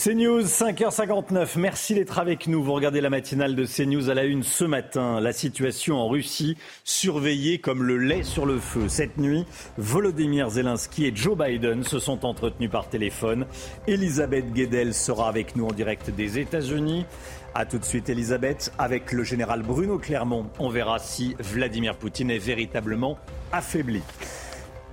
CNews, 5h59. Merci d'être avec nous. Vous regardez la matinale de CNews à la une ce matin. La situation en Russie, surveillée comme le lait sur le feu. Cette nuit, Volodymyr Zelensky et Joe Biden se sont entretenus par téléphone. Elisabeth Guedel sera avec nous en direct des États-Unis. A tout de suite, Elisabeth, avec le général Bruno Clermont. On verra si Vladimir Poutine est véritablement affaibli.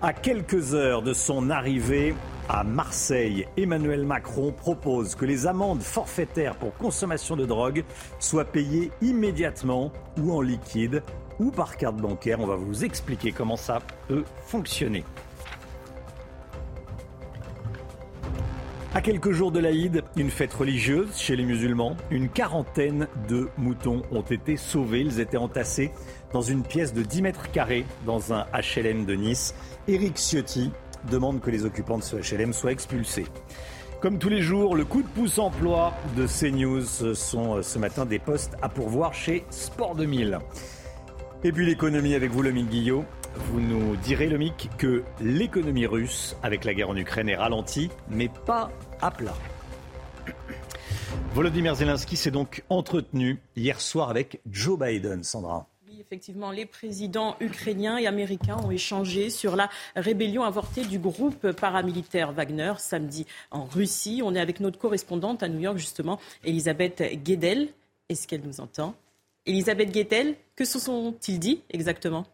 À quelques heures de son arrivée à Marseille, Emmanuel Macron propose que les amendes forfaitaires pour consommation de drogue soient payées immédiatement ou en liquide ou par carte bancaire. On va vous expliquer comment ça peut fonctionner. À quelques jours de l'Aïd, une fête religieuse chez les musulmans, une quarantaine de moutons ont été sauvés. Ils étaient entassés dans une pièce de 10 mètres carrés dans un HLM de Nice. Éric Ciotti demande que les occupants de ce HLM soient expulsés. Comme tous les jours, le coup de pouce emploi de CNews sont euh, ce matin des postes à pourvoir chez Sport 2000. Et puis l'économie avec vous, Lomic Guillot. Vous nous direz, Lomic, que l'économie russe, avec la guerre en Ukraine, est ralentie, mais pas à plat. Volodymyr Zelensky s'est donc entretenu hier soir avec Joe Biden, Sandra effectivement, les présidents ukrainiens et américains ont échangé sur la rébellion avortée du groupe paramilitaire Wagner samedi en Russie. On est avec notre correspondante à New York, justement, Elisabeth Guedel. Est-ce qu'elle nous entend Elisabeth Guedel, que se sont-ils dit exactement?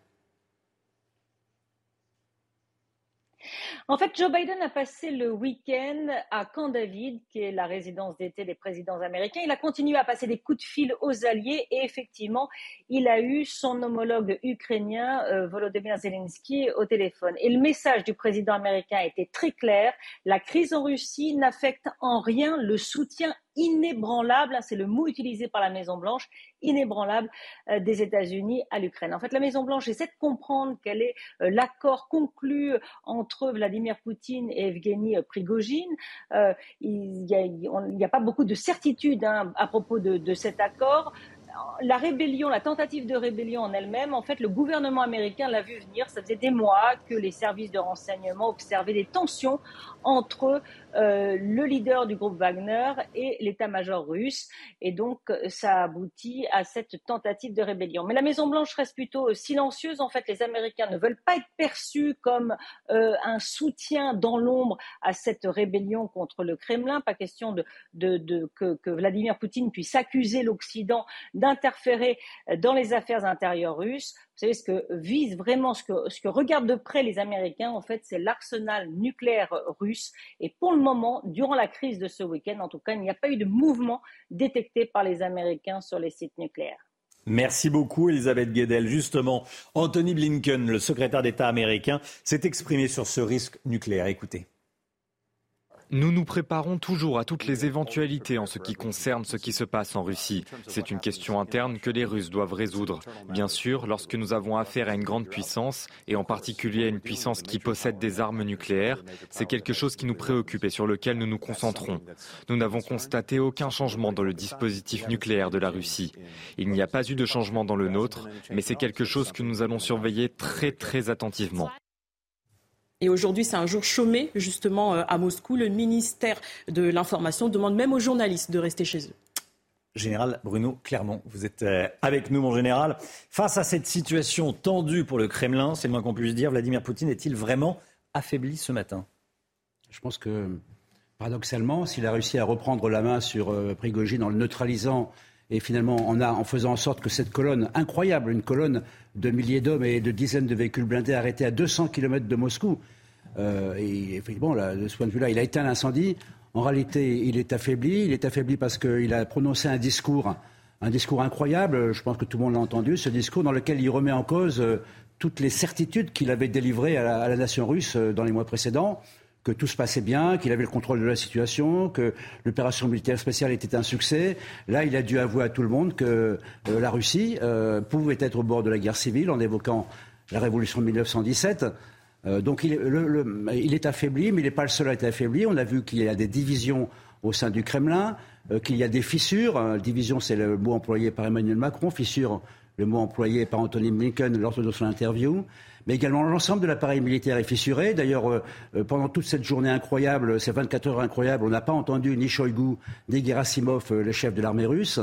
En fait, Joe Biden a passé le week-end à Camp David, qui est la résidence d'été des présidents américains. Il a continué à passer des coups de fil aux alliés et effectivement, il a eu son homologue ukrainien, euh, Volodymyr Zelensky, au téléphone. Et le message du président américain était très clair. La crise en Russie n'affecte en rien le soutien inébranlable, hein, c'est le mot utilisé par la Maison-Blanche, inébranlable euh, des États-Unis à l'Ukraine. En fait, la Maison-Blanche essaie de comprendre quel est euh, l'accord conclu entre Vladimir Poutine et Evgeny Prigogine. Euh, il n'y a, pas beaucoup de certitude hein, à propos de cet accord la rébellion, la tentative de rébellion en elle-même, en fait, le gouvernement américain l'a vu venir. Ça faisait des mois que les services de renseignement observaient des tensions entre euh, le leader du groupe Wagner et l'état-major russe. Et donc, ça aboutit à cette tentative de rébellion. Mais la Maison-Blanche reste plutôt silencieuse. En fait, les Américains ne veulent pas être perçus comme euh, un soutien dans l'ombre à cette rébellion contre le Kremlin. Pas question que Vladimir Poutine puisse accuser l'Occident d'interférer dans les affaires intérieures russes. Savez, ce que vise vraiment, ce que, ce que regardent de près les Américains, en fait, c'est l'arsenal nucléaire russe. Et pour le moment, durant la crise de ce week-end, en tout cas, il n'y a pas eu de mouvement détecté par les Américains sur les sites nucléaires. Merci beaucoup, Elisabeth Guedel. Justement, Anthony Blinken, le secrétaire d'État américain, s'est exprimé sur ce risque nucléaire. Écoutez. Nous nous préparons toujours à toutes les éventualités en ce qui concerne ce qui se passe en Russie. C'est une question interne que les Russes doivent résoudre. Bien sûr, lorsque nous avons affaire à une grande puissance, et en particulier à une puissance qui possède des armes nucléaires, c'est quelque chose qui nous préoccupe et sur lequel nous nous concentrons. Nous n'avons constaté aucun changement dans le dispositif nucléaire de la Russie. Il n'y a pas eu de changement dans le nôtre, mais c'est quelque chose que nous allons surveiller très très attentivement. Et aujourd'hui, c'est un jour chômé, justement, euh, à Moscou. Le ministère de l'Information demande même aux journalistes de rester chez eux. Général Bruno Clermont, vous êtes euh, avec nous, mon général. Face à cette situation tendue pour le Kremlin, c'est le moins qu'on puisse dire, Vladimir Poutine est-il vraiment affaibli ce matin? Je pense que, paradoxalement, s'il a réussi à reprendre la main sur euh, Prigogine en le neutralisant et finalement en, en, faisant en sorte que cette colonne incroyable, une colonne de milliers d'hommes et de dizaines de véhicules blindés arrêtés à 200 km de Moscou, euh, et effectivement, de ce point de vue-là, il a éteint l'incendie. En réalité, il est affaibli. Il est affaibli parce qu'il a prononcé un discours, un discours incroyable. Je pense que tout le monde l'a entendu. Ce discours dans lequel il remet en cause euh, toutes les certitudes qu'il avait délivrées à la, nation russe euh, dans les mois précédents que tout se passait bien, qu'il avait le contrôle de la situation, que l'opération militaire spéciale était un succès. Là, il a dû avouer à tout le monde que la Russie pouvait être au bord de la guerre civile en évoquant la révolution de 1917. Donc il est, affaibli, mais il n'est pas le seul à être affaibli. On a vu qu'il y a des divisions au sein du Kremlin, qu'il y a des fissures. Division, c'est le mot employé par Emmanuel Macron. Fissure, le mot employé par Anthony Blinken lors de son interview mais également l'ensemble de l'appareil militaire est fissuré. D'ailleurs, euh, euh, pendant toute cette journée incroyable, ces 24 heures incroyables, on n'a pas entendu ni Shoigu ni Gerasimov, euh, le chef de l'armée russe.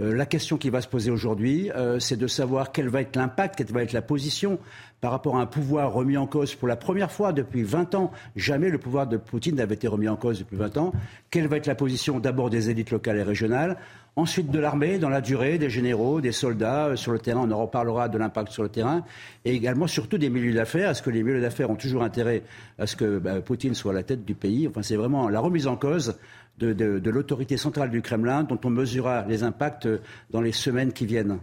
La question qui va se poser aujourd'hui, c'est de savoir quel va être l'impact, quelle va être la position par rapport à un pouvoir remis en cause pour la première fois depuis 20 ans. Jamais le pouvoir de Poutine n'avait été remis en cause depuis 20 ans. Quelle va être la position d'abord des élites locales et régionales Ensuite, de l'armée, dans la durée, des généraux, des soldats euh, sur le terrain. On en reparlera de l'impact sur le terrain. Et également, surtout, des milieux d'affaires. Est-ce que les milieux d'affaires ont toujours intérêt à ce que bah, Poutine soit à la tête du pays? Enfin, c'est vraiment la remise en cause de, l'autorité centrale du Kremlin dont on mesurera les impacts euh, dans les semaines qui viennent.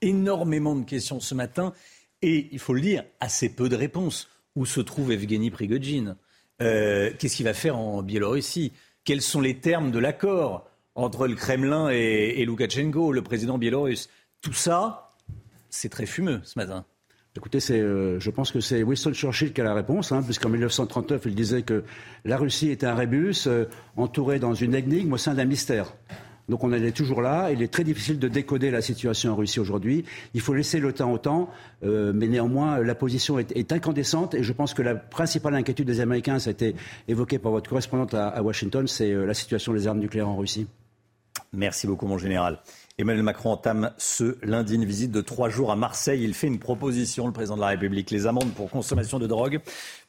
Énormément de questions ce matin. Et il faut le dire, assez peu de réponses. Où se trouve Evgeny Prigogine? Euh, Qu'est-ce qu'il va faire en Biélorussie? Quels sont les termes de l'accord entre le Kremlin et, et Loukachenko, le président biélorusse? Tout ça, c'est très fumeux ce matin. Écoutez, euh, je pense que c'est Winston Churchill qui a la réponse, hein, puisqu'en 1939, il disait que la Russie était un rébus euh, entouré dans une énigme au sein d'un mystère. Donc on est toujours là. Il est très difficile de décoder la situation en Russie aujourd'hui. Il faut laisser le temps au temps, euh, mais néanmoins la position est, incandescente. Et je pense que la principale inquiétude des Américains, ça a été évoqué par votre correspondante à Washington, c'est la situation des armes nucléaires en Russie. Merci beaucoup, mon général. Emmanuel Macron entame ce lundi une visite de trois jours à Marseille. Il fait une proposition, le président de la République. Les amendes pour consommation de drogue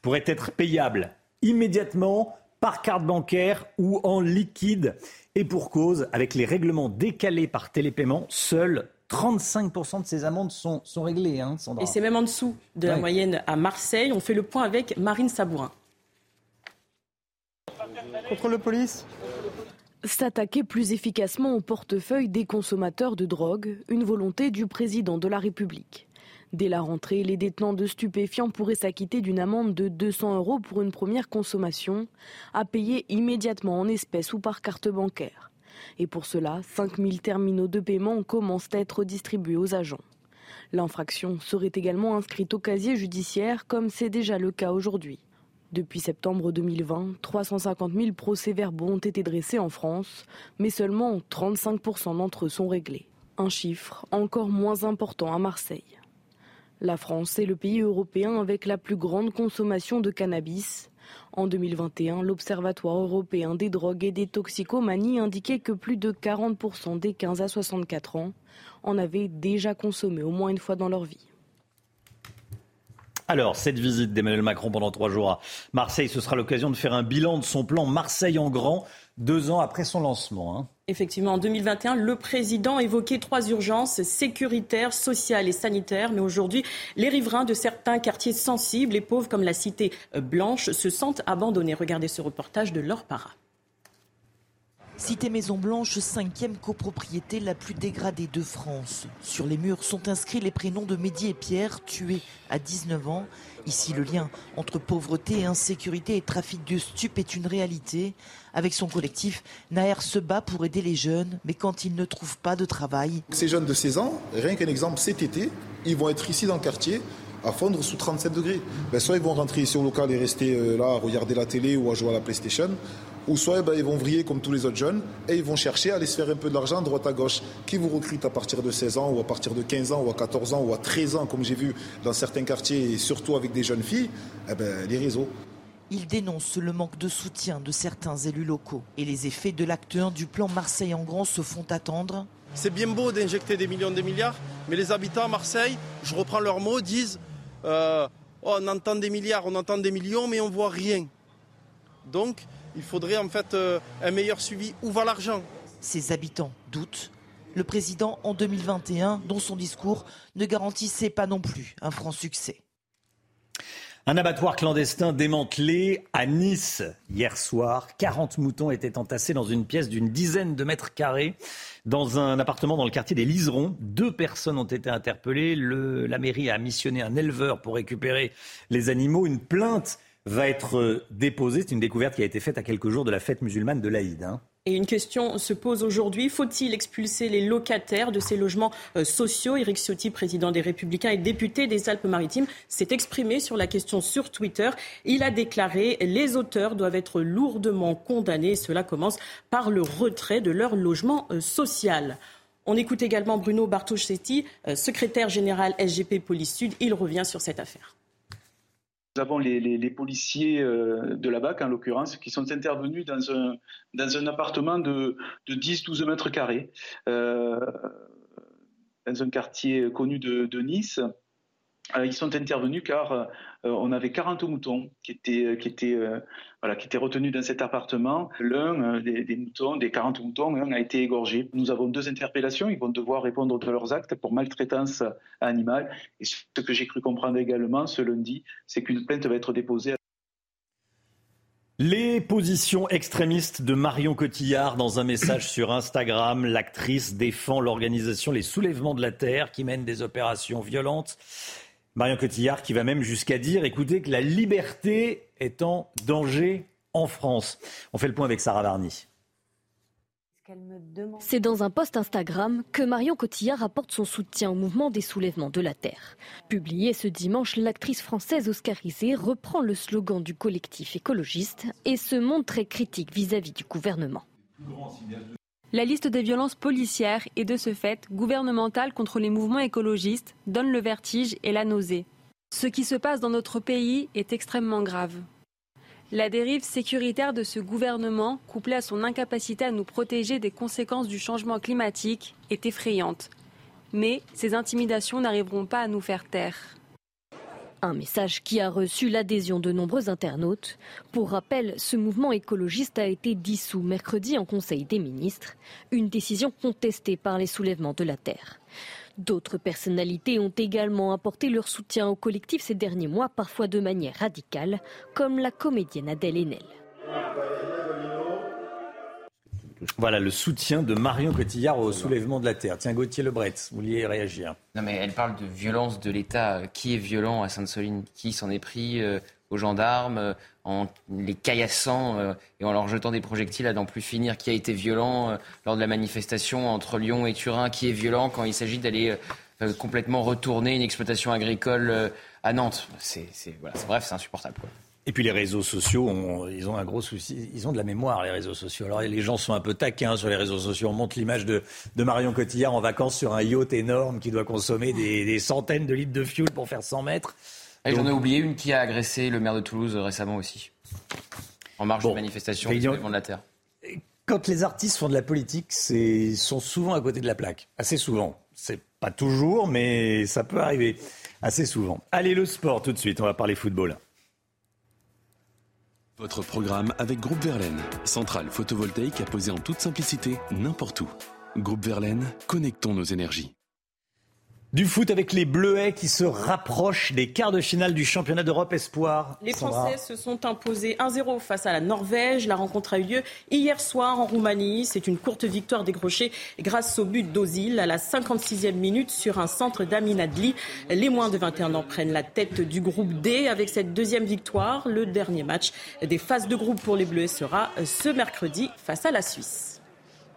pourraient être payables immédiatement par carte bancaire ou en liquide. Et pour cause, avec les règlements décalés par télépaiement, seuls 35% de ces amendes sont, réglées. Hein, Et c'est même en dessous de la moyenne à Marseille. On fait le point avec Marine Sabourin. Contrôle de police? S'attaquer plus efficacement au portefeuille des consommateurs de drogue, une volonté du président de la République. Dès la rentrée, les détenants de stupéfiants pourraient s'acquitter d'une amende de 200 euros pour une première consommation, à payer immédiatement en espèces ou par carte bancaire. Et pour cela, 5000 terminaux de paiement commencent à être distribués aux agents. L'infraction serait également inscrite au casier judiciaire, comme c'est déjà le cas aujourd'hui. Depuis septembre 2020, 350 000 procès-verbaux ont été dressés en France, mais seulement 35% d'entre eux sont réglés. Un chiffre encore moins important à Marseille. La France est le pays européen avec la plus grande consommation de cannabis. En 2021, l'Observatoire européen des drogues et des toxicomanies indiquait que plus de 40% des 15 à 64 ans en avaient déjà consommé au moins une fois dans leur vie. Alors, cette visite d'Emmanuel Macron pendant trois jours à Marseille, ce sera l'occasion de faire un bilan de son plan Marseille en grand, deux ans après son lancement. Hein. Effectivement, en 2021, le président évoquait trois urgences sécuritaires, sociales et sanitaires. Mais aujourd'hui, les riverains de certains quartiers sensibles et pauvres comme la Cité Blanche se sentent abandonnés. Regardez ce reportage de Laure Para. Cité Maison Blanche, cinquième copropriété la plus dégradée de France. Sur les murs sont inscrits les prénoms de Mehdi et Pierre, tués à 19 ans. Ici, le lien entre pauvreté, insécurité et trafic de stupes est une réalité. Avec son collectif, Naër se bat pour aider les jeunes, mais quand ils ne trouvent pas de travail. Ces jeunes de 16 ans, rien qu'un exemple, cet été, ils vont être ici dans le quartier à fondre sous 37 degrés. Ben, soit ils vont rentrer ici au local et rester euh, là à regarder la télé ou à jouer à la PlayStation, ou soit eh ben, ils vont vriller comme tous les autres jeunes et ils vont chercher à aller se faire un peu de l'argent droite à gauche. Qui vous recrute à partir de 16 ans ou à partir de 15 ans ou à 14 ans ou à 13 ans, comme j'ai vu dans certains quartiers et surtout avec des jeunes filles eh ben, Les réseaux. Il dénonce le manque de soutien de certains élus locaux et les effets de l'acte 1 du plan Marseille en grand se font attendre. C'est bien beau d'injecter des millions, des milliards, mais les habitants à Marseille, je reprends leurs mots, disent euh, oh, on entend des milliards, on entend des millions, mais on voit rien. Donc, il faudrait en fait euh, un meilleur suivi. Où va l'argent? Ses habitants doutent. Le président, en 2021, dont son discours ne garantissait pas non plus un franc succès. Un abattoir clandestin démantelé à Nice hier soir. 40 moutons étaient entassés dans une pièce d'une dizaine de mètres carrés dans un appartement dans le quartier des Liserons. Deux personnes ont été interpellées. la mairie a missionné un éleveur pour récupérer les animaux. Une plainte va être déposée. C'est une découverte qui a été faite à quelques jours de la fête musulmane de l'Aïd. Hein. Et une question se pose aujourd'hui. Faut-il expulser les locataires de ces logements euh, sociaux? Éric Ciotti, président des Républicains et député des Alpes-Maritimes, s'est exprimé sur la question sur Twitter. Il a déclaré les auteurs doivent être lourdement condamnés. Cela commence par le retrait de leur logement euh, social. On écoute également Bruno Bartoschetti, euh, secrétaire général SGP Police Sud. Il revient sur cette affaire. Nous avons les, policiers euh, de la BAC, en l'occurrence, qui sont intervenus dans un, appartement de, de 10-12 mètres carrés, euh, dans un quartier connu de Nice. Euh, ils sont intervenus car on avait 40 moutons qui étaient, qui étaient retenus dans cet appartement. L'un des, moutons, des 40 moutons, a été égorgé. Nous avons deux interpellations. Ils vont devoir répondre de leurs actes pour maltraitance animale. Et ce que j'ai cru comprendre également ce lundi, c'est qu'une plainte va être déposée. Les positions extrémistes de Marion Cotillard dans un message sur Instagram, l'actrice défend l'organisation Les Soulèvements de la Terre qui mène des opérations violentes Marion Cotillard qui va même jusqu'à dire, écoutez, que la liberté est en danger en France. On fait le point avec Sarah Varny. C'est dans un post Instagram que Marion Cotillard apporte son soutien au mouvement des soulèvements de la Terre. Publié ce dimanche, l'actrice française oscarisée reprend le slogan du collectif écologiste et se montre très critique vis-à-vis -vis du gouvernement. La liste des violences policières et de ce fait gouvernementales contre les mouvements écologistes donne le vertige et la nausée. Ce qui se passe dans notre pays est extrêmement grave. La dérive sécuritaire de ce gouvernement, couplée à son incapacité à nous protéger des conséquences du changement climatique, est effrayante. Mais ces intimidations n'arriveront pas à nous faire taire. Un message qui a reçu l'adhésion de nombreux internautes. Pour rappel, ce mouvement écologiste a été dissous mercredi en Conseil des ministres, une décision contestée par les soulèvements de la Terre. D'autres personnalités ont également apporté leur soutien au collectif ces derniers mois, parfois de manière radicale, comme la comédienne Adèle Haenel. Voilà le soutien de Marion Cotillard au soulèvement de la Terre. Tiens, Gauthier Lebret, vous vouliez réagir Non, mais elle parle de violence de l'État. Qui est violent à Sainte-Soline? Qui s'en est pris euh, aux gendarmes euh, en les caillassant euh, et en leur jetant des projectiles à n'en plus finir? Qui a été violent lors de la manifestation entre Lyon et Turin? Qui est violent quand il s'agit d'aller complètement retourner une exploitation agricole à Nantes? C'est, voilà, Bref, c'est insupportable. Quoi. Et puis les réseaux sociaux, ils ont un gros souci. Ils ont de la mémoire, les réseaux sociaux. Alors les gens sont un peu taquins sur les réseaux sociaux. On montre l'image de, Marion Cotillard en vacances sur un yacht énorme qui doit consommer des, centaines de litres de fuel pour faire 100 mètres. Et j'en ai oublié une qui a agressé le maire de Toulouse récemment aussi. En marge de manifestation du de la Terre. Quand les artistes font de la politique, ils sont souvent à côté de la plaque. Assez souvent. C'est pas toujours, mais ça peut arriver assez souvent. Allez, le sport tout de suite. On va parler football. Votre programme avec Groupe Verlaine, centrale photovoltaïque à poser en toute simplicité n'importe où. Groupe Verlaine, connectons nos énergies. Du foot avec les Bleuets qui se rapprochent des quarts de finale du championnat d'Europe Espoir. Les Français se sont imposés 1-0 face à la Norvège. La rencontre a eu lieu hier soir en Roumanie. C'est une courte victoire décrochée grâce au but d'Ozil à la 56e minute sur un centre d'Amin Adli. Les moins de 21 ans prennent la tête du groupe D avec cette deuxième victoire. Le dernier match des phases de groupe pour les Bleuets sera ce mercredi face à la Suisse.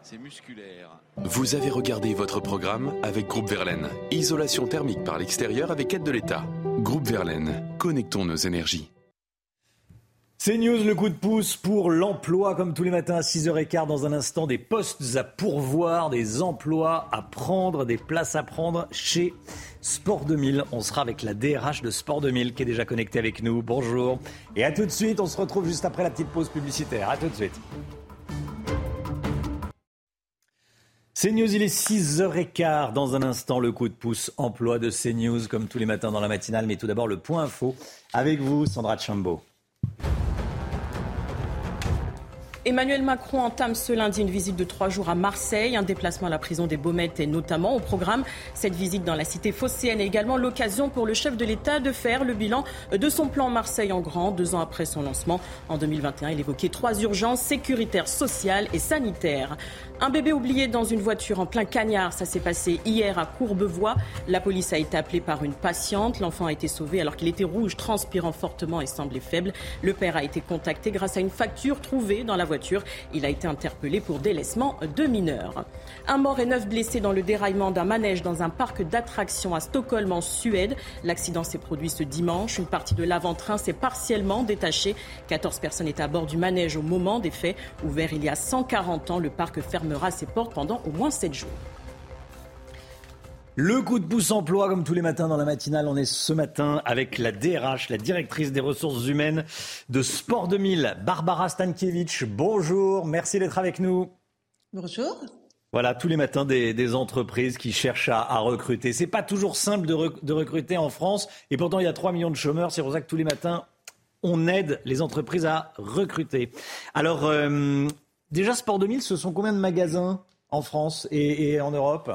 C'est musculaire. Vous avez regardé votre programme avec Groupe Verlaine. Isolation thermique par l'extérieur avec aide de l'État. Groupe Verlaine, connectons nos énergies. C'est News, le coup de pouce pour l'emploi, comme tous les matins à 6h15. Dans un instant, des postes à pourvoir, des emplois à prendre, des places à prendre chez Sport 2000. On sera avec la DRH de Sport 2000 qui est déjà connectée avec nous. Bonjour. Et à tout de suite, on se retrouve juste après la petite pause publicitaire. À tout de suite. CNews, il est 6h15. Dans un instant, le coup de pouce emploi de CNews, comme tous les matins dans la matinale. Mais tout d'abord, le point info avec vous, Sandra Chambaud. Emmanuel Macron entame ce lundi une visite de trois jours à Marseille, un déplacement à la prison des Baumettes et notamment au programme. Cette visite dans la cité phocéenne est également l'occasion pour le chef de l'État de faire le bilan de son plan Marseille en grand, deux ans après son lancement. En 2021, il évoquait trois urgences sécuritaires, sociales et sanitaires. Un bébé oublié dans une voiture en plein cagnard, ça s'est passé hier à Courbevoie. La police a été appelée par une patiente. L'enfant a été sauvé alors qu'il était rouge, transpirant fortement et semblait faible. Le père a été contacté grâce à une facture trouvée dans la voiture. Il a été interpellé pour délaissement de mineurs. Un mort et neuf blessés dans le déraillement d'un manège dans un parc d'attractions à Stockholm en Suède. L'accident s'est produit ce dimanche. Une partie de l'avant-train s'est partiellement détachée. 14 personnes étaient à bord du manège au moment des faits. Ouvert il y a 140 ans, le parc fermera ses portes pendant au moins 7 jours. Le coup de pouce emploi, comme tous les matins dans la matinale, on est ce matin avec la DRH, la directrice des ressources humaines de Sport 2000, Barbara Stankiewicz. Bonjour, merci d'être avec nous. Bonjour. Voilà, tous les matins, des, entreprises qui cherchent à, à recruter. C'est pas toujours simple de, recruter en France, et pourtant il y a 3 millions de chômeurs. C'est pour ça que tous les matins, on aide les entreprises à recruter. Alors, euh, déjà, Sport 2000, ce sont combien de magasins en France et en Europe?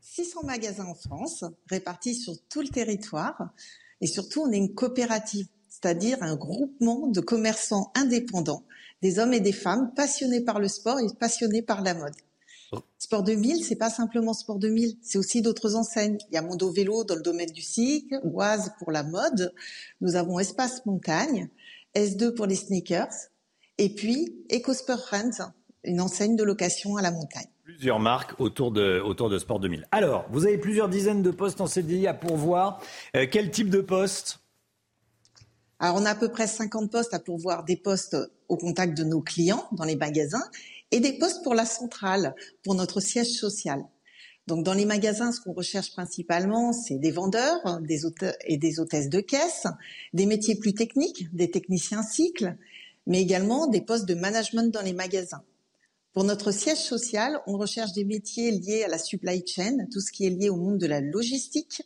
600 magasins en France, répartis sur tout le territoire. Et surtout, on est une coopérative, c'est-à-dire un groupement de commerçants indépendants, des hommes et des femmes passionnés par le sport et passionnés par la mode. Sport 2000, c'est pas simplement Sport 2000, c'est aussi d'autres enseignes. Il y a Mondo Vélo dans le domaine du cycle, Oise pour la mode, nous avons Espace Montagne, S2 pour les sneakers, et puis EcoSport Friends, une enseigne de location à la montagne. Plusieurs marques autour de, autour de Sport 2000. Alors, vous avez plusieurs dizaines de postes en CDI à pourvoir. Euh, quel type de poste? Alors, on a à peu près 50 postes à pourvoir, des postes au contact de nos clients dans les magasins et des postes pour la centrale, pour notre siège social. Donc, dans les magasins, ce qu'on recherche principalement, c'est des vendeurs des et des hôtesses de caisse, des métiers plus techniques, des techniciens cycles, mais également des postes de management dans les magasins. Pour notre siège social, on recherche des métiers liés à la supply chain, tout ce qui est lié au monde de la logistique,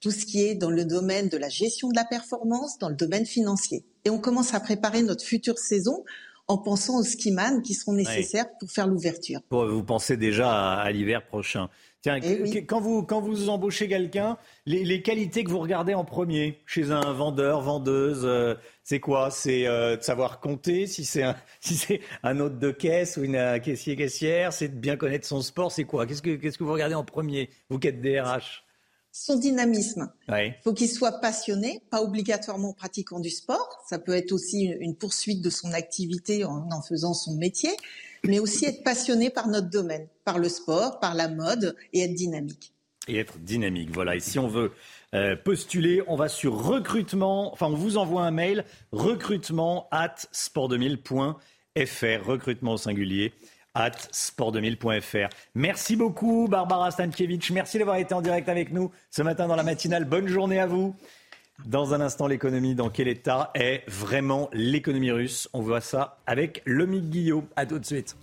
tout ce qui est dans le domaine de la gestion de la performance, dans le domaine financier. Et on commence à préparer notre future saison en pensant aux skiman qui seront nécessaires pour faire l'ouverture. Vous pensez déjà à, l'hiver prochain. Tiens, eh quand, vous, quand vous embauchez quelqu'un, les, qualités que vous regardez en premier chez un vendeur, vendeuse, euh, c'est quoi? C'est euh, de savoir compter, si c'est un, si c'est un hôte de caisse ou une euh, caissier caissière, c'est de bien connaître son sport, c'est quoi? Qu'est-ce que qu'est-ce que vous regardez en premier, vous qui êtes DRH son dynamisme. Il faut qu'il soit passionné, pas obligatoirement pratiquant du sport. Ça peut être aussi une poursuite de son activité en en faisant son métier, mais aussi être passionné par notre domaine, par le sport, par la mode et être dynamique. Et être dynamique, voilà. Et si on veut euh, postuler. On va sur recrutement, enfin on vous envoie un mail, recrutement at sport2000.fr, recrutement au singulier at sport2000.fr. Merci beaucoup Barbara Stankiewicz, merci d'avoir été en direct avec nous ce matin dans la matinale. Bonne journée à vous. Dans un instant, l'économie, dans quel état est vraiment l'économie russe? On voit ça avec Lomique Guillot. À tout de suite.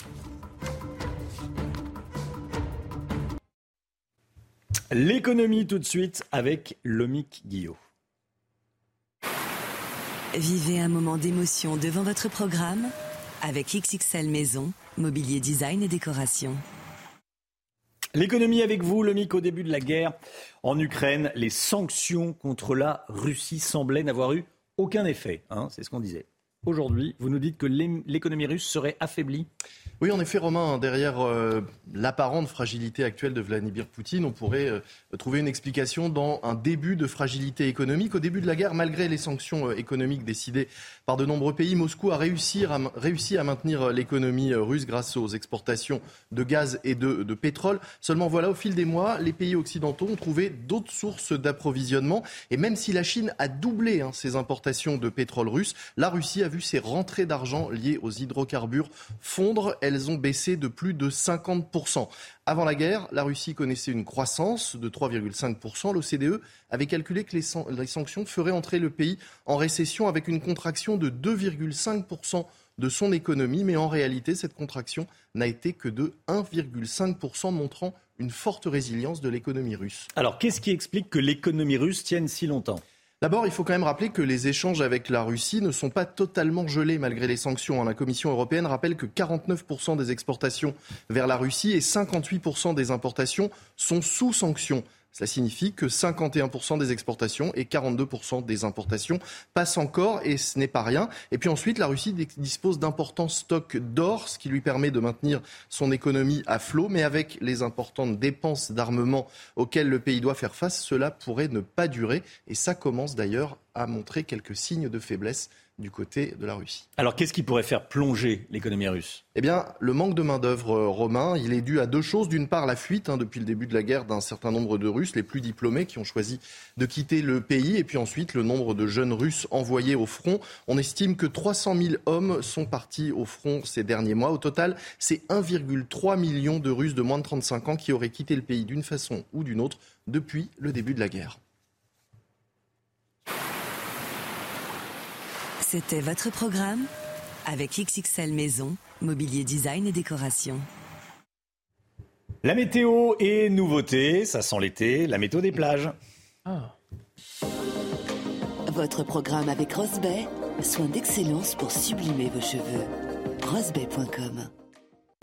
L'économie tout de suite avec Lomic Guillot. Vivez un moment d'émotion devant votre programme avec XXL Maison, mobilier design et décoration. L'économie avec vous, Lomic, au début de la guerre en Ukraine, les sanctions contre la Russie semblaient n'avoir eu aucun effet. Hein, c'est ce qu'on disait. Aujourd'hui, vous nous dites que l'économie russe serait affaiblie oui, en effet, Romain, derrière euh, l'apparente fragilité actuelle de Vladimir Poutine, on pourrait euh, trouver une explication dans un début de fragilité économique. Au début de la guerre, malgré les sanctions euh, économiques décidées par de nombreux pays, Moscou a réussi à, maintenir l'économie russe grâce aux exportations de gaz et de, pétrole. Seulement voilà, au fil des mois, les pays occidentaux ont trouvé d'autres sources d'approvisionnement. Et même si la Chine a doublé hein, ses importations de pétrole russe, la Russie vu ses rentrées d'argent liées aux hydrocarbures fondre elles ont baissé de plus de 50%. Avant la guerre, la Russie connaissait une croissance de 3,5%. L'OCDE avait calculé que les, sanctions feraient entrer le pays en récession avec une contraction de 2,5% de son économie. Mais en réalité, cette contraction n'a été que de 1,5%, montrant une forte résilience de l'économie russe. Alors, qu'est-ce qui explique que l'économie russe tienne si longtemps? D'abord, il faut quand même rappeler que les échanges avec la Russie ne sont pas totalement gelés malgré les sanctions. La Commission européenne rappelle que 49% des exportations vers la Russie et 58% des importations sont sous sanctions. Cela signifie que 51% des exportations et 42% des importations passent encore et ce n'est pas rien. Et puis ensuite, la Russie dispose d'importants stocks d'or, ce qui lui permet de maintenir son économie à flot. Mais avec les importantes dépenses d'armement auxquelles le pays doit faire face, cela pourrait ne pas durer. Et ça commence d'ailleurs à montrer quelques signes de faiblesse du côté de la Russie. Alors qu'est-ce qui pourrait faire plonger l'économie russe? Eh bien, le manque de main-d'œuvre euh, romain, il est dû à deux choses. D'une part, la fuite hein, depuis le début de la guerre d'un certain nombre de Russes, les plus diplômés, qui ont choisi de quitter le pays. Et puis ensuite, le nombre de jeunes Russes envoyés au front. On estime que 300 000 hommes sont partis au front ces derniers mois. Au total, c'est 1,3 million de Russes de moins de 35 ans qui auraient quitté le pays d'une façon ou d'une autre depuis le début de la guerre. C'était votre programme avec XXL Maison, Mobilier Design et Décoration. La météo et nouveauté, ça sent l'été, la météo des plages. Votre programme avec Rosbay, soin d'excellence pour sublimer vos cheveux. Rosbay.com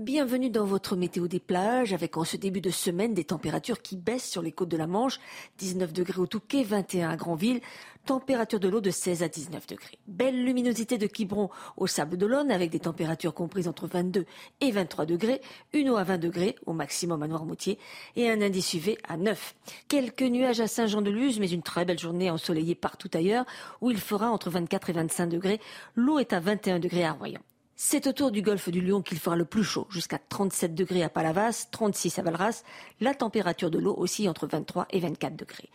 Bienvenue dans votre météo des plages avec en ce début de semaine des températures qui baissent sur les côtes de la Manche, 19 degrés au Touquet, 21 à Granville, température de l'eau de 16 à 19 degrés. Belle luminosité de Quiberon au Sable d'Olonne avec des températures comprises entre 22 et 23 degrés, une eau à 20 degrés au maximum à Noirmoutier et un indice UV à 9. Quelques nuages à Saint-Jean-de-Luz mais une très belle journée ensoleillée partout ailleurs où il fera entre 24 et 25 degrés. L'eau est à 21 degrés à Royan. C'est autour du golfe du Lion qu'il fera le plus chaud, jusqu'à 37 degrés à Palavas, 36 à Valras. La température de l'eau aussi entre 23 et 24 degrés.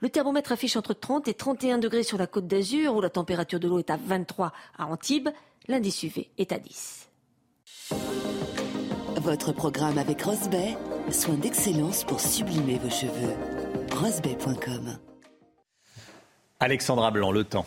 Le thermomètre affiche entre 30 et 31 degrés sur la côte d'Azur, où la température de l'eau est à 23 à Antibes. L'indice UV est à 10. Votre programme avec Rosbay, soin d'excellence pour sublimer vos cheveux. Rosbay.com Alexandra Blanc, le temps.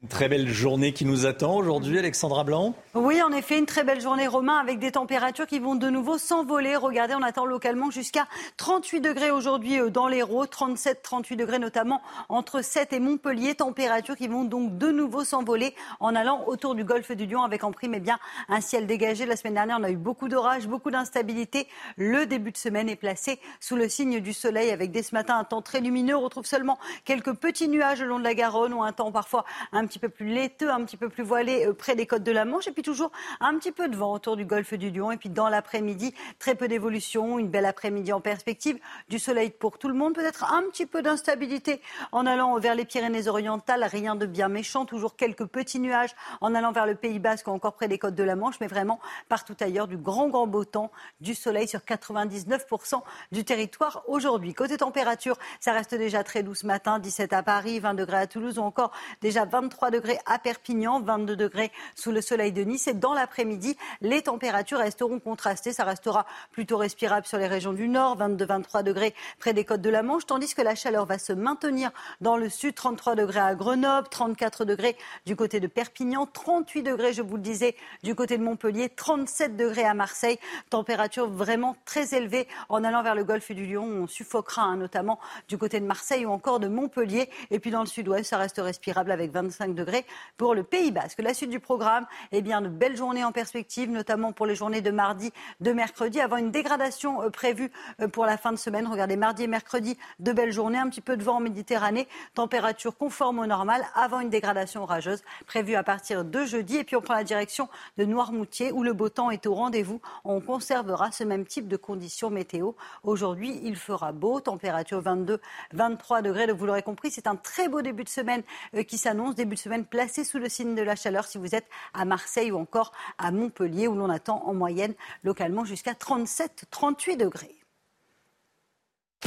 Une très belle journée qui nous attend aujourd'hui, Alexandra Blanc. Oui, en effet, une très belle journée, Romain, avec des températures qui vont de nouveau s'envoler. Regardez, on attend localement jusqu'à 38 degrés aujourd'hui euh, dans l'Hérault, 37, 38 degrés notamment entre 7 et Montpellier. Températures qui vont donc de nouveau s'envoler en allant autour du golfe du Lion avec en prime eh bien, un ciel dégagé. La semaine dernière, on a eu beaucoup d'orages, beaucoup d'instabilité. Le début de semaine est placé sous le signe du soleil avec dès ce matin un temps très lumineux. On retrouve seulement quelques petits nuages le long de la Garonne ou un temps parfois un petit peu plus laiteux, un petit peu plus voilé euh, près des côtes de la Manche. Et puis toujours un petit peu de vent autour du golfe du Lion. Et puis dans l'après-midi, très peu d'évolution, une belle après-midi en perspective, du soleil pour tout le monde, peut-être un petit peu d'instabilité en allant vers les Pyrénées-Orientales, rien de bien méchant, toujours quelques petits nuages en allant vers le Pays Basque ou encore près des côtes de la Manche, mais vraiment partout ailleurs du grand grand beau temps, du soleil sur 99% du territoire aujourd'hui. Côté température, ça reste déjà très doux ce matin, 17 à Paris, 20 degrés à Toulouse ou encore déjà 23 degrés à Perpignan, 22 degrés sous le soleil de Nice. Et dans l'après-midi, les températures resteront contrastées. Ça restera plutôt respirable sur les régions du nord, 22-23 degrés près des côtes de la Manche, tandis que la chaleur va se maintenir dans le sud, 33 degrés à Grenoble, 34 degrés du côté de Perpignan, 38 degrés, je vous le disais, du côté de Montpellier, 37 degrés à Marseille. Température vraiment très élevée en allant vers le golfe du Lion. On suffoquera hein, notamment du côté de Marseille ou encore de Montpellier. Et puis dans le sud-ouest, ça reste respirable avec 25 degrés pour le Pays Basque. La suite du programme, eh bien, de belles journées en perspective, notamment pour les journées de mardi, de mercredi, avant une dégradation euh, prévue euh, pour la fin de semaine. Regardez, mardi et mercredi, de belles journées, un petit peu de vent en Méditerranée, température conforme au normal, avant une dégradation orageuse prévue à partir de jeudi. Et puis on prend la direction de Noirmoutier, où le beau temps est au rendez-vous. On conservera ce même type de conditions météo. Aujourd'hui, il fera beau, température 22, 23 degrés. Vous l'aurez compris, c'est un très beau début de semaine euh, qui s'annonce, début semaine placé sous le signe de la chaleur si vous êtes à Marseille ou encore à Montpellier, où l'on attend en moyenne localement jusqu'à 37-38 degrés.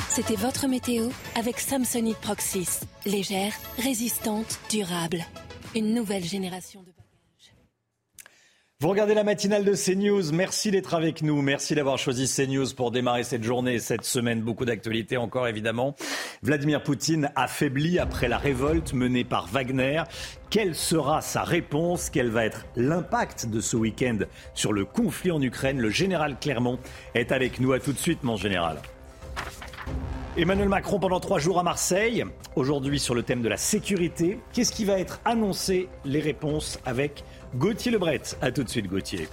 C'était votre météo avec Samsonite Proxys. Légère, résistante, durable. Une nouvelle génération de Vous regardez la matinale de CNews. Merci d'être avec nous. Merci d'avoir choisi CNews pour démarrer cette journée et cette semaine. Beaucoup d'actualités encore, évidemment. Vladimir Poutine affaibli après la révolte menée par Wagner. Quelle sera sa réponse? Quel va être l'impact de ce week-end sur le conflit en Ukraine? Le général Clermont est avec nous. À tout de suite, mon général. Emmanuel Macron pendant trois jours à Marseille. Aujourd'hui sur le thème de la sécurité. Qu'est-ce qui va être annoncé? Les réponses avec Gauthier Lebret. A tout de suite Gauthier.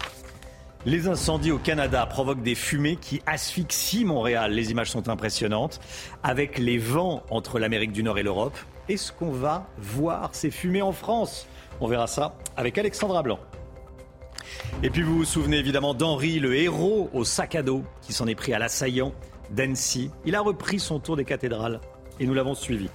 Les incendies au Canada provoquent des fumées qui asphyxient Montréal. Les images sont impressionnantes. Avec les vents entre l'Amérique du Nord et l'Europe, est-ce qu'on va voir ces fumées en France? On verra ça avec Alexandra Blanc. Et puis vous vous souvenez évidemment d'Henri, le héros au sac à dos, qui s'en est pris à l'assaillant d'Annecy. Il a repris son tour des cathédrales et nous l'avons suivi.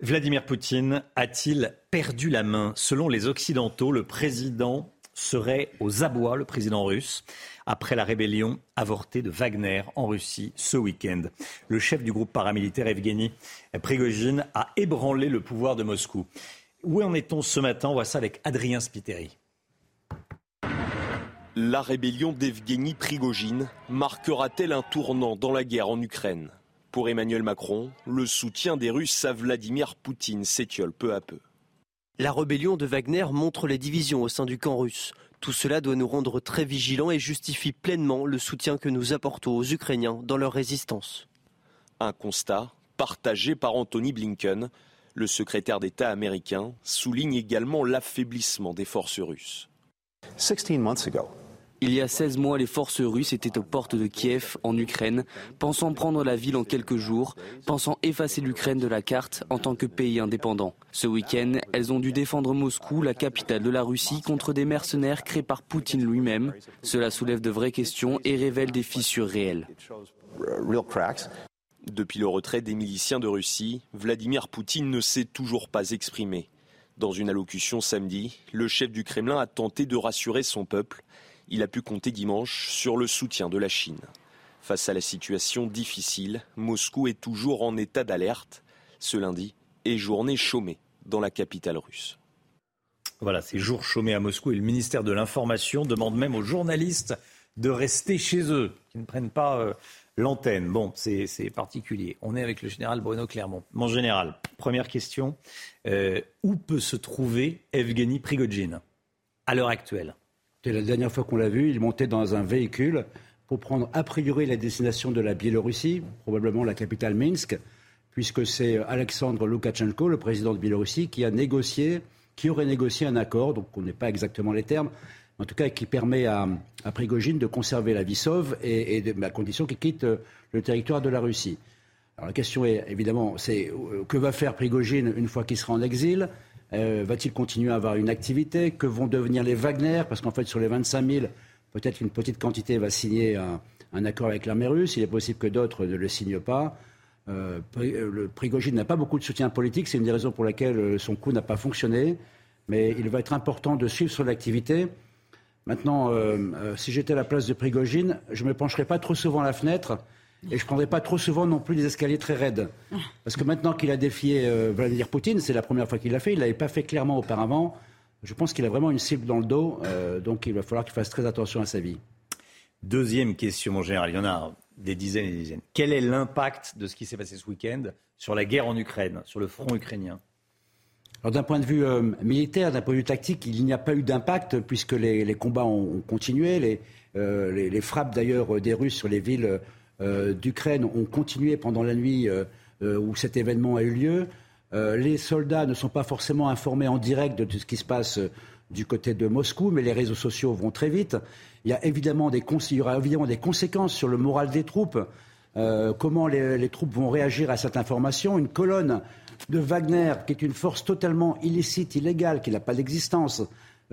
Vladimir Poutine a-t-il perdu la main Selon les Occidentaux, le président serait aux abois, le président russe, après la rébellion avortée de Wagner en Russie ce week-end. Le chef du groupe paramilitaire Evgeny Prigogine a ébranlé le pouvoir de Moscou. Où en est-on ce matin? On voit ça avec Adrien Spiteri. La rébellion d'Evgeny Prigogine marquera-t-elle un tournant dans la guerre en Ukraine? Pour Emmanuel Macron, le soutien des Russes à Vladimir Poutine s'étiole peu à peu. La rébellion de Wagner montre les divisions au sein du camp russe. Tout cela doit nous rendre très vigilants et justifie pleinement le soutien que nous apportons aux Ukrainiens dans leur résistance. Un constat partagé par Anthony Blinken. Le secrétaire d'État américain souligne également l'affaiblissement des forces russes. Il y a 16 mois, les forces russes étaient aux portes de Kiev, en Ukraine, pensant prendre la ville en quelques jours, pensant effacer l'Ukraine de la carte en tant que pays indépendant. Ce week-end, elles ont dû défendre Moscou, la capitale de la Russie, contre des mercenaires créés par Poutine lui-même. Cela soulève de vraies questions et révèle des fissures réelles. Depuis le retrait des miliciens de Russie, Vladimir Poutine ne s'est toujours pas exprimé. Dans une allocution samedi, le chef du Kremlin a tenté de rassurer son peuple il a pu compter dimanche sur le soutien de la Chine. Face à la situation difficile, Moscou est toujours en état d'alerte. Ce lundi est journée chômée dans la capitale russe. Voilà, c'est jour chômé à Moscou et le ministère de l'Information demande même aux journalistes de rester chez eux, qui ne prennent pas euh, l'antenne. Bon, c'est particulier. On est avec le général Bruno Clermont. Mon général, première question. Euh, où peut se trouver Evgeny Prigogine à l'heure actuelle? La dernière fois qu'on l'a vu, il montait dans un véhicule pour prendre a priori la destination de la Biélorussie, probablement la capitale Minsk, puisque c'est Alexandre Loukachenko, le président de Biélorussie, qui a négocié, qui aurait négocié un accord, donc on n'est pas exactement les termes, en tout cas qui permet à, à Prigogine de conserver la vie sauve et, à condition qu'il quitte le territoire de la Russie. Alors la question est évidemment, c'est euh, que va faire Prigogine une fois qu'il sera en exil? Euh, va-t-il continuer à avoir une activité? Que vont devenir les Wagner? Parce qu'en fait, sur les 25 000, peut-être qu'une petite quantité va signer un, accord avec l'armée russe. Il est possible que d'autres ne le signent pas. Euh, le Prigogine n'a pas beaucoup de soutien politique. C'est une des raisons pour laquelle euh, son coup n'a pas fonctionné. Mais il va être important de suivre son activité. Maintenant, si j'étais à la place de Prigogine, je ne me pencherais pas trop souvent à la fenêtre et je ne prendrai pas trop souvent non plus des escaliers très raides. Parce que maintenant qu'il a défié euh, Vladimir Poutine, c'est la première fois qu'il l'a fait, il ne l'avait pas fait clairement auparavant. Je pense qu'il a vraiment une cible dans le dos, euh, donc il va falloir qu'il fasse très attention à sa vie. Deuxième question, mon général, il y en a des dizaines et des dizaines. Quel est l'impact de ce qui s'est passé ce week-end sur la guerre en Ukraine, sur le front ukrainien? Alors d'un point de vue euh, militaire, d'un point de vue tactique, il n'y a pas eu d'impact puisque les, combats ont, continué. Les, les frappes d'ailleurs des Russes sur les villes d'Ukraine ont continué pendant la nuit euh, euh, où cet événement a eu lieu. les soldats ne sont pas forcément informés en direct de ce qui se passe du côté de Moscou, mais les réseaux sociaux vont très vite. Il y, a évidemment des, aura évidemment des conséquences sur le moral des troupes. comment les, troupes vont réagir à cette information Une colonne de Wagner, qui est une force totalement illicite, illégale, qui n'a pas d'existence,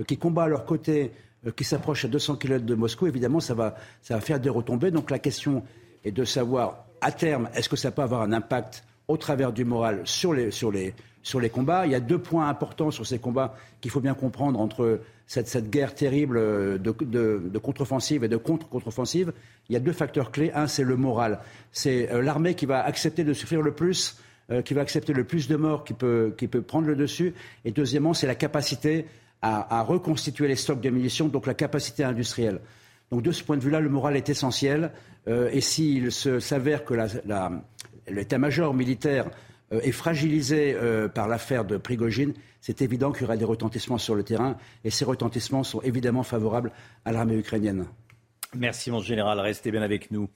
qui combat à leur côté, qui s'approche à 200 km de Moscou, évidemment, ça va, ça va faire des retombées. Donc la question et de savoir à terme est-ce que ça peut avoir un impact au travers du moral sur les, combats. Il y a deux points importants sur ces combats qu'il faut bien comprendre entre cette, guerre terrible de, de, contre-offensive et de contre-contre-offensive. Il y a deux facteurs clés. Un, c'est le moral. C'est euh, l'armée qui va accepter de souffrir le plus, euh, qui va accepter le plus de morts, qui peut, qui peut prendre le dessus. Et deuxièmement, c'est la capacité à, à reconstituer les stocks de munitions, donc la capacité industrielle. Donc de ce point de vue-là, le moral est essentiel. Euh, et s'il s'avère que l'état-major militaire euh, est fragilisé euh, par l'affaire de Prigogine, c'est évident qu'il y aura des retentissements sur le terrain. Et ces retentissements sont évidemment favorables à l'armée ukrainienne. Merci, mon général. Restez bien avec nous.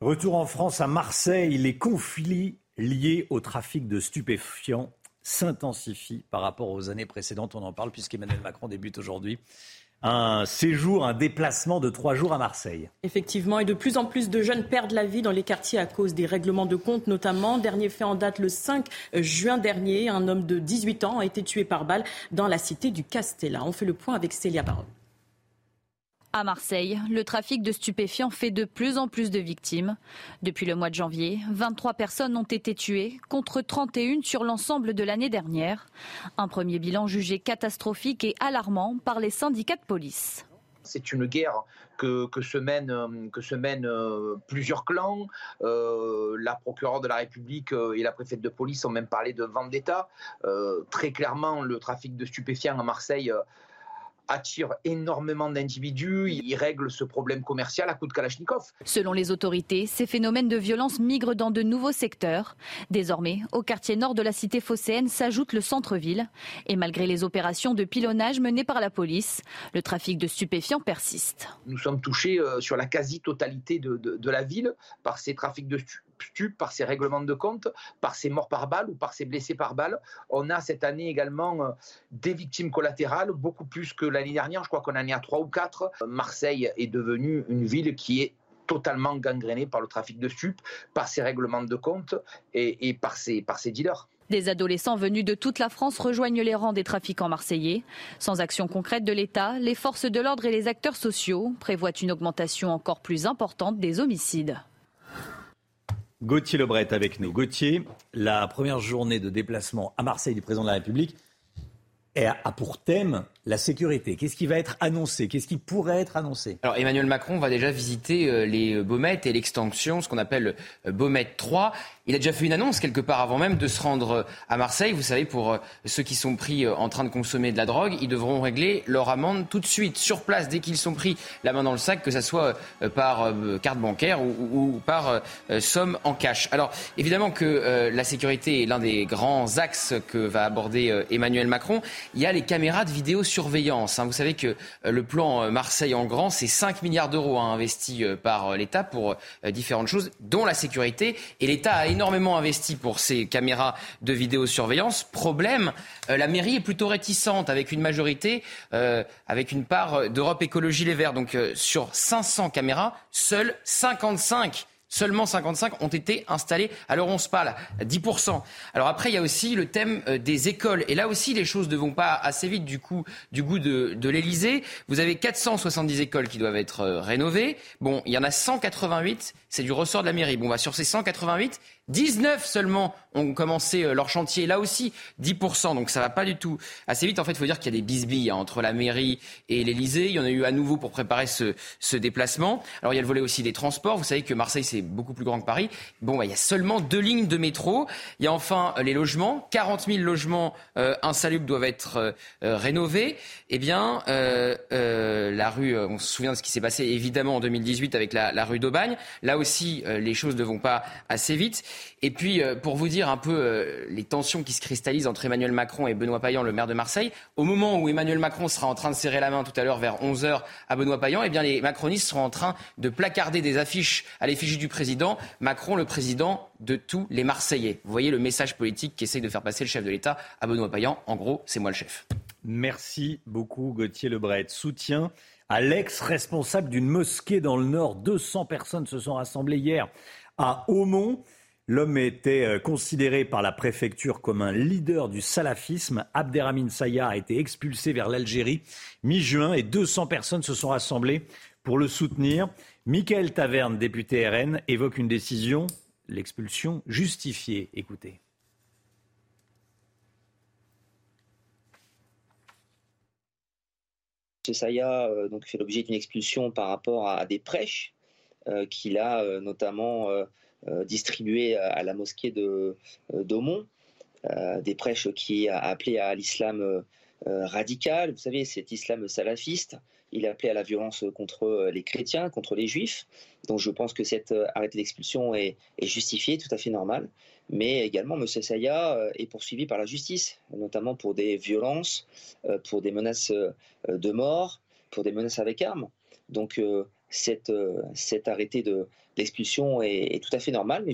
Retour en France à Marseille. Les conflits liés au trafic de stupéfiants s'intensifie par rapport aux années précédentes. On en parle puisqu'Emmanuel Macron débute aujourd'hui un séjour, un déplacement de trois jours à Marseille. Effectivement, et de plus en plus de jeunes perdent la vie dans les quartiers à cause des règlements de compte notamment. Dernier fait en date le 5 juin dernier, un homme de 18 ans a été tué par balle dans la cité du Castella. On fait le point avec Célia Baron. À Marseille, le trafic de stupéfiants fait de plus en plus de victimes. Depuis le mois de janvier, 23 personnes ont été tuées, contre 31 sur l'ensemble de l'année dernière. Un premier bilan jugé catastrophique et alarmant par les syndicats de police. C'est une guerre que, se mènent, se euh, plusieurs clans. Euh, la procureure de la République euh, et la préfète de police ont même parlé de vendetta. très clairement, le trafic de stupéfiants à Marseille attire énormément d'individus, il règle ce problème commercial à coup de Kalachnikov. Selon les autorités, ces phénomènes de violence migrent dans de nouveaux secteurs. Désormais, au quartier nord de la cité phocéenne s'ajoute le centre-ville. Et malgré les opérations de pilonnage menées par la police, le trafic de stupéfiants persiste. Nous sommes touchés euh, sur la quasi-totalité de, de, la ville par ces trafics de stupéfiants par ces règlements de compte, par ces morts par balle ou par ces blessés par balle. On a cette année également euh, des victimes collatérales, beaucoup plus que l'année dernière. Je crois qu'on en est à trois ou quatre. Marseille est devenue une ville qui est totalement gangrénée par le trafic de stupes, par ces règlements de compte et, par, ces, par ces dealers. Des adolescents venus de toute la France rejoignent les rangs des trafiquants marseillais. Sans action concrète de l'État, les forces de l'ordre et les acteurs sociaux prévoient une augmentation encore plus importante des homicides. Gauthier Lebret avec nous. Gauthier, la première journée de déplacement à Marseille du président de la République a pour thème la sécurité. Qu'est-ce qui va être annoncé? Qu'est-ce qui pourrait être annoncé? Alors Emmanuel Macron va déjà visiter euh, les Baumettes et l'extension, ce qu'on appelle euh, Baumette 3. Il a déjà fait une annonce quelque part avant même de se rendre euh, à Marseille. Vous savez, pour ceux qui sont pris en train de consommer de la drogue, ils devront régler leur amende tout de suite, sur place, dès qu'ils sont pris la main dans le sac, que ce soit par carte bancaire ou, par somme en cash. Alors évidemment que la sécurité est l'un des grands axes que va aborder Emmanuel Macron. Il y a les caméras de vidéosurveillance. Hein. Vous savez que le plan Marseille en grand, c'est 5 milliards d'euros hein, investis par l'État pour différentes choses, dont la sécurité. Et l'État a énormément investi pour ces caméras de vidéosurveillance. Problème, euh, la mairie est plutôt réticente avec une majorité, euh, avec une part d'Europe Écologie Les Verts. Donc euh, sur 500 caméras, seules 55 Seulement 55 ont été installés l'heure on se parle, 10%. Alors après, il y a aussi le thème des écoles. Et là aussi, les choses ne vont pas assez vite du, coup, du goût de, de l'Elysée. Vous avez 470 écoles qui doivent être rénovées. Bon, il y en a 188 c'est du ressort de la mairie. Bon, bah, sur ces 188, 19 seulement ont commencé euh, leur chantier. Là aussi, 10%. Donc ça va pas du tout assez vite. En fait, il faut dire qu'il y a des bisbilles hein, entre la mairie et l'Elysée. Il y en a eu à nouveau pour préparer ce, ce, déplacement. Alors il y a le volet aussi des transports. Vous savez que Marseille, c'est beaucoup plus grand que Paris. Bon, bah, il y a seulement deux lignes de métro. Il y a enfin euh, les logements. 40 000 logements euh, insalubres doivent être rénovés. Eh bien, la rue, on se souvient de ce qui s'est passé évidemment en 2018 avec la, la rue d'Aubagne. Là aussi, euh, les choses ne vont pas assez vite. Et puis, euh, pour vous dire un peu euh, les tensions qui se cristallisent entre Emmanuel Macron et Benoît Payan, le maire de Marseille, au moment où Emmanuel Macron sera en train de serrer la main tout à l'heure vers 11h à Benoît Payan, eh bien, les macronistes seront en train de placarder des affiches à l'effigie du président. Macron, le président de tous les Marseillais. Vous voyez le message politique qu'essaye de faire passer le chef de l'État à Benoît Payan. En gros, c'est moi le chef. Merci beaucoup, Gauthier Lebret. Soutien à l'ex-responsable d'une mosquée dans le Nord. 200 personnes se sont rassemblées hier à Aumont. L'homme était euh, considéré par la préfecture comme un leader du salafisme. Abderrahmine Saya a été expulsé vers l'Algérie mi-juin et 200 personnes se sont rassemblées pour le soutenir. Michael Taverne, député RN, évoque une décision, l'expulsion justifiée. Écoutez. Saya euh, donc, fait l'objet d'une expulsion par rapport à, des prêches euh, qu'il a notamment distribuées à, la mosquée de d'Aumont, des prêches qui a appelé à l'islam radical, vous savez, cet islam salafiste. Il a appelé à la violence contre les chrétiens, contre les juifs. Donc je pense que cet arrêté d'expulsion est, est justifié, tout à fait normal mais également M. Saya euh, est poursuivi par la justice, notamment pour des violences, euh, pour des menaces euh, de mort, pour des menaces avec armes. Donc cet, arrêté d'expulsion est, tout à fait normal.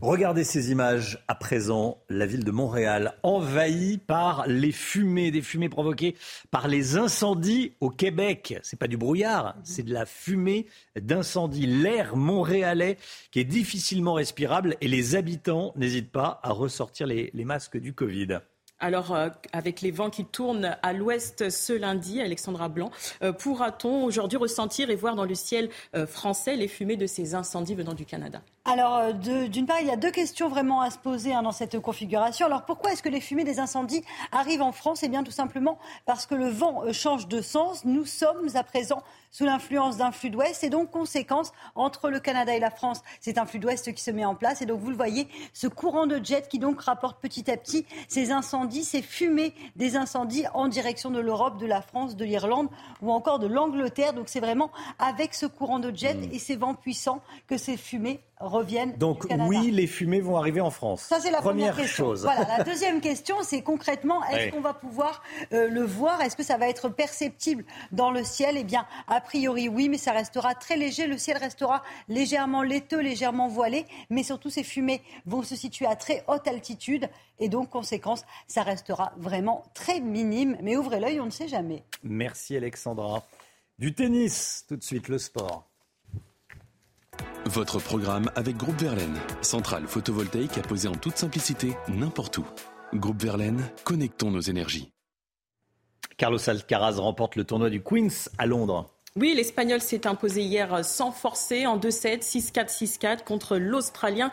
Regardez ces images à présent, la ville de Montréal envahie par les fumées, des fumées provoquées par les incendies au Québec. C'est pas du brouillard, c'est de la fumée d'incendie. L'air montréalais qui est difficilement respirable et les habitants n'hésitent pas à ressortir les masques du Covid. Alors, euh, avec les vents qui tournent à l'ouest ce lundi, Alexandra Blanc, euh, pourra-t-on aujourd'hui ressentir et voir dans le ciel euh, français les fumées de ces incendies venant du Canada? Alors, d'une part, il y a deux questions vraiment à se poser hein, dans cette configuration. Alors, pourquoi est-ce que les fumées des incendies arrivent en France? Eh bien, tout simplement parce que le vent change de sens. Nous sommes à présent sous l'influence d'un flux d'ouest et donc conséquence entre le Canada et la France. C'est un flux d'ouest qui se met en place et donc vous le voyez, ce courant de jet qui donc rapporte petit à petit ces incendies, ces fumées des incendies en direction de l'Europe, de la France, de l'Irlande ou encore de l'Angleterre. Donc c'est vraiment avec ce courant de jet mmh. et ces vents puissants que ces fumées reviennent. Donc oui, les fumées vont arriver en France. Ça c'est la première, question. Chose. Voilà, la deuxième question, c'est concrètement, est-ce qu'on va pouvoir euh, le voir? Est-ce que ça va être perceptible dans le ciel? Eh bien, a priori oui, mais ça restera très léger. Le ciel restera légèrement laiteux, légèrement voilé, mais surtout ces fumées vont se situer à très haute altitude et donc conséquence, ça restera vraiment très minime. Mais ouvrez l'œil, on ne sait jamais. Merci Alexandra. Du tennis, tout de suite le sport. Votre programme avec Groupe Verlaine, centrale photovoltaïque à poser en toute simplicité n'importe où. Groupe Verlaine, connectons nos énergies. Carlos Alcaraz remporte le tournoi du Queens à Londres. Oui, l'Espagnol s'est imposé hier sans forcer en 2-7, 6-4, 6-4 contre l'Australien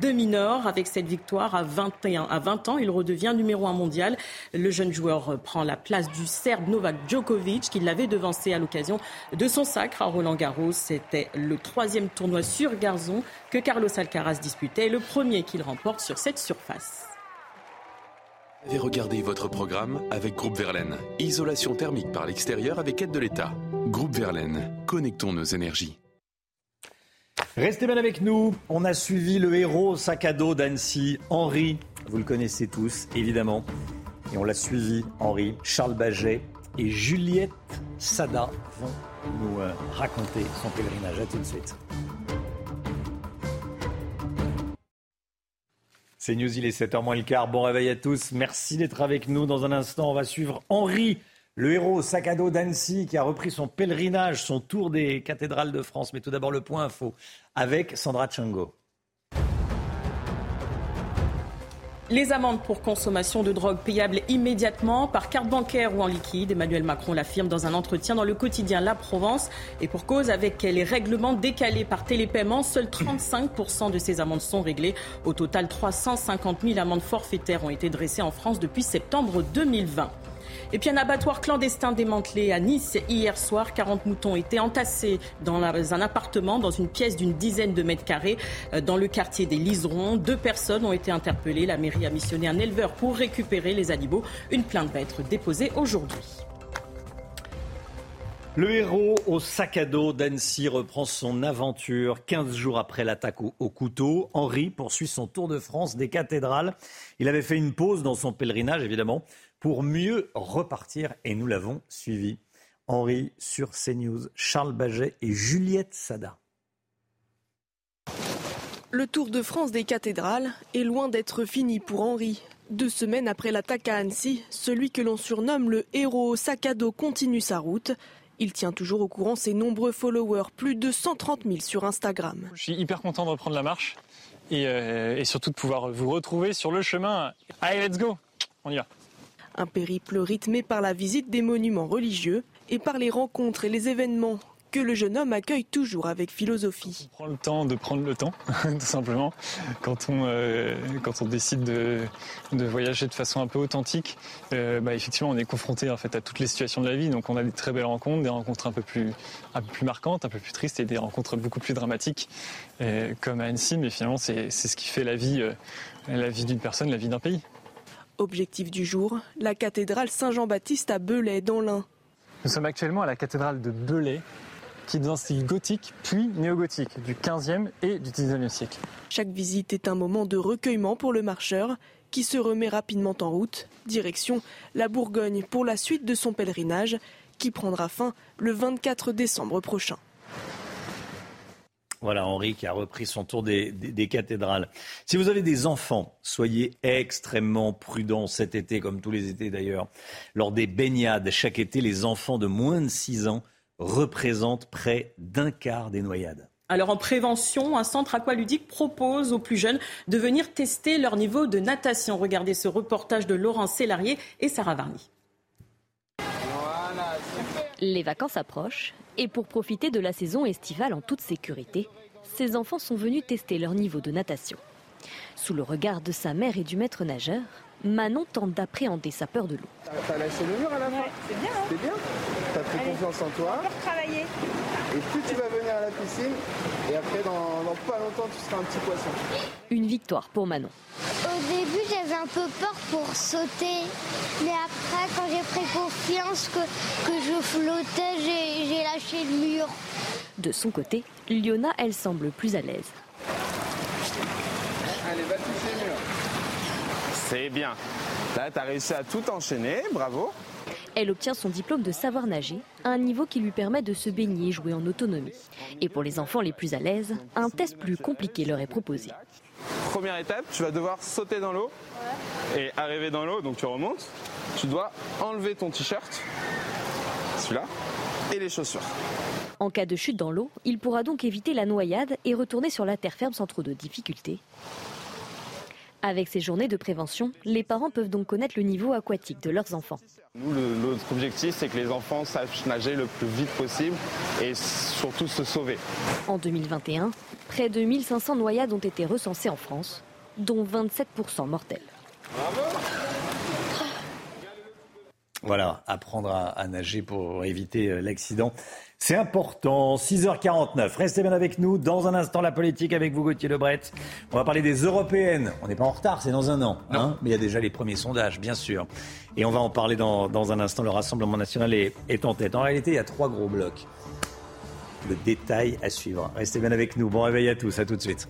de Minor. Avec cette victoire à 21, à 20 ans, il redevient numéro 1 mondial. Le jeune joueur prend la place du Serbe Novak Djokovic qui l'avait devancé à l'occasion de son sacre à Roland Garros. C'était le troisième tournoi sur gazon que Carlos Alcaraz disputait, le premier qu'il remporte sur cette surface. Avez regardé votre programme avec Groupe Verlaine. Isolation thermique par l'extérieur avec aide de l'État. Groupe Verlaine, connectons nos énergies. Restez bien avec nous. On a suivi le héros sac à dos d'Annecy, Henri. Vous le connaissez tous, évidemment. Et on l'a suivi, Henri, Charles Baget et Juliette Sada vont nous euh, raconter son pèlerinage. À tout de suite. C'est News, il est 7h moins le quart. Bon réveil à tous. Merci d'être avec nous. Dans un instant, on va suivre Henri, le héros sac à dos d'Annecy qui a repris son pèlerinage, son tour des cathédrales de France. Mais tout d'abord, le point info avec Sandra Chango. Les amendes pour consommation de drogue payables immédiatement par carte bancaire ou en liquide. Emmanuel Macron l'affirme dans un entretien dans le quotidien La Provence. Et pour cause, avec les règlements décalés par télépaiement, seuls 35% de ces amendes sont réglées. Au total, 350 000 amendes forfaitaires ont été dressées en France depuis septembre 2020. Et puis un abattoir clandestin démantelé à Nice hier soir. 40 moutons étaient entassés dans un appartement, dans une pièce d'une dizaine de mètres carrés, euh, dans le quartier des Liserons. Deux personnes ont été interpellées. La mairie a missionné un éleveur pour récupérer les animaux. Une plainte va être déposée aujourd'hui. Le héros au sac à dos d'Annecy reprend son aventure 15 jours après l'attaque au, au, couteau. Henri poursuit son tour de France des cathédrales. Il avait fait une pause dans son pèlerinage, évidemment, pour mieux repartir et nous l'avons suivi. Henri sur CNews, Charles Baget et Juliette Sada. Le Tour de France des cathédrales est loin d'être fini pour Henri. Deux semaines après l'attaque à Annecy, celui que l'on surnomme le héros au sac à dos continue sa route. Il tient toujours au courant ses nombreux followers, plus de 130 000 sur Instagram. Je suis hyper content de reprendre la marche et, euh, et surtout de pouvoir vous retrouver sur le chemin. Allez, let's go On y va un périple rythmé par la visite des monuments religieux et par les rencontres et les événements que le jeune homme accueille toujours avec philosophie. On prend le temps de prendre le temps, tout simplement, quand on, euh, décide de, voyager de façon un peu authentique. Euh, bah, effectivement, on est confronté en fait à toutes les situations de la vie, donc on a des très belles rencontres, des rencontres un peu plus, marquantes, un peu plus tristes et des rencontres beaucoup plus dramatiques, euh, comme à Annecy. Mais finalement, c'est ce qui fait la vie, la vie d'une personne, la vie d'un pays. Objectif du jour, la cathédrale Saint-Jean-Baptiste à Belay dans l'Ain. Nous sommes actuellement à la cathédrale de Belay, qui est dans un style gothique puis néo-gothique du 15e et du 19e siècle. Chaque visite est un moment de recueillement pour le marcheur qui se remet rapidement en route, direction la Bourgogne pour la suite de son pèlerinage qui prendra fin le 24 décembre prochain. Voilà, Henri qui a repris son tour des, des, cathédrales. Si vous avez des enfants, soyez extrêmement prudents cet été, comme tous les étés d'ailleurs. Lors des baignades, chaque été, les enfants de moins de 6 ans représentent près d'un quart des noyades. Alors en prévention, un centre aqualudique propose aux plus jeunes de venir tester leur niveau de natation. Regardez ce reportage de Laurent Sélarié et Sarah Varny. Les vacances approchent et pour profiter de la saison estivale en toute sécurité, ces enfants sont venus tester leur niveau de natation. Sous le regard de sa mère et du maître nageur, Manon tente d'appréhender sa peur de l'eau. T'as lâché le mur à la fin C'est bien. Hein c'est bien T'as pris confiance en toi. On travailler. Et plus tu vas venir à la piscine, et après dans, dans, pas longtemps tu seras un petit poisson. Une victoire pour Manon. Au début j'avais un peu peur pour sauter, mais après quand j'ai pris confiance que, que je flottais, j'ai lâché le mur. De son côté, Liona, elle semble plus à l'aise. Allez, va toucher le mur. C'est bien. Là, tu as réussi à tout enchaîner, bravo. Elle obtient son diplôme de savoir nager, un niveau qui lui permet de se baigner et jouer en autonomie. Et pour les enfants les plus à l'aise, un test plus compliqué leur est proposé. Première étape, tu vas devoir sauter dans l'eau et arriver dans l'eau, donc tu remontes. Tu dois enlever ton t-shirt, celui-là, et les chaussures. En cas de chute dans l'eau, il pourra donc éviter la noyade et retourner sur la terre ferme sans trop de difficultés. Avec ces journées de prévention, les parents peuvent donc connaître le niveau aquatique de leurs enfants. Nous, notre objectif, c'est que les enfants sachent nager le plus vite possible et surtout se sauver. En 2021, près de 1500 noyades ont été recensées en France, dont 27% mortelles. Voilà, apprendre à, nager pour éviter euh, l'accident. C'est important. 6h49. Restez bien avec nous. Dans un instant, la politique avec vous, Gauthier Lebret. On va parler des européennes. On n'est pas en retard, c'est dans un an. Hein Mais il y a déjà les premiers sondages, bien sûr. Et on va en parler dans, dans un instant. Le Rassemblement national est, est en tête. En réalité, il y a trois gros blocs. Le détail à suivre. Restez bien avec nous. Bon réveil à tous. À tout de suite.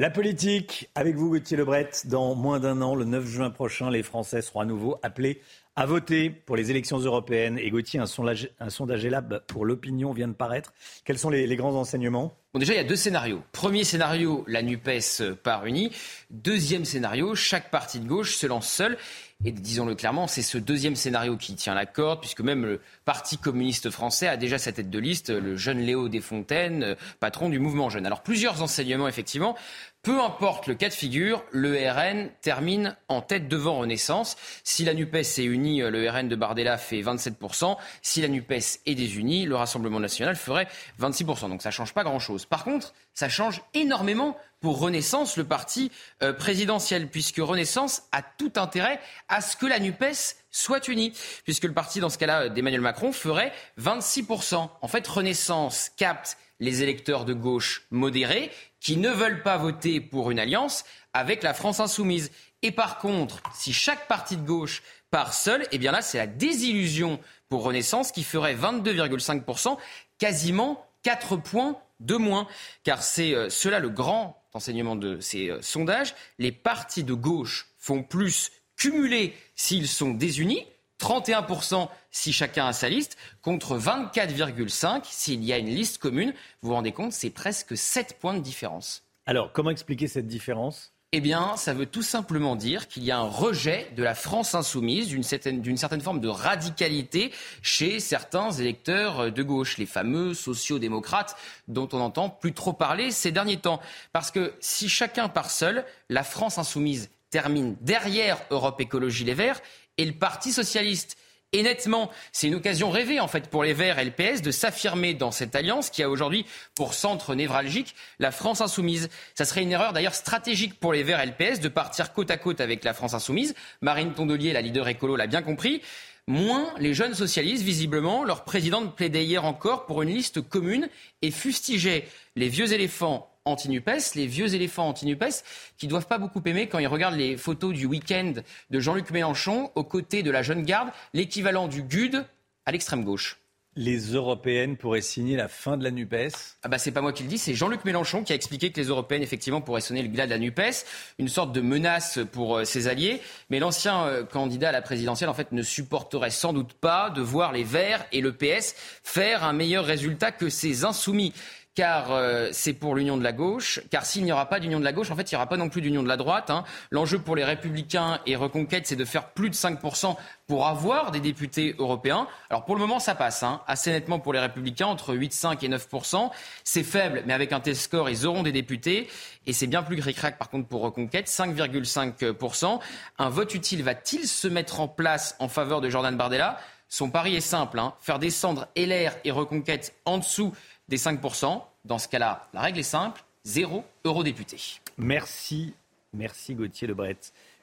La politique, avec vous Gauthier Lebret, dans moins d'un an, le 9 juin prochain, les Français seront à nouveau appelés à voter pour les élections européennes. Et Gauthier, un sondage, un Elab pour l'opinion vient de paraître. Quels sont les, grands enseignements? Bon, déjà, il y a deux scénarios. Premier scénario, la NUPES part unie. Deuxième scénario, chaque parti de gauche se lance seul. Et disons-le clairement, c'est ce deuxième scénario qui tient la corde, puisque même le Parti communiste français a déjà sa tête de liste, le jeune Léo Desfontaines, patron du mouvement jeune. Alors plusieurs enseignements, effectivement. Peu importe le cas de figure, le RN termine en tête devant Renaissance. Si la NUPES est unie, le RN de Bardella fait 27%. Si la NUPES est désunie, le Rassemblement national ferait 26%. Donc ça ne change pas grand-chose. Par contre, ça change énormément pour Renaissance, le parti euh, présidentiel, puisque Renaissance a tout intérêt à ce que la NUPES soit unie, puisque le parti, dans ce cas-là, d'Emmanuel Macron, ferait 26%. En fait, Renaissance capte les électeurs de gauche modérés qui ne veulent pas voter pour une alliance avec la France insoumise. Et par contre, si chaque parti de gauche part seul, eh bien là, c'est la désillusion pour Renaissance qui ferait 22,5%, quasiment 4 points de moins. Car c'est euh, cela le grand enseignement de ces euh, sondages. Les partis de gauche font plus cumuler s'ils sont désunis. 31% si chacun a sa liste, contre 24,5% s'il y a une liste commune. Vous vous rendez compte, c'est presque 7 points de différence. Alors, comment expliquer cette différence? Eh bien, ça veut tout simplement dire qu'il y a un rejet de la France insoumise, d'une certaine, certaine, forme de radicalité chez certains électeurs de gauche, les fameux sociaux-démocrates dont on n'entend plus trop parler ces derniers temps. Parce que si chacun part seul, la France insoumise termine derrière Europe Écologie Les Verts et le Parti socialiste. Et nettement, c'est une occasion rêvée en fait pour les Verts et le PS de s'affirmer dans cette alliance qui a aujourd'hui pour centre névralgique la France insoumise. Ça serait une erreur d'ailleurs stratégique pour les Verts et le PS de partir côte à côte avec la France insoumise. Marine Tondelier, la leader écolo, l'a bien compris. Moins les jeunes socialistes, visiblement, leur présidente plaidait hier encore pour une liste commune et fustigeait les vieux éléphants anti-NUPES, les vieux éléphants anti-NUPES, qui doivent pas beaucoup aimer quand ils regardent les photos du week-end de Jean-Luc Mélenchon aux côtés de la jeune garde, l'équivalent du GUD à l'extrême gauche. les européennes pourraient signer la fin de la NUPES? Ah bah C'est pas moi qui le dis, c'est Jean-Luc Mélenchon qui a expliqué que les européennes, effectivement, pourraient sonner le glas de la NUPES, une sorte de menace pour euh, ses alliés. Mais l'ancien euh, candidat à la présidentielle, en fait, ne supporterait sans doute pas de voir les Verts et le PS faire un meilleur résultat que ses insoumis car euh, c'est pour l'union de la gauche, car s'il n'y aura pas d'union de la gauche, en fait, il n'y aura pas non plus d'union de la droite. Hein. L'enjeu pour les républicains et Reconquête, c'est de faire plus de 5% pour avoir des députés européens. Alors pour le moment, ça passe hein, assez nettement pour les républicains, entre 8,5 et 9%. C'est faible, mais avec un test score, ils auront des députés. Et c'est bien plus ric par contre pour Reconquête, 5,5%. Un vote utile va-t-il se mettre en place en faveur de Jordan Bardella? Son pari est simple, hein, faire descendre LR et Reconquête en dessous des 5%. Dans ce cas-là, la règle est simple, zéro eurodéputé. Merci, merci Gauthier Lebret.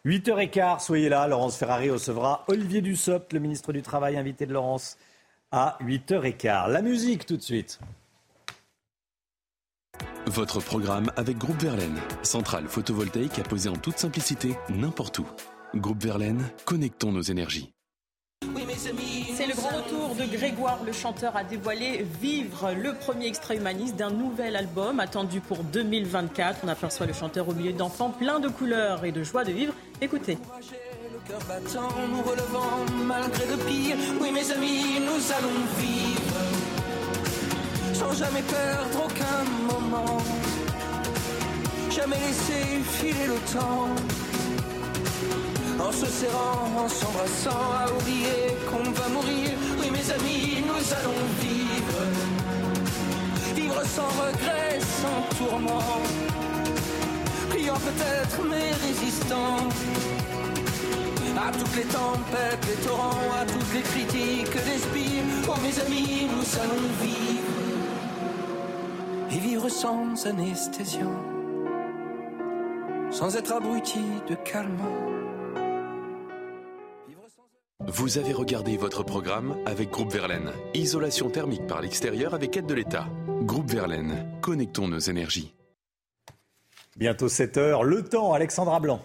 8h15, soyez là. Laurence Ferrari recevra Olivier Dussopt, le ministre du Travail, invité de Laurence, à 8h15. La musique tout de suite. Votre programme avec Groupe Verlaine, centrale photovoltaïque à poser en toute simplicité n'importe où. Groupe Verlaine, connectons nos énergies. Le grand retour Grégoire. Le chanteur a dévoilé Vivre, le premier extrait humaniste d'un nouvel album attendu pour 2024. On aperçoit le chanteur au milieu d'enfants plein de couleurs et de joie de vivre. Écoutez. Amis, nous allons vivre, vivre sans regret, sans tourment, priant peut-être, mais résistant. À toutes les tempêtes, les torrents, à toutes les critiques, les spires. Oh mes amis, nous allons vivre. Et vivre sans anesthésion, sans être abruti de calmant vous avez regardé votre programme avec Groupe Verlaine. Isolation thermique par l'extérieur avec aide de l'État. Groupe Verlaine, connectons nos énergies. Bientôt 7 heures, le temps, Alexandra Blanc.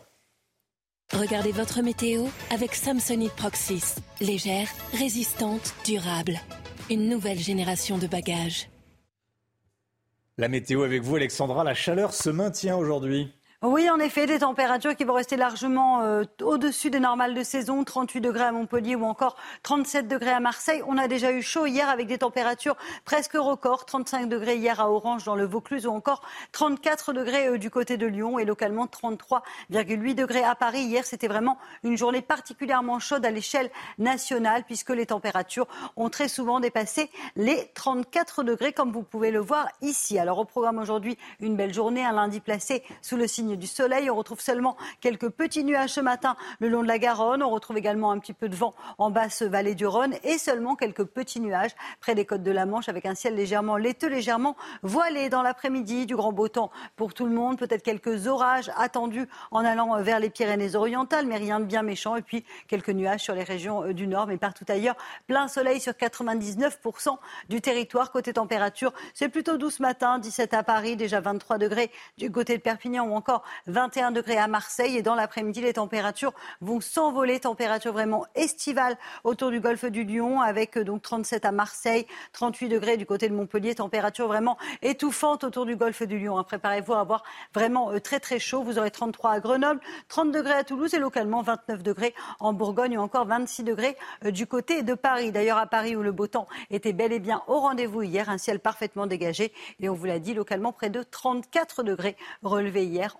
Regardez votre météo avec Samsonite Proxys. Légère, résistante, durable. Une nouvelle génération de bagages. La météo avec vous, Alexandra. La chaleur se maintient aujourd'hui. Oui, en effet, des températures qui vont rester largement euh, au-dessus des normales de saison, 38 degrés à Montpellier ou encore 37 degrés à Marseille. On a déjà eu chaud hier avec des températures presque records, 35 degrés hier à Orange dans le Vaucluse ou encore 34 degrés euh, du côté de Lyon et localement 33,8 degrés à Paris. Hier, c'était vraiment une journée particulièrement chaude à l'échelle nationale puisque les températures ont très souvent dépassé les 34 degrés comme vous pouvez le voir ici. Alors au programme aujourd'hui, une belle journée, un lundi placé sous le signe du soleil. On retrouve seulement quelques petits nuages ce matin le long de la Garonne. On retrouve également un petit peu de vent en basse vallée du Rhône et seulement quelques petits nuages près des côtes de la Manche avec un ciel légèrement laiteux, légèrement voilé dans l'après-midi. Du grand beau temps pour tout le monde. Peut-être quelques orages attendus en allant vers les Pyrénées-Orientales, mais rien de bien méchant. Et puis quelques nuages sur les régions euh, du nord, mais partout ailleurs. Plein soleil sur 99% du territoire. Côté température, c'est plutôt doux ce matin. 17 à Paris, déjà 23 degrés du côté de Perpignan ou encore 21 degrés à Marseille. Et dans l'après-midi, les températures vont s'envoler. Température vraiment estivale autour du golfe du Lion, avec euh, donc 37 à Marseille, 38 degrés du côté de Montpellier. Température vraiment étouffante autour du golfe du Lion. Hein. Préparez-vous à avoir vraiment euh, très très chaud. Vous aurez 33 à Grenoble, 30 degrés à Toulouse et localement 29 degrés en Bourgogne ou encore 26 degrés euh, du côté de Paris. D'ailleurs, à Paris où le beau temps était bel et bien au rendez-vous hier, un ciel parfaitement dégagé. Et on vous l'a dit, localement près de 34 degrés relevés hier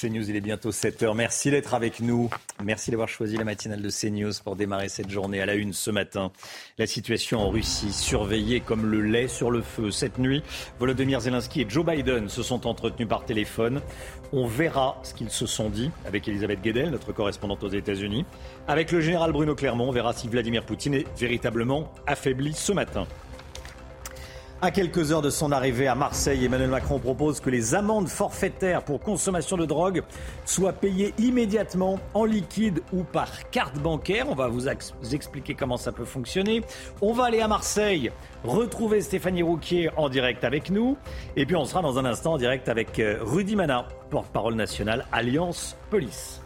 CNews, il est bientôt 7h. Merci d'être avec nous. Merci d'avoir choisi la matinale de CNews pour démarrer cette journée à la une ce matin. La situation en Russie, surveillée comme le lait sur le feu. Cette nuit, Volodymyr Zelensky et Joe Biden se sont entretenus par téléphone. On verra ce qu'ils se sont dit avec Elisabeth Guedel, notre correspondante aux États-Unis. Avec le général Bruno Clermont, on verra si Vladimir Poutine est véritablement affaibli ce matin. À quelques heures de son arrivée à Marseille, Emmanuel Macron propose que les amendes forfaitaires pour consommation de drogue soient payées immédiatement en liquide ou par carte bancaire. On va vous expliquer comment ça peut fonctionner. On va aller à Marseille, retrouver Stéphanie Rouquier en direct avec nous. Et puis on sera dans un instant en direct avec euh, Rudy Mana, porte-parole nationale Alliance Police.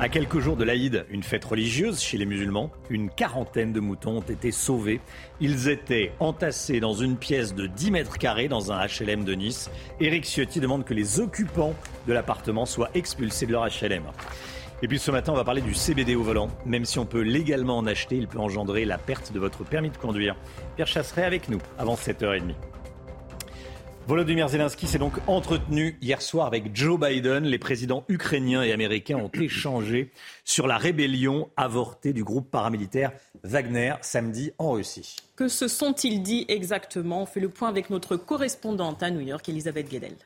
À quelques jours de l'Aïd, une fête religieuse chez les musulmans, une quarantaine de moutons ont été sauvés. Ils étaient entassés dans une pièce de 10 mètres carrés dans un HLM de Nice. Éric Ciotti demande que les occupants de l'appartement soient expulsés de leur HLM. Et puis ce matin, on va parler du CBD au volant. Même si on peut légalement en acheter, il peut engendrer la perte de votre permis de conduire. Pierre Chasseret avec nous avant 7h30. Volodymyr Zelensky s'est donc entretenu hier soir avec Joe Biden. Les présidents ukrainiens et américains ont échangé sur la rébellion avortée du groupe paramilitaire Wagner samedi en Russie. Que se sont-ils dit exactement? On fait le point avec notre correspondante à New York, Elisabeth Guedel.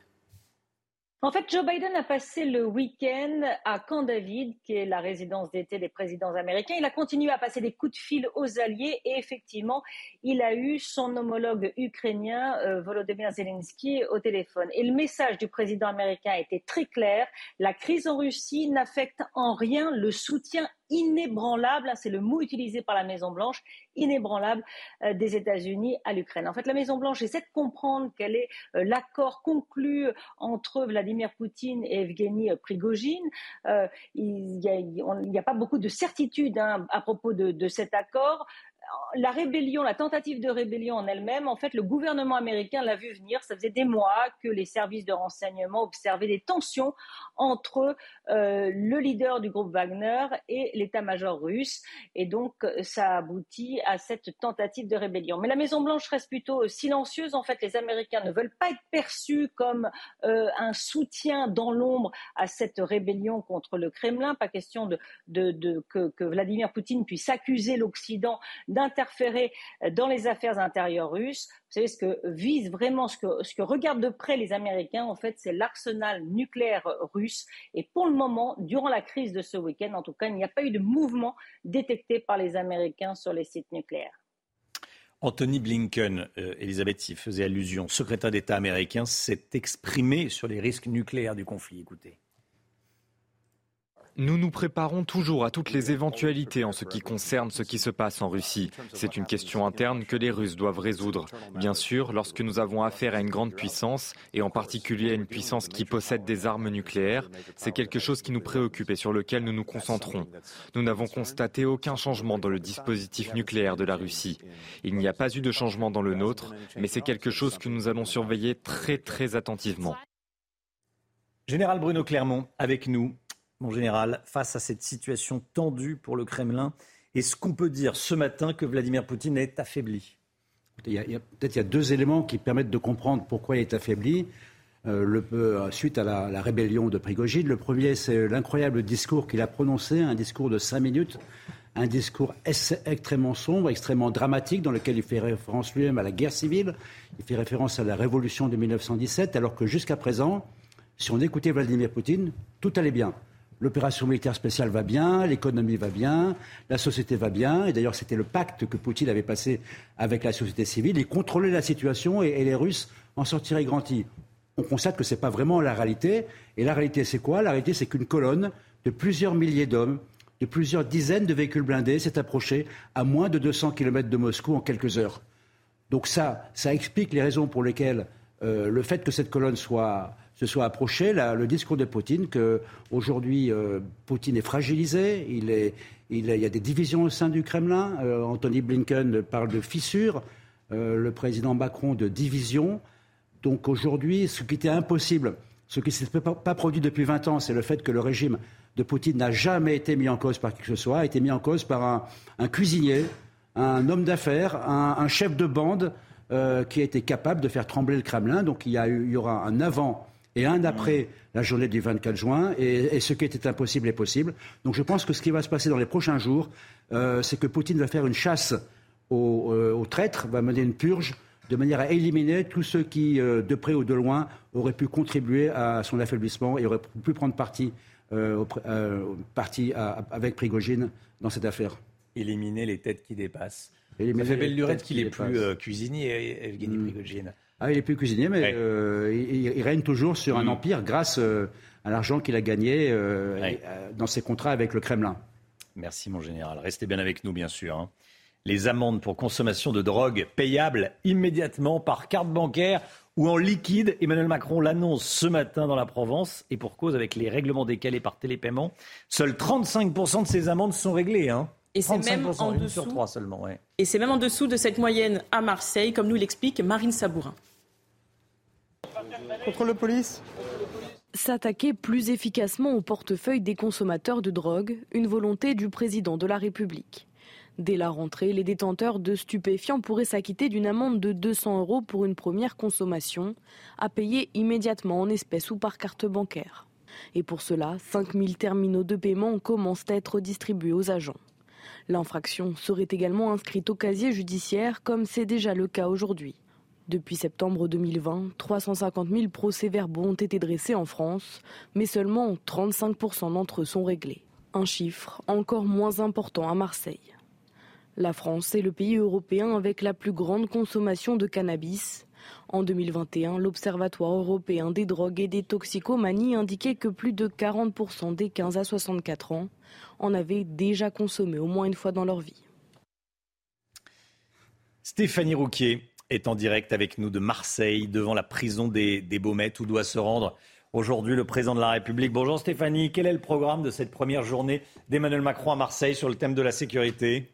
En fait, Joe Biden a passé le week-end à Camp David, qui est la résidence d'été des présidents américains. Il a continué à passer des coups de fil aux alliés et effectivement, il a eu son homologue ukrainien, euh, Volodymyr Zelensky, au téléphone. Et le message du président américain était très clair. La crise en Russie n'affecte en rien le soutien inébranlable, hein, c'est le mot utilisé par la Maison-Blanche, inébranlable euh, des États-Unis à l'Ukraine. En fait, la Maison-Blanche essaie de comprendre quel est euh, l'accord conclu entre Vladimir Poutine et Evgeny Prigogine. Euh, il n'y a, pas beaucoup de certitude hein, à propos de cet accord la rébellion, la tentative de rébellion en elle-même, en fait, le gouvernement américain l'a vu venir. Ça faisait des mois que les services de renseignement observaient des tensions entre euh, le leader du groupe Wagner et l'état-major russe. Et donc, ça aboutit à cette tentative de rébellion. Mais la Maison-Blanche reste plutôt silencieuse. En fait, les Américains ne veulent pas être perçus comme euh, un soutien dans l'ombre à cette rébellion contre le Kremlin. Pas question que Vladimir Poutine puisse accuser l'Occident d'interférer dans les affaires intérieures russes. Vous savez, ce que vise vraiment, ce que, ce que regardent de près les Américains, en fait, c'est l'arsenal nucléaire russe. Et pour le moment, durant la crise de ce week-end, en tout cas, il n'y a pas eu de mouvement détecté par les Américains sur les sites nucléaires. Anthony Blinken, euh, Elisabeth y faisait allusion, secrétaire d'État américain, s'est exprimé sur les risques nucléaires du conflit. Écoutez. Nous nous préparons toujours à toutes les éventualités en ce qui concerne ce qui se passe en Russie. C'est une question interne que les Russes doivent résoudre. Bien sûr, lorsque nous avons affaire à une grande puissance, et en particulier à une puissance qui possède des armes nucléaires, c'est quelque chose qui nous préoccupe et sur lequel nous nous concentrons. Nous n'avons constaté aucun changement dans le dispositif nucléaire de la Russie. Il n'y a pas eu de changement dans le nôtre, mais c'est quelque chose que nous allons surveiller très très attentivement. Général Bruno Clermont, avec nous mon général, face à cette situation tendue pour le Kremlin Est-ce qu'on peut dire ce matin que Vladimir Poutine est affaibli Peut-être il y a deux éléments qui permettent de comprendre pourquoi il est affaibli. Euh, euh, suite à la, rébellion de Prigogine. Le premier, c'est l'incroyable discours qu'il a prononcé, un discours de cinq minutes, un discours extrêmement sombre, extrêmement dramatique, dans lequel il fait référence lui-même à la guerre civile, il fait référence à la révolution de 1917, alors que jusqu'à présent, si on écoutait Vladimir Poutine, tout allait bien. L'opération militaire spéciale va bien, l'économie va bien, la société va bien. Et d'ailleurs, c'était le pacte que Poutine avait passé avec la société civile. Il contrôlait la situation et, les Russes en sortiraient grandis. On constate que ce n'est pas vraiment la réalité. Et la réalité, c'est quoi? La réalité, c'est qu'une colonne de plusieurs milliers d'hommes, de plusieurs dizaines de véhicules blindés s'est approchée à moins de 200 km de Moscou en quelques heures. Donc ça, ça explique les raisons pour lesquelles euh, le fait que cette colonne soit se soit approché le discours de Poutine qu'aujourd'hui euh, Poutine est fragilisé, il, est, il, y a des divisions au sein du Kremlin. Euh, Anthony Blinken parle de fissures, euh, le président Macron de division. Donc aujourd'hui, ce qui était impossible, ce qui ne s'est pas, produit depuis 20 ans, c'est le fait que le régime de Poutine n'a jamais été mis en cause par qui que ce soit, a été mis en cause par un, cuisinier, un homme d'affaires, un, chef de bande qui a été capable de faire trembler le Kremlin. Donc il y aura un avant et un après la journée du 24 juin, et, ce qui était impossible est possible. Donc je pense que ce qui va se passer dans les prochains jours, euh, c'est que Poutine va faire une chasse euh, aux, traîtres, va mener une purge de manière à éliminer tous ceux qui, euh, de près ou de loin, auraient pu contribuer à son affaiblissement et auraient pu prendre parti, parti avec Prigogine dans cette affaire. Éliminer les têtes qui dépassent. Ça fait belle lurette qu'il est plus euh, cuisinier, Evgeny mmh. Prigogine. Ah, il est plus cuisinier, mais euh, il, règne toujours sur un hmm. empire grâce euh, à l'argent qu'il a gagné euh, dans ses contrats avec le Kremlin. Merci, mon général. Restez bien avec nous, bien sûr. Hein. Les amendes pour consommation de drogue payables immédiatement par carte bancaire ou en liquide. Emmanuel Macron l'annonce ce matin dans la Provence et pour cause avec les règlements décalés par télépaiement. Seuls 35% de ces amendes sont réglées. Hein. Et c'est même en dessous. seulement, Et c'est même en dessous de cette moyenne à Marseille, comme nous l'explique Marine Sabourin. Police? S'attaquer plus efficacement au portefeuille des consommateurs de drogue, une volonté du président de la République. Dès la rentrée, les détenteurs de stupéfiants pourraient s'acquitter d'une amende de 200 euros pour une première consommation, à payer immédiatement en espèces ou par carte bancaire. Et pour cela, 5000 terminaux de paiement commencent à être distribués aux agents. L'infraction serait également inscrite au casier judiciaire, comme c'est déjà le cas aujourd'hui. Depuis septembre 2020, 350 000 procès-verbaux ont été dressés en France, mais seulement 35% d'entre eux sont réglés. Un chiffre encore moins important à Marseille. La France est le pays européen avec la plus grande consommation de cannabis. En 2021, l'Observatoire européen des drogues et des toxicomanies indiquait que plus de 40% des 15 à 64 ans en avaient déjà consommé au moins une fois dans leur vie. Stéphanie Rouquier, est en direct avec nous de Marseille, devant la prison des, des Baumettes, où doit se rendre aujourd'hui. Le président de la République. Bonjour Stéphanie, quel est le programme de cette première journée d'Emmanuel Macron à Marseille sur le thème de la sécurité?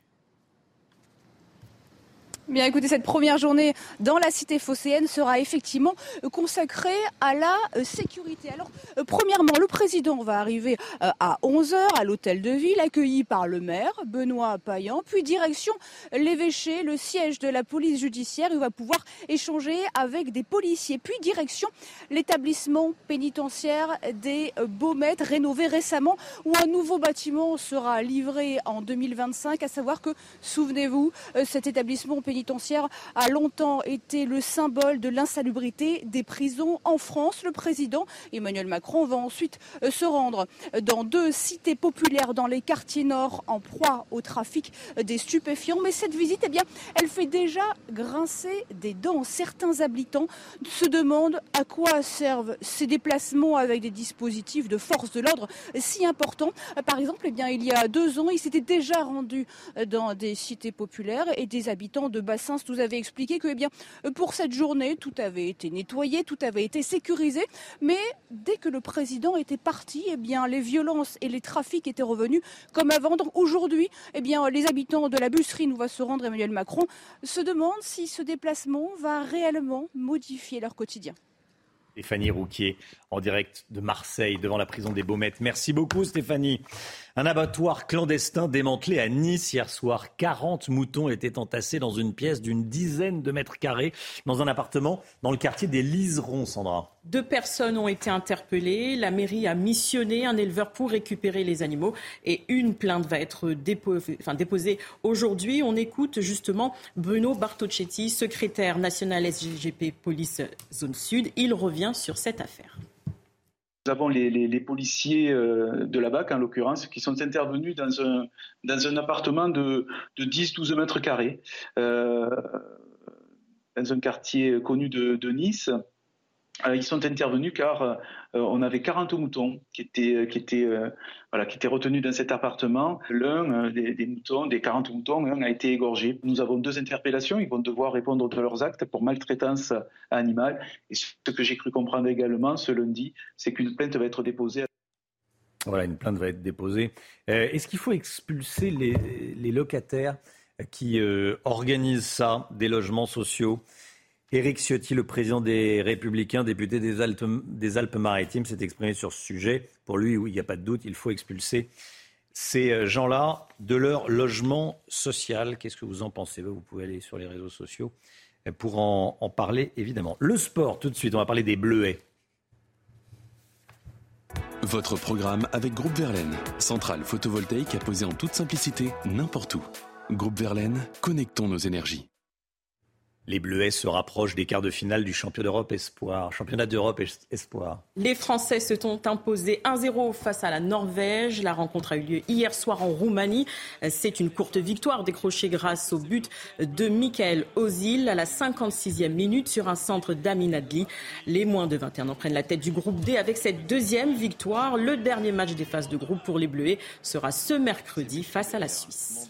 Bien écoutez, cette première journée dans la cité phocéenne sera effectivement consacrée à la euh, sécurité. Alors, euh, premièrement, le président va arriver euh, à 11h à l'hôtel de ville, accueilli par le maire, Benoît Payan, puis direction l'évêché, le siège de la police judiciaire. Il va pouvoir échanger avec des policiers, puis direction l'établissement pénitentiaire des Baumettes, rénové récemment, où un nouveau bâtiment sera livré en 2025, à savoir que, souvenez-vous, cet établissement pénitentiaire pénitentiaire a longtemps été le symbole de l'insalubrité des prisons en France. Le président Emmanuel Macron va ensuite euh, se rendre dans deux cités populaires dans les quartiers nord en proie au trafic des stupéfiants. Mais cette visite, eh bien, elle fait déjà grincer des dents. Certains habitants se demandent à quoi servent ces déplacements avec des dispositifs de force de l'ordre si importants. Par exemple, eh bien, il y a deux ans, il s'était déjà rendu dans des cités populaires et des habitants de Bassins nous avait expliqué que eh pour cette journée, tout avait été nettoyé, tout avait été sécurisé. Mais dès que le président était parti, eh les violences et les trafics étaient revenus comme avant. Aujourd'hui, eh les habitants de la Busserine où va se rendre Emmanuel Macron se demandent si ce déplacement va réellement modifier leur quotidien. Stéphanie Rouquier, en direct de Marseille, devant la prison des Baumettes. Merci beaucoup, Stéphanie. Un abattoir clandestin démantelé à Nice hier soir. 40 moutons étaient entassés dans une pièce d'une dizaine de mètres carrés dans un appartement dans le quartier des Liserons, Sandra. Deux personnes ont été interpellées. La mairie a missionné un éleveur pour récupérer les animaux et une plainte va être déposée, aujourd'hui. On écoute justement Bruno Bartocchetti, secrétaire national SGP Police Zone Sud. Il revient sur cette affaire. Nous avons les, policiers euh, de la BAC, en l'occurrence, qui sont intervenus dans un, appartement de, de 10-12 mètres carrés, euh, dans un quartier connu de Nice. Euh, ils sont intervenus car on avait 40 moutons qui étaient, euh, qui étaient, voilà, qui étaient retenus dans cet appartement. L'un des, moutons, des 40 moutons, a été égorgé. Nous avons deux interpellations. Ils vont devoir répondre de leurs actes pour maltraitance animale. Et ce que j'ai cru comprendre également ce lundi, c'est qu'une plainte va être déposée. Voilà, une plainte va être déposée. Est-ce qu'il faut expulser les locataires qui organisent ça, des logements sociaux? Éric Ciotti, le président des Républicains, député des Alpes-Maritimes, s'est exprimé sur ce sujet. Pour lui, oui, il n'y a pas de doute, il faut expulser ces euh, gens-là de leur logement social. Qu'est-ce que vous en pensez? Vous pouvez aller sur les réseaux sociaux euh, pour en, en, parler, évidemment. Le sport, tout de suite, on va parler des Bleuets. Votre programme avec Groupe Verlaine, centrale photovoltaïque à poser en toute simplicité n'importe où. Groupe Verlaine, connectons nos énergies. Les Bleuets se rapprochent des quarts de finale du championnat d'Europe Espoir. Les Français se sont imposés 1-0 face à la Norvège. La rencontre a eu lieu hier soir en Roumanie. C'est une courte victoire décrochée grâce au but de Michael Ozil à la 56e minute sur un centre d'Amin Adli. Les moins de 21 ans prennent la tête du groupe D avec cette deuxième victoire. Le dernier match des phases de groupe pour les Bleuets sera ce mercredi face à la Suisse.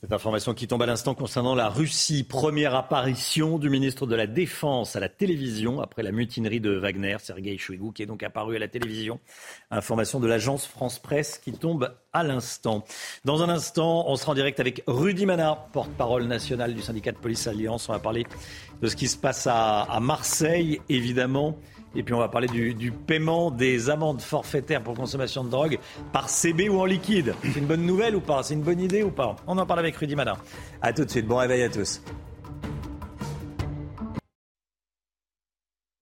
Cette information qui tombe à l'instant concernant la Russie. Première apparition du ministre de la Défense à la télévision après la mutinerie de Wagner, Sergei Shoigu, qui est donc apparu à la télévision. Information de l'agence France Presse qui tombe à l'instant. Dans un instant, on sera en direct avec Rudy Mana, porte-parole national du syndicat de police Alliance. On va parler de ce qui se passe à Marseille, évidemment. Et puis on va parler du, paiement des amendes forfaitaires pour consommation de drogue par CB ou en liquide. C'est une bonne nouvelle ou pas? C'est une bonne idée ou pas? On en parle avec Rudy Madin. A tout de suite. Bon réveil à tous.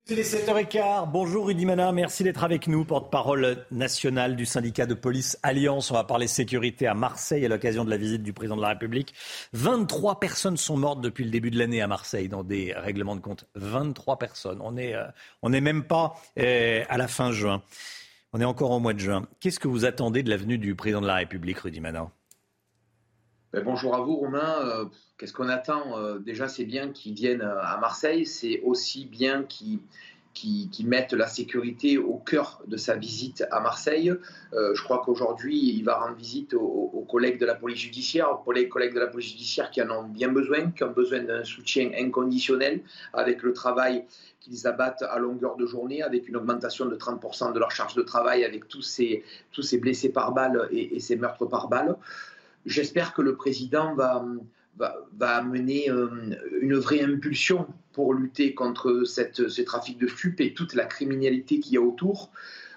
C'est les 7h15. Bonjour Rudy Mana, merci d'être avec nous, porte-parole national du syndicat de police Alliance. On va parler sécurité à Marseille à l'occasion de la visite du président de la République. 23 personnes sont mortes depuis le début de l'année à Marseille dans des règlements de compte. 23 personnes. On n'est euh, même pas euh, à la fin juin. On est encore au mois de juin. Qu'est-ce que vous attendez de l'avenue du président de la République, Rudy Mana? Ben, bonjour à vous, Romain. Euh, qu'est-ce qu'on attend? Euh, Déjà, c'est bien qu'ils viennent euh, à Marseille. C'est aussi bien qu'ils mettent la sécurité au cœur de sa visite à Marseille. je crois qu'aujourd'hui, il va rendre visite aux, collègues de la police judiciaire, aux collègues de la police judiciaire qui en ont bien besoin, qui ont besoin d'un soutien inconditionnel avec le travail qu'ils abattent à longueur de journée, avec une augmentation de 30% de leur charge de travail, avec tous ces, tous ces blessés par balle et, et ces meurtres par balle j'espère que le président va, va, amener euh, une vraie impulsion pour lutter contre ce trafic de stupes et toute la criminalité qu'il y a autour.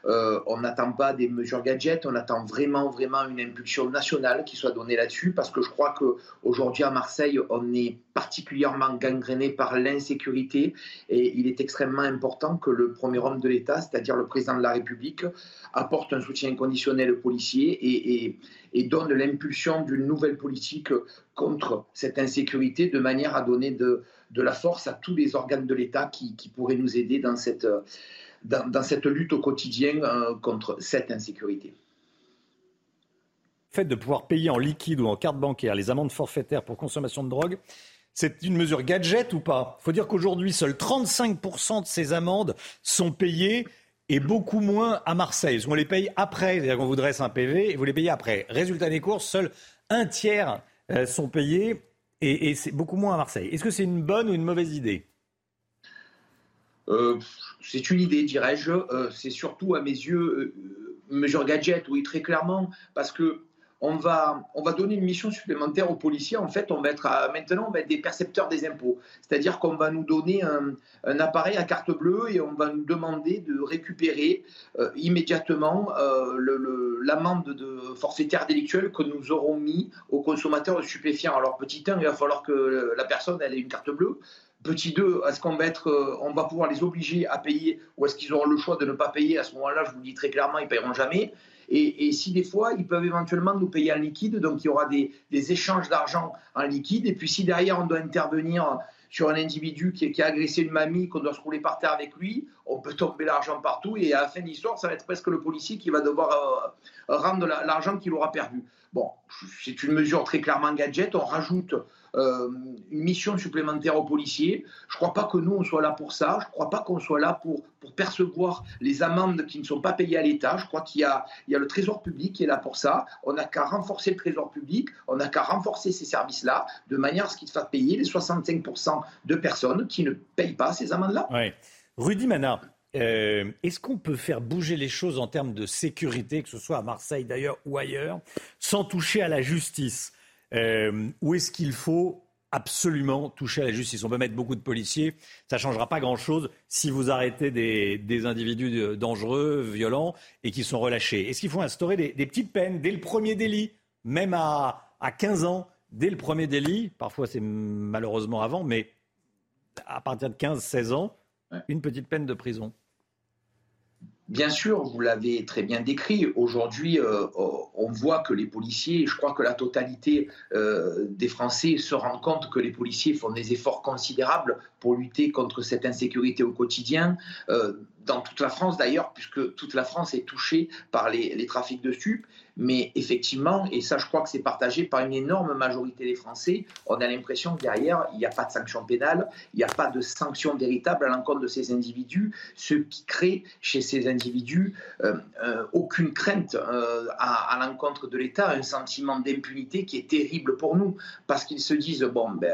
Euh, on n'attend pas des mesures gadgets, on attend vraiment, vraiment une impulsion nationale qui soit donnée là-dessus, parce que je crois qu'aujourd'hui à Marseille, on est particulièrement gangréné par l'insécurité, et il est extrêmement important que le premier homme de l'État, c'est-à-dire le président de la République, apporte un soutien inconditionnel aux policiers et, donne l'impulsion d'une nouvelle politique contre cette insécurité, de manière à donner de, la force à tous les organes de l'État qui pourraient nous aider dans cette dans, cette lutte au quotidien euh, contre cette insécurité. Le fait de pouvoir payer en liquide ou en carte bancaire les amendes forfaitaires pour consommation de drogue, c'est une mesure gadget ou pas? Il faut dire qu'aujourd'hui, seuls 35% de ces amendes sont payées et beaucoup moins à Marseille. On les paye après, c'est-à-dire qu'on vous dresse un PV et vous les payez après. Résultat des courses, seuls un tiers euh, sont payés et, et c'est beaucoup moins à Marseille. Est-ce que c'est une bonne ou une mauvaise idée? Euh, c'est une idée, dirais-je. Euh, c'est surtout, à mes yeux, euh, mesure gadget, oui, très clairement, parce que on va, on va donner une mission supplémentaire aux policiers. En fait, on va être maintenant on va être des percepteurs des impôts. C'est-à-dire qu'on va nous donner un, appareil à carte bleue et on va nous demander de récupérer immédiatement l'amende de forfaitaire délictuelle que nous aurons mis aux consommateurs stupéfiants. Alors, petit 1, il va falloir que la personne ait une carte bleue. Petit 2, est-ce qu'on va, euh, va pouvoir les obliger à payer ou est-ce qu'ils auront le choix de ne pas payer? À ce moment-là, je vous dis très clairement, ils ne paieront jamais. Et, si des fois, ils peuvent éventuellement nous payer en liquide, donc il y aura des, échanges d'argent en liquide. Et puis si derrière, on doit intervenir sur un individu qui, a agressé une mamie, qu'on doit se rouler par terre avec lui, on peut tomber l'argent partout. Et à la fin de l'histoire, ça va être presque le policier qui va devoir euh, rendre l'argent qu'il aura perdu. Bon, c'est une mesure très clairement gadget. On rajoute euh, une mission supplémentaire aux policiers. Je ne crois pas que nous, on soit là pour ça. Je ne crois pas qu'on soit là pour, pour percevoir les amendes qui ne sont pas payées à l'État. Je crois qu'il y a, il y a le Trésor public qui est là pour ça. On n'a qu'à renforcer le Trésor public, on n'a qu'à renforcer ces services-là, de manière à ce qu'ils fassent payer les 65% de personnes qui ne payent pas ces amendes-là. Oui. Rudy Mana, euh, est-ce qu'on peut faire bouger les choses en termes de sécurité, que ce soit à Marseille d'ailleurs ou ailleurs, sans toucher à la justice euh, Ou est-ce qu'il faut absolument toucher à la justice? On peut mettre beaucoup de policiers, ça ne changera pas grand-chose si vous arrêtez des, individus dangereux, violents et qui sont relâchés. Est-ce qu'il faut instaurer des, petites peines dès le premier délit, même à, à 15 ans, dès le premier délit? Parfois c'est malheureusement avant, mais à partir de 15-16 ans, une petite peine de prison Bien sûr, vous l'avez très bien décrit. Aujourd'hui, euh, on voit que les policiers, je crois que la totalité euh, des Français se rend compte que les policiers font des efforts considérables pour lutter contre cette insécurité au quotidien. Euh, dans toute la France d'ailleurs, puisque toute la France est touchée par les, trafics de stupes. Mais effectivement, et ça je crois que c'est partagé par une énorme majorité des Français, on a l'impression que derrière, il n'y a pas de sanction pénale, il n'y a pas de sanction véritable à l'encontre de ces individus, ce qui crée chez ces individus euh, euh, aucune crainte à, à l'encontre de l'État, un sentiment d'impunité qui est terrible pour nous, parce qu'ils se disent, bon, ben,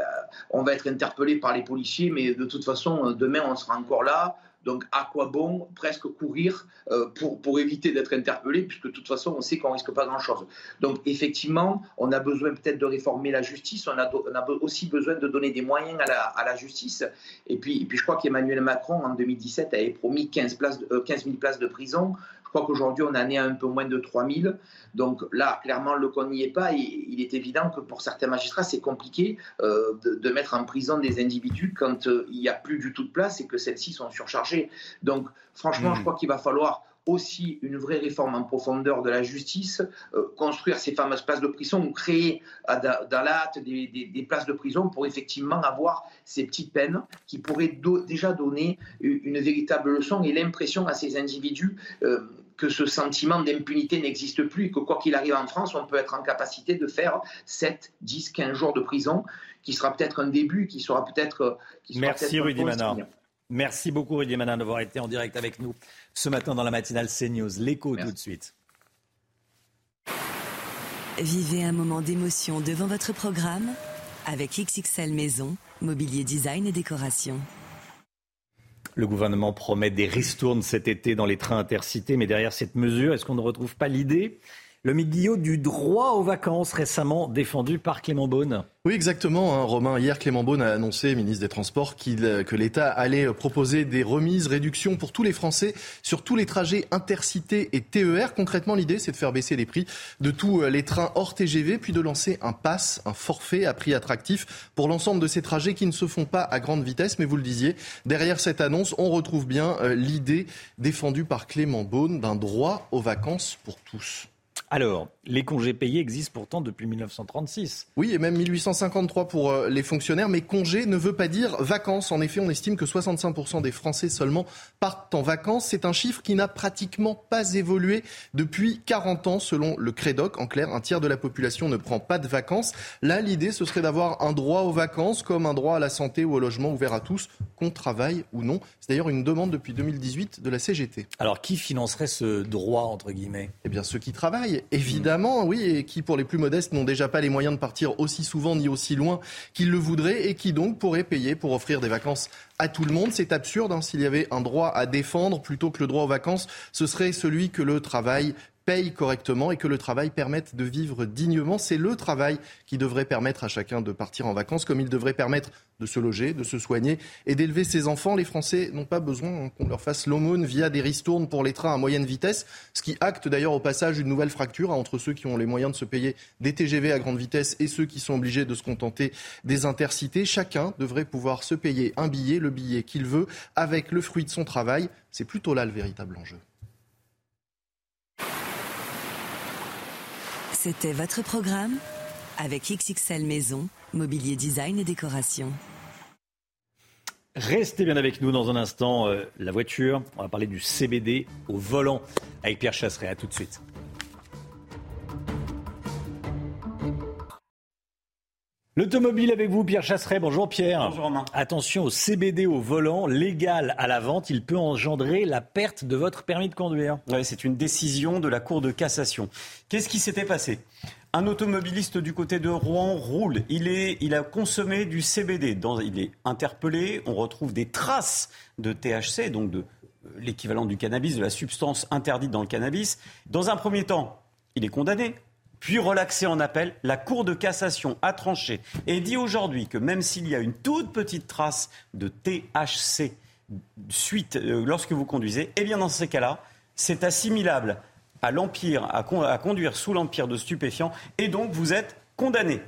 on va être interpellé par les policiers, mais de toute façon, demain on sera encore là, donc, à quoi bon presque courir euh, pour, pour éviter d'être interpellé, puisque de toute façon, on sait qu'on risque pas grand-chose. Donc, effectivement, on a besoin peut-être de réformer la justice, on a, aussi besoin de donner des moyens à la, à la justice. Et puis, et puis, je crois qu'Emmanuel Macron, en 2017, avait promis 15, places, 15 000 places de prison. Je crois qu'aujourd'hui, on en est à un peu moins de 3000. Donc là, clairement, le compte n'y est pas. Et il est évident que pour certains magistrats, c'est compliqué euh, de, de, mettre en prison des individus quand euh, il n'y a plus du tout de place et que celles-ci sont surchargées. Donc, franchement, mmh. je crois qu'il va falloir aussi une vraie réforme en profondeur de la justice, euh, construire ces fameuses places de prison ou créer à, dans la hâte des, des, des, places de prison pour effectivement avoir ces petites peines qui pourraient do déjà donner une véritable leçon et l'impression à ces individus euh, que ce sentiment d'impunité n'existe plus et que quoi qu'il arrive en France, on peut être en capacité de faire 7, 10, 15 jours de prison, qui sera peut-être un début, qui sera peut-être... Merci Rudy Manard. Merci beaucoup Rudy Manin d'avoir été en direct avec nous ce matin dans la matinale CNews. L'écho tout de suite. Vivez un moment d'émotion devant votre programme avec XXL Maison, mobilier design et décoration. Le gouvernement promet des ristournes cet été dans les trains intercités, mais derrière cette mesure, est-ce qu'on ne retrouve pas l'idée? Le milieu du droit aux vacances récemment défendu par Clément Beaune. Oui, exactement, hein, Romain. Hier, Clément Beaune a annoncé, ministre des Transports, qu que l'État allait proposer des remises, réductions pour tous les Français sur tous les trajets intercités et TER. Concrètement, l'idée, c'est de faire baisser les prix de tous les trains hors TGV, puis de lancer un pass, un forfait à prix attractif pour l'ensemble de ces trajets qui ne se font pas à grande vitesse. Mais vous le disiez, derrière cette annonce, on retrouve bien euh, l'idée défendue par Clément Beaune d'un droit aux vacances pour tous. Alors, les congés payés existent pourtant depuis 1936. Oui, et même 1853 pour euh, les fonctionnaires, mais congé ne veut pas dire vacances. En effet, on estime que 65% des Français seulement partent en vacances. C'est un chiffre qui n'a pratiquement pas évolué depuis 40 ans, selon le Crédoc. En clair, un tiers de la population ne prend pas de vacances. Là, l'idée, ce serait d'avoir un droit aux vacances, comme un droit à la santé ou au logement ouvert à tous, qu'on travaille ou non. C'est d'ailleurs une demande depuis 2018 de la CGT. Alors, qui financerait ce droit, entre guillemets? Eh bien, ceux qui travaillent évidemment, oui, et qui, pour les plus modestes, n'ont déjà pas les moyens de partir aussi souvent ni aussi loin qu'ils le voudraient, et qui donc pourraient payer pour offrir des vacances à tout le monde. C'est absurde, hein, s'il y avait un droit à défendre plutôt que le droit aux vacances, ce serait celui que le travail paye correctement et que le travail permette de vivre dignement. C'est le travail qui devrait permettre à chacun de partir en vacances, comme il devrait permettre de se loger, de se soigner et d'élever ses enfants. Les Français n'ont pas besoin qu'on leur fasse l'aumône via des ristournes pour les trains à moyenne vitesse, ce qui acte d'ailleurs au passage une nouvelle fracture entre ceux qui ont les moyens de se payer des TGV à grande vitesse et ceux qui sont obligés de se contenter des intercités. Chacun devrait pouvoir se payer un billet, le billet qu'il veut, avec le fruit de son travail. C'est plutôt là le véritable enjeu. C'était votre programme avec XXL Maison, mobilier design et décoration. Restez bien avec nous dans un instant. Euh, la voiture, on va parler du CBD au volant avec Pierre Chasseret. À tout de suite. L'automobile avec vous, Pierre Chasseret. Bonjour Pierre. Bonjour Romain. Attention au CBD au volant, légal à la vente, il peut engendrer la perte de votre permis de conduire. Oui, c'est une décision de la Cour de cassation. Qu'est-ce qui s'était passé? Un automobiliste du côté de Rouen roule. Il, est, il a consommé du CBD. Dans, il est interpellé. On retrouve des traces de THC, donc de l'équivalent du cannabis, de la substance interdite dans le cannabis. Dans un premier temps, il est condamné puis relaxé en appel, la Cour de cassation a tranché et dit aujourd'hui que même s'il y a une toute petite trace de THC suite euh, lorsque vous conduisez, eh bien dans ces cas-là, c'est assimilable à l'empire, à, à, conduire sous l'empire de stupéfiants, et donc vous êtes condamné.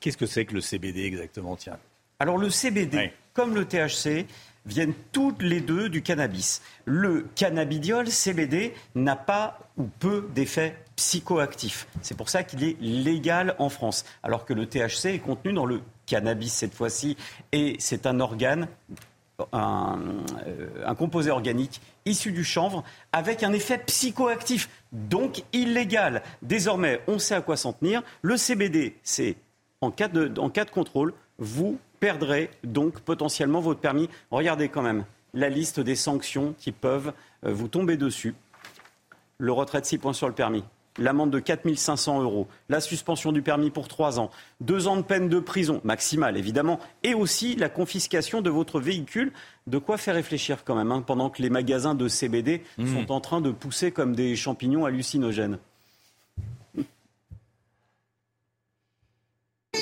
Qu'est-ce que c'est que le CBD exactement, tiens Alors le CBD, oui. comme le THC, viennent toutes les deux du cannabis. Le cannabidiol, CBD, n'a pas ou peu d'effets psychoactifif. C'est pour ça qu'il est légal en France, alors que le THC est contenu dans le cannabis cette fois-ci, et c'est un organe, un, euh, un, composé organique issu du chanvre avec un effet psychoactif, donc illégal. Désormais, on sait à quoi s'en tenir. Le CBD, c'est en cas de contrôle, vous perdrez donc potentiellement votre permis. Regardez quand même la liste des sanctions qui peuvent euh, vous tomber dessus. Le retrait de 6 points sur le permis, l'amende de 4 500 euros, la suspension du permis pour 3 ans, 2 ans de peine de prison, maximale évidemment, et aussi la confiscation de votre véhicule. De quoi faire réfléchir quand même, hein, pendant que les magasins de CBD mmh. sont en train de pousser comme des champignons hallucinogènes.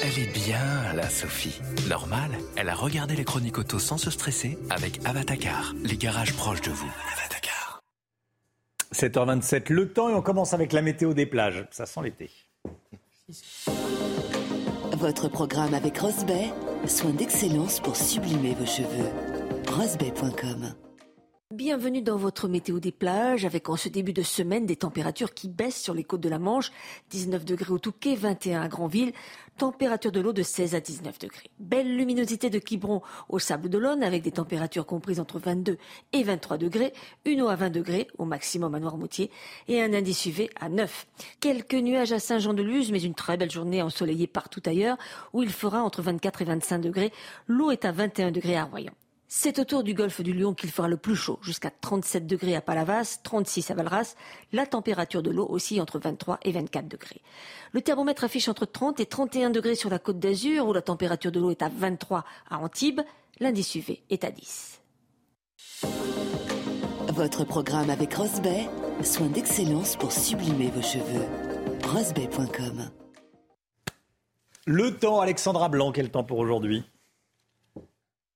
Elle est bien, la Sophie. Normal, elle a regardé les chroniques auto sans se stresser avec Avatacar, les garages proches de vous. 7h27, le temps et on commence avec la météo des plages. Ça sent l'été. Votre programme avec Rosbay, soin d'excellence pour sublimer vos cheveux. Rosbay.com Bienvenue dans votre météo des plages avec en ce début de semaine des températures qui baissent sur les côtes de la Manche. 19 degrés au Touquet, 21 à Granville. Température de l'eau de 16 à 19 degrés. Belle luminosité de Quiberon au Sable d'Olonne avec des températures comprises entre 22 et 23 degrés. Une eau à 20 degrés au maximum à Noirmoutier et un indice UV à 9. Quelques nuages à Saint-Jean-de-Luz mais une très belle journée ensoleillée partout ailleurs où il fera entre 24 et 25 degrés. L'eau est à 21 degrés à Royan. C'est autour du golfe du Lion qu'il fera le plus chaud, jusqu'à 37 degrés à Palavas, 36 à Valras. La température de l'eau aussi entre 23 et 24 degrés. Le thermomètre affiche entre 30 et 31 degrés sur la côte d'Azur, où la température de l'eau est à 23 à Antibes. L'indice UV est à 10. Votre programme avec Rosbay, soin d'excellence pour sublimer vos cheveux. Rosbay.com Le temps, Alexandra Blanc, quel temps pour aujourd'hui?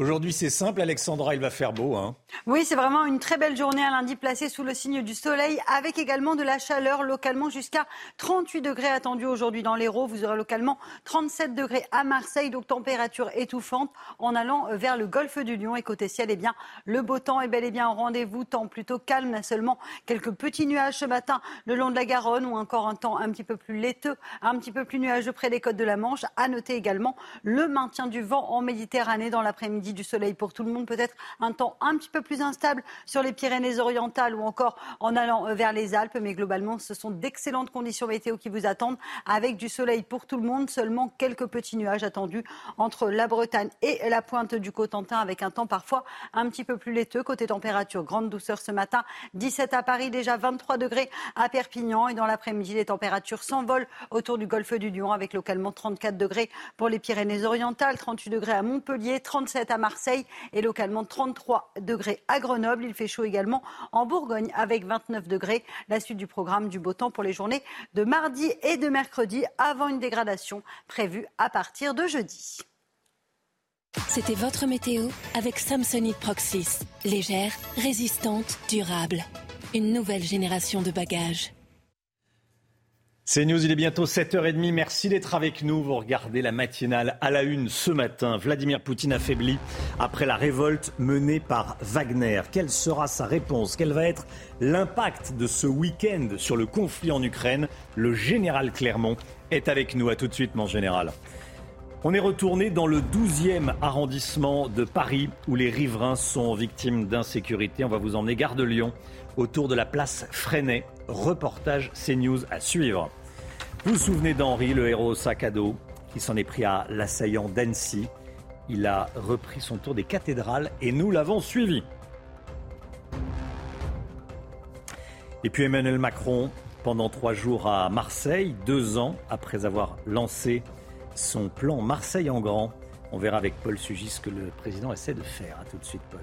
Aujourd'hui, c'est simple, Alexandra, il va faire beau. Hein. Oui, c'est vraiment une très belle journée à lundi placée sous le signe du soleil, avec également de la chaleur localement jusqu'à 38 degrés attendus aujourd'hui dans l'Hérault. Vous aurez localement 37 degrés à Marseille, donc température étouffante en allant vers le golfe du Lion. Et côté ciel, eh bien, le beau temps est bel et bien au rendez-vous. Temps plutôt calme, seulement quelques petits nuages ce matin le long de la Garonne ou encore un temps un petit peu plus laiteux, un petit peu plus nuageux près des côtes de la Manche. À noter également le maintien du vent en Méditerranée dans l'après-midi du soleil pour tout le monde, peut-être un temps un petit peu plus instable sur les Pyrénées-Orientales ou encore en allant euh, vers les Alpes. Mais globalement, ce sont d'excellentes conditions météo qui vous attendent avec du soleil pour tout le monde. Seulement quelques petits nuages attendus entre la Bretagne et la pointe du Cotentin avec un temps parfois un petit peu plus laiteux. Côté température, grande douceur ce matin. 17 à Paris, déjà 23 degrés à Perpignan. Et dans l'après-midi, les températures s'envolent autour du golfe du Lion avec localement 34 degrés pour les Pyrénées-Orientales, 38 degrés à Montpellier, 37 à Marseille et localement 33 degrés à Grenoble. Il fait chaud également en Bourgogne avec 29 degrés. La suite du programme du beau temps pour les journées de mardi et de mercredi avant une dégradation prévue à partir de jeudi. C'était votre météo avec Samsonite Proxys. Légère, résistante, durable. Une nouvelle génération de bagages. C'est News, il est bientôt 7h30. Merci d'être avec nous. Vous regardez la matinale à la une ce matin. Vladimir Poutine affaibli après la révolte menée par Wagner. Quelle sera sa réponse? Quel va être l'impact de ce week-end sur le conflit en Ukraine? Le général Clermont est avec nous. À tout de suite, mon général. On est retourné dans le 12e arrondissement de Paris où les riverains sont victimes d'insécurité. On va vous emmener gare de Lyon autour de la place Freinet. Reportage CNews à suivre. Vous vous souvenez d'Henri, le héros sac à dos, qui s'en est pris à l'assaillant d'Annecy. Il a repris son tour des cathédrales et nous l'avons suivi. Et puis Emmanuel Macron, pendant trois jours à Marseille, deux ans après avoir lancé son plan Marseille en grand. On verra avec Paul Sugis ce que le président essaie de faire. A tout de suite, Paul.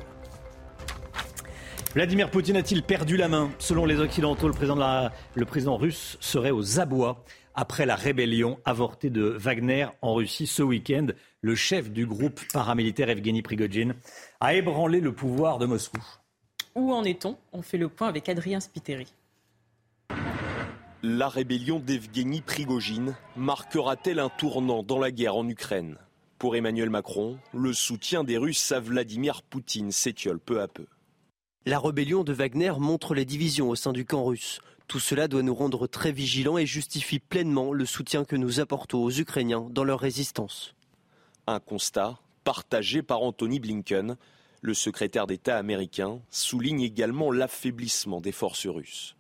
Vladimir Poutine a-t-il perdu la main? Selon les Occidentaux, le président russe serait aux abois après la rébellion avortée de Wagner en Russie ce week-end. Le chef du groupe paramilitaire Evgeny Prigogine a ébranlé le pouvoir de Moscou. Où en est-on? On fait le point avec Adrien Spiteri. La rébellion d'Evgeny Prigogine marquera-t-elle un tournant dans la guerre en Ukraine? Pour Emmanuel Macron, le soutien des Russes à Vladimir Poutine s'étiole peu à peu. La rébellion de Wagner montre les divisions au sein du camp russe. Tout cela doit nous rendre très vigilants et justifie pleinement le soutien que nous apportons aux Ukrainiens dans leur résistance. Un constat partagé par Anthony Blinken. Le secrétaire d'État américain souligne également l'affaiblissement des forces russes.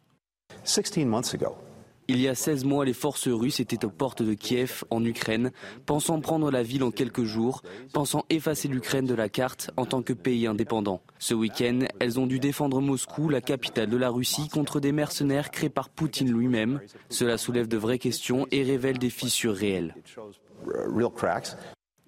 Il y a 16 mois, les forces russes étaient aux portes de Kiev, en Ukraine, pensant prendre la ville en quelques jours, pensant effacer l'Ukraine de la carte en tant que pays indépendant. Ce week-end, elles ont dû défendre Moscou, la capitale de la Russie, contre des mercenaires créés par Poutine lui-même. Cela soulève de vraies questions et révèle des fissures réelles.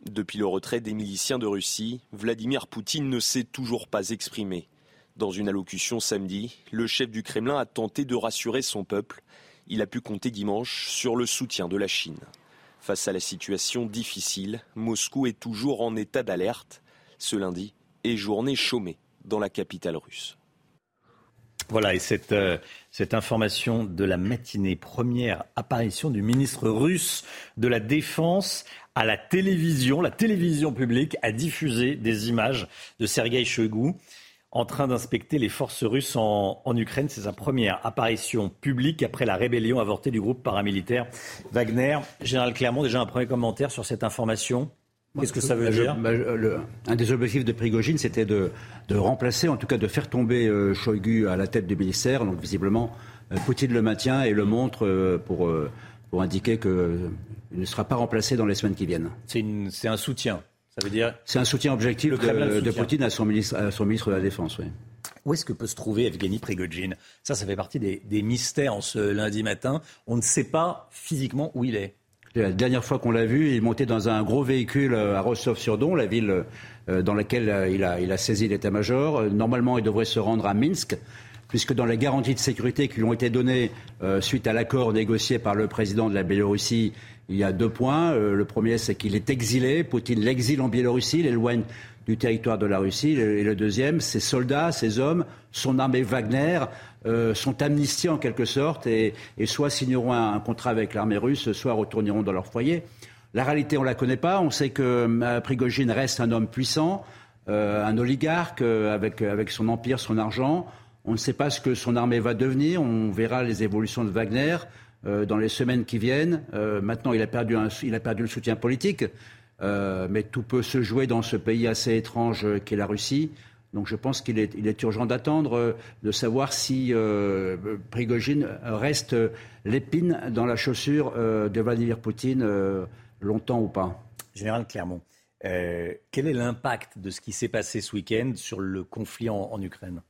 Depuis le retrait des miliciens de Russie, Vladimir Poutine ne s'est toujours pas exprimé. Dans une allocution samedi, le chef du Kremlin a tenté de rassurer son peuple. Il a pu compter dimanche sur le soutien de la Chine. Face à la situation difficile, Moscou est toujours en état d'alerte. Ce lundi est journée chômée dans la capitale russe. Voilà, et cette, euh, information de la matinée, première apparition du ministre russe de la Défense à la télévision. La télévision publique a diffusé des images de Sergei Shoigu en train d'inspecter les forces russes en, Ukraine. C'est sa première apparition publique après la rébellion avortée du groupe paramilitaire Wagner. Général Clermont, déjà un premier commentaire sur cette information Qu'est-ce que ça veut dire Un des objectifs de Prigogine, c'était de, remplacer, en tout cas de faire tomber euh, Shoigu à la tête du ministère. Donc visiblement, euh, Poutine le maintient et le montre euh, pour, pour indiquer qu'il ne sera pas remplacé dans les semaines qui viennent. C'est un soutien dire C'est un soutien objectif de, Poutine à son, ministre, son ministre de la Défense. Oui. Où est-ce que peut se trouver Evgeny Prigogine? Ça, ça fait partie des, mystères en ce lundi matin. On ne sait pas physiquement où il est. La dernière fois qu'on l'a vu, il montait dans un gros véhicule euh, à Rostov-sur-Don, la ville euh, dans laquelle euh, il a, il a saisi l'état-major. Normalement, il devrait se rendre à Minsk, puisque dans les garanties de sécurité qui lui ont été données suite à l'accord négocié par le président de la Biélorussie il y a deux points. Euh, le premier, c'est qu'il est exilé. Poutine l'exile en Biélorussie, l'éloigne du territoire de la Russie. Et le deuxième, ses soldats, ses hommes, son armée Wagner euh, sont amnistiés en quelque sorte et, soit signeront un, contrat avec l'armée russe, soit retourneront dans leur foyer. La réalité, on ne la connaît pas. On sait que euh, Prigogine reste un homme puissant, un oligarque avec son empire, son argent. On ne sait pas ce que son armée va devenir. On verra les évolutions de Wagner. Euh, dans les semaines qui viennent. Euh, maintenant, il a, perdu il a perdu le soutien politique, euh, mais tout peut se jouer dans ce pays assez étrange qu'est la Russie. Donc je pense qu'il est, il est, urgent d'attendre, de savoir si Prigogine reste l'épine dans la chaussure de Vladimir Poutine longtemps ou pas. Général Clermont, quel est l'impact de ce qui s'est passé ce week-end sur le conflit en, Ukraine?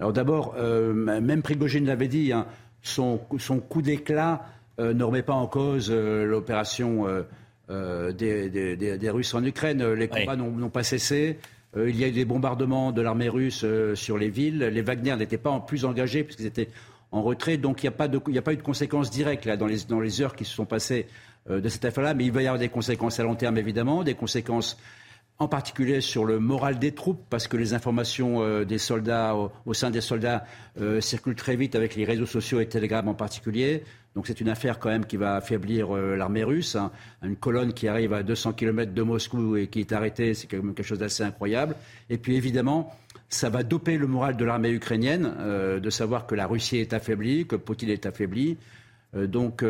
Alors d'abord, même Prigogine l'avait dit, hein, son, coup d'éclat euh, ne remet pas en cause euh, l'opération euh, des, Russes en Ukraine. Les combats n'ont pas cessé. il y a eu des bombardements de l'armée russe sur les villes. Les Wagner n'étaient pas en plus engagés puisqu'ils étaient en retrait. Donc il n'y a, pas a pas eu de conséquences directes là, dans, les, dans les heures qui se sont passées de cette affaire-là. Mais il va y avoir des conséquences à long terme, évidemment, des conséquences en particulier sur le moral des troupes, parce que les informations euh, des soldats, au, sein des soldats, euh, circulent très vite avec les réseaux sociaux et Telegram en particulier. Donc c'est une affaire quand même qui va affaiblir euh, l'armée russe. Hein. Une colonne qui arrive à 200 km de Moscou et qui est arrêtée, c'est quand même quelque chose d'assez incroyable. Et puis évidemment, ça va doper le moral de l'armée ukrainienne, de savoir que la Russie est affaiblie, que Poutine est affaibli. donc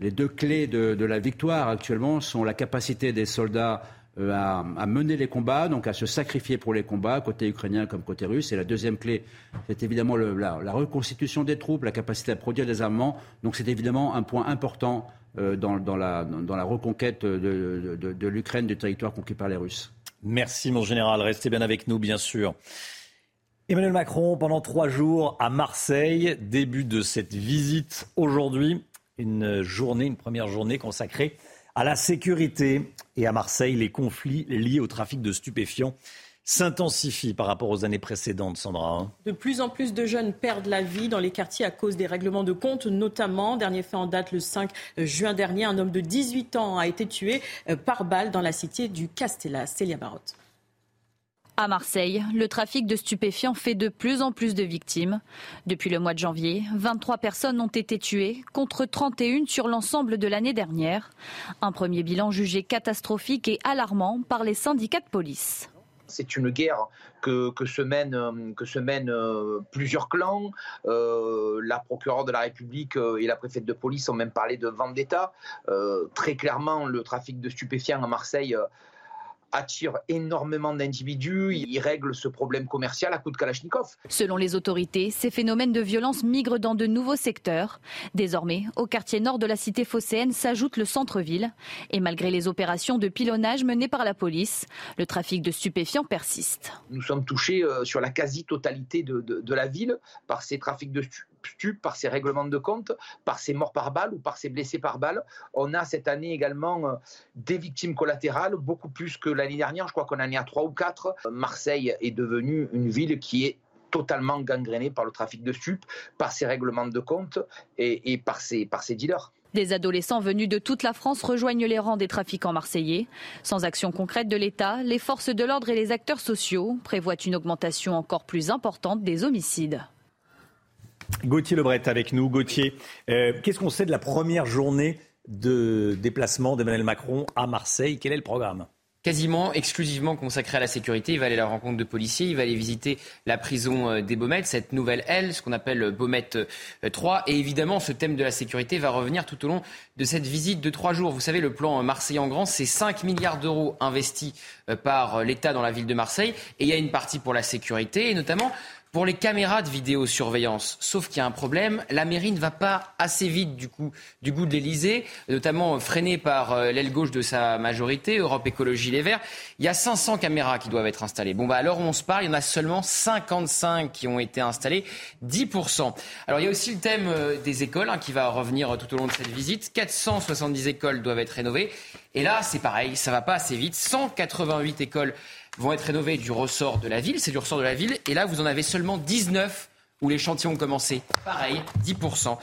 les deux clés de, de la victoire actuellement sont la capacité des soldats euh, à, mener les combats, donc à se sacrifier pour les combats, côté ukrainien comme côté russe. Et la deuxième clé, c'est évidemment la, reconstitution des troupes, la capacité à produire des armements. Donc c'est évidemment un point important euh, dans, la, dans, la, reconquête de, de l'Ukraine, du territoire conquis par les Russes. Merci mon général, restez bien avec nous bien sûr. Emmanuel Macron, pendant trois jours à Marseille, début de cette visite aujourd'hui, une journée, une première journée consacrée à la sécurité. Et à Marseille, les conflits liés au trafic de stupéfiants s'intensifient par rapport aux années précédentes, Sandra. Hein. De plus en plus de jeunes perdent la vie dans les quartiers à cause des règlements de compte, notamment. Dernier fait en date le 5 juin dernier, un homme de 18 ans a été tué euh, par balle dans la cité du Castellas. Célia Barotte. À Marseille, le trafic de stupéfiants fait de plus en plus de victimes. Depuis le mois de janvier, 23 personnes ont été tuées, contre 31 sur l'ensemble de l'année dernière. Un premier bilan jugé catastrophique et alarmant par les syndicats de police. C'est une guerre que, se mènent, mènent euh, plusieurs clans. Euh, la procureure de la République euh, et la préfète de police ont même parlé de vendetta. Euh, très clairement, le trafic de stupéfiants à Marseille euh, attire énormément d'individus. Il règle ce problème commercial à coup de Kalachnikov. Selon les autorités, ces phénomènes de violence migrent dans de nouveaux secteurs. Désormais, au quartier nord de la cité phocéenne s'ajoute le centre-ville. Et malgré les opérations de pilonnage menées par la police, le trafic de stupéfiants persiste. Nous sommes touchés euh, sur la quasi-totalité de, de, de la ville par ces trafics de par ces règlements de compte, par ces morts par balle ou par ces blessés par balle. On a cette année également euh, des victimes collatérales, beaucoup plus que l'année dernière. Je crois qu'on en est à trois ou quatre. Marseille est devenue une ville qui est totalement gangrénée par le trafic de stupes, par ces règlements de compte et, par, ces, par ces dealers. Des adolescents venus de toute la France rejoignent les rangs des trafiquants marseillais. Sans action concrète de l'État, les forces de l'ordre et les acteurs sociaux prévoient une augmentation encore plus importante des homicides. Gauthier Lebret avec nous. Gauthier, euh, qu'est-ce qu'on sait de la première journée de déplacement d'Emmanuel Macron à Marseille? Quel est le programme? Quasiment exclusivement consacré à la sécurité. Il va aller à la rencontre de policiers, il va aller visiter la prison euh, des Baumettes, cette nouvelle aile, ce qu'on appelle Baumette 3. Et évidemment, ce thème de la sécurité va revenir tout au long de cette visite de trois jours. Vous savez, le plan Marseille en grand, c'est 5 milliards d'euros investis euh, par l'État dans la ville de Marseille. Et il y a une partie pour la sécurité, et notamment pour les caméras de vidéosurveillance. Sauf qu'il y a un problème, la mairie ne va pas assez vite du coup du goût de l'Elysée, notamment freinée par l'aile gauche de sa majorité, Europe Écologie Les Verts. Il y a 500 caméras qui doivent être installées. Bon bah où on se parle, il y en a seulement 55 qui ont été installées, 10%. Alors il y a aussi le thème des écoles hein, qui va revenir tout au long de cette visite. 470 écoles doivent être rénovées. Et là, c'est pareil, ça va pas assez vite. 188 écoles vont être rénovées du ressort de la ville, c'est du ressort de la ville, et là vous en avez seulement 19 où les chantiers ont commencé. Pareil, 10%.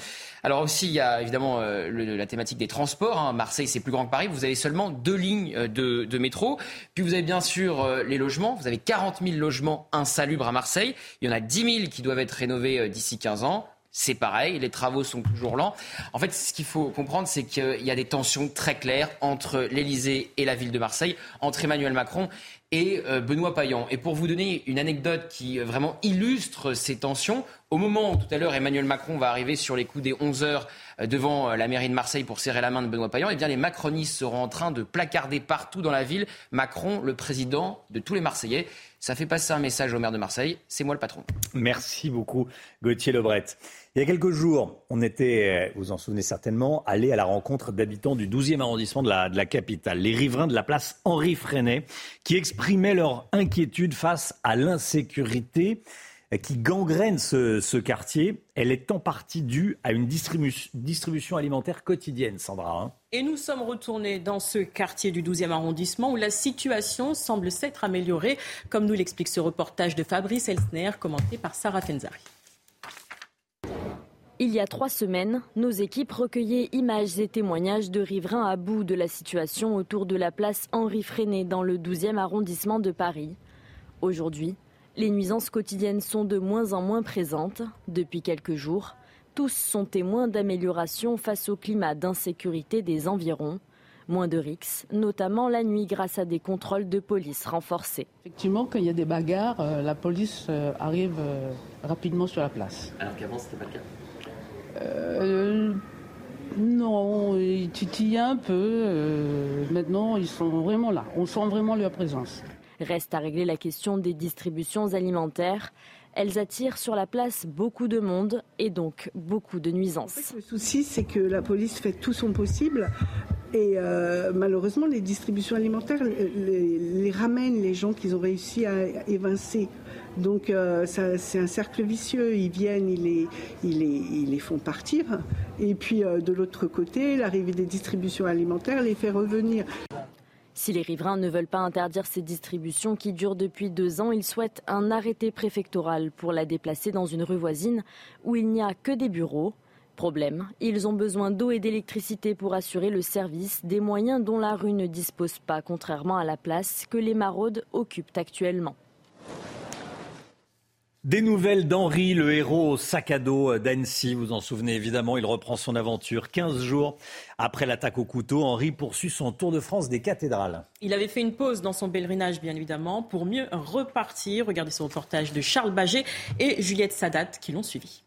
Alors aussi, il y a évidemment euh, la thématique des transports. Hein. Marseille, c'est plus grand que Paris. Vous avez seulement deux lignes euh, de, de, métro. Puis vous avez bien sûr euh, les logements. Vous avez 40 000 logements insalubres à Marseille. Il y en a 10 000 qui doivent être rénovés d'ici 15 ans c'est pareil, les travaux sont toujours lents. En fait, ce qu'il faut comprendre, c'est qu'il y a des tensions très claires entre l'Elysée et la ville de Marseille, entre Emmanuel Macron et euh, Benoît Payan. Et pour vous donner une anecdote qui euh, vraiment illustre ces tensions, au moment où tout à l'heure Emmanuel Macron va arriver sur les coups des 11 heures euh, devant la mairie de Marseille pour serrer la main de Benoît Payan, eh bien les macronistes seront en train de placarder partout dans la ville Macron, le président de tous les Marseillais. Ça fait passer un message au maire de Marseille, c'est moi le patron. Merci beaucoup Gauthier Lebret. Il y a quelques jours, on était, vous en souvenez certainement, allé à la rencontre d'habitants du 12e arrondissement de la, capitale, les riverains de la place Henri Freinet, qui exprimaient leur inquiétude face à l'insécurité qui gangrène ce, quartier. Elle est en partie due à une distribu distribution alimentaire quotidienne, Sandra. Hein. Et nous sommes retournés dans ce quartier du 12e arrondissement où la situation semble s'être améliorée, comme nous l'explique ce reportage de Fabrice Elsner, commenté par Sarah Fenzari. Il y a trois semaines, nos équipes recueillaient images et témoignages de riverains à bout de la situation autour de la place Henri Freinet dans le 12e arrondissement de Paris. Aujourd'hui, les nuisances quotidiennes sont de moins en moins présentes. Depuis quelques jours, tous sont témoins d'amélioration face au climat d'insécurité des environs. Moins de rixes, notamment la nuit grâce à des contrôles de police renforcés. Effectivement, quand il y a des bagarres, euh, la police euh, arrive euh, rapidement sur la place. Alors qu'avant, ce n'était pas le cas euh, non, ils titillent un peu. Euh, maintenant, ils sont vraiment là. On sent vraiment leur présence. Reste à régler la question des distributions alimentaires. Elles attirent sur la place beaucoup de monde et donc beaucoup de nuisances. En fait, le souci, c'est que la police fait tout son possible et euh, malheureusement, les distributions alimentaires les, les ramènent les gens qu'ils ont réussi à évincer. Donc euh, c'est un cercle vicieux. Ils viennent, ils les, font partir. Et puis euh, de l'autre côté, l'arrivée des distributions alimentaires les fait revenir. Si les riverains ne veulent pas interdire ces distributions qui durent depuis deux ans, ils souhaitent un arrêté préfectoral pour la déplacer dans une rue voisine où il n'y a que des bureaux. Problème, ils ont besoin d'eau et d'électricité pour assurer le service, des moyens dont la rue ne dispose pas, contrairement à la place que les maraudes occupent actuellement. Des nouvelles d'Henri, le héros au sac à dos d'Annecy. Vous en souvenez évidemment, il reprend son aventure. 15 jours après l'attaque au couteau, Henri poursuit son tour de France des cathédrales. Il avait fait une pause dans son pèlerinage, bien évidemment, pour mieux repartir. Regardez ce reportage de Charles Baget et Juliette Sadat qui l'ont suivi.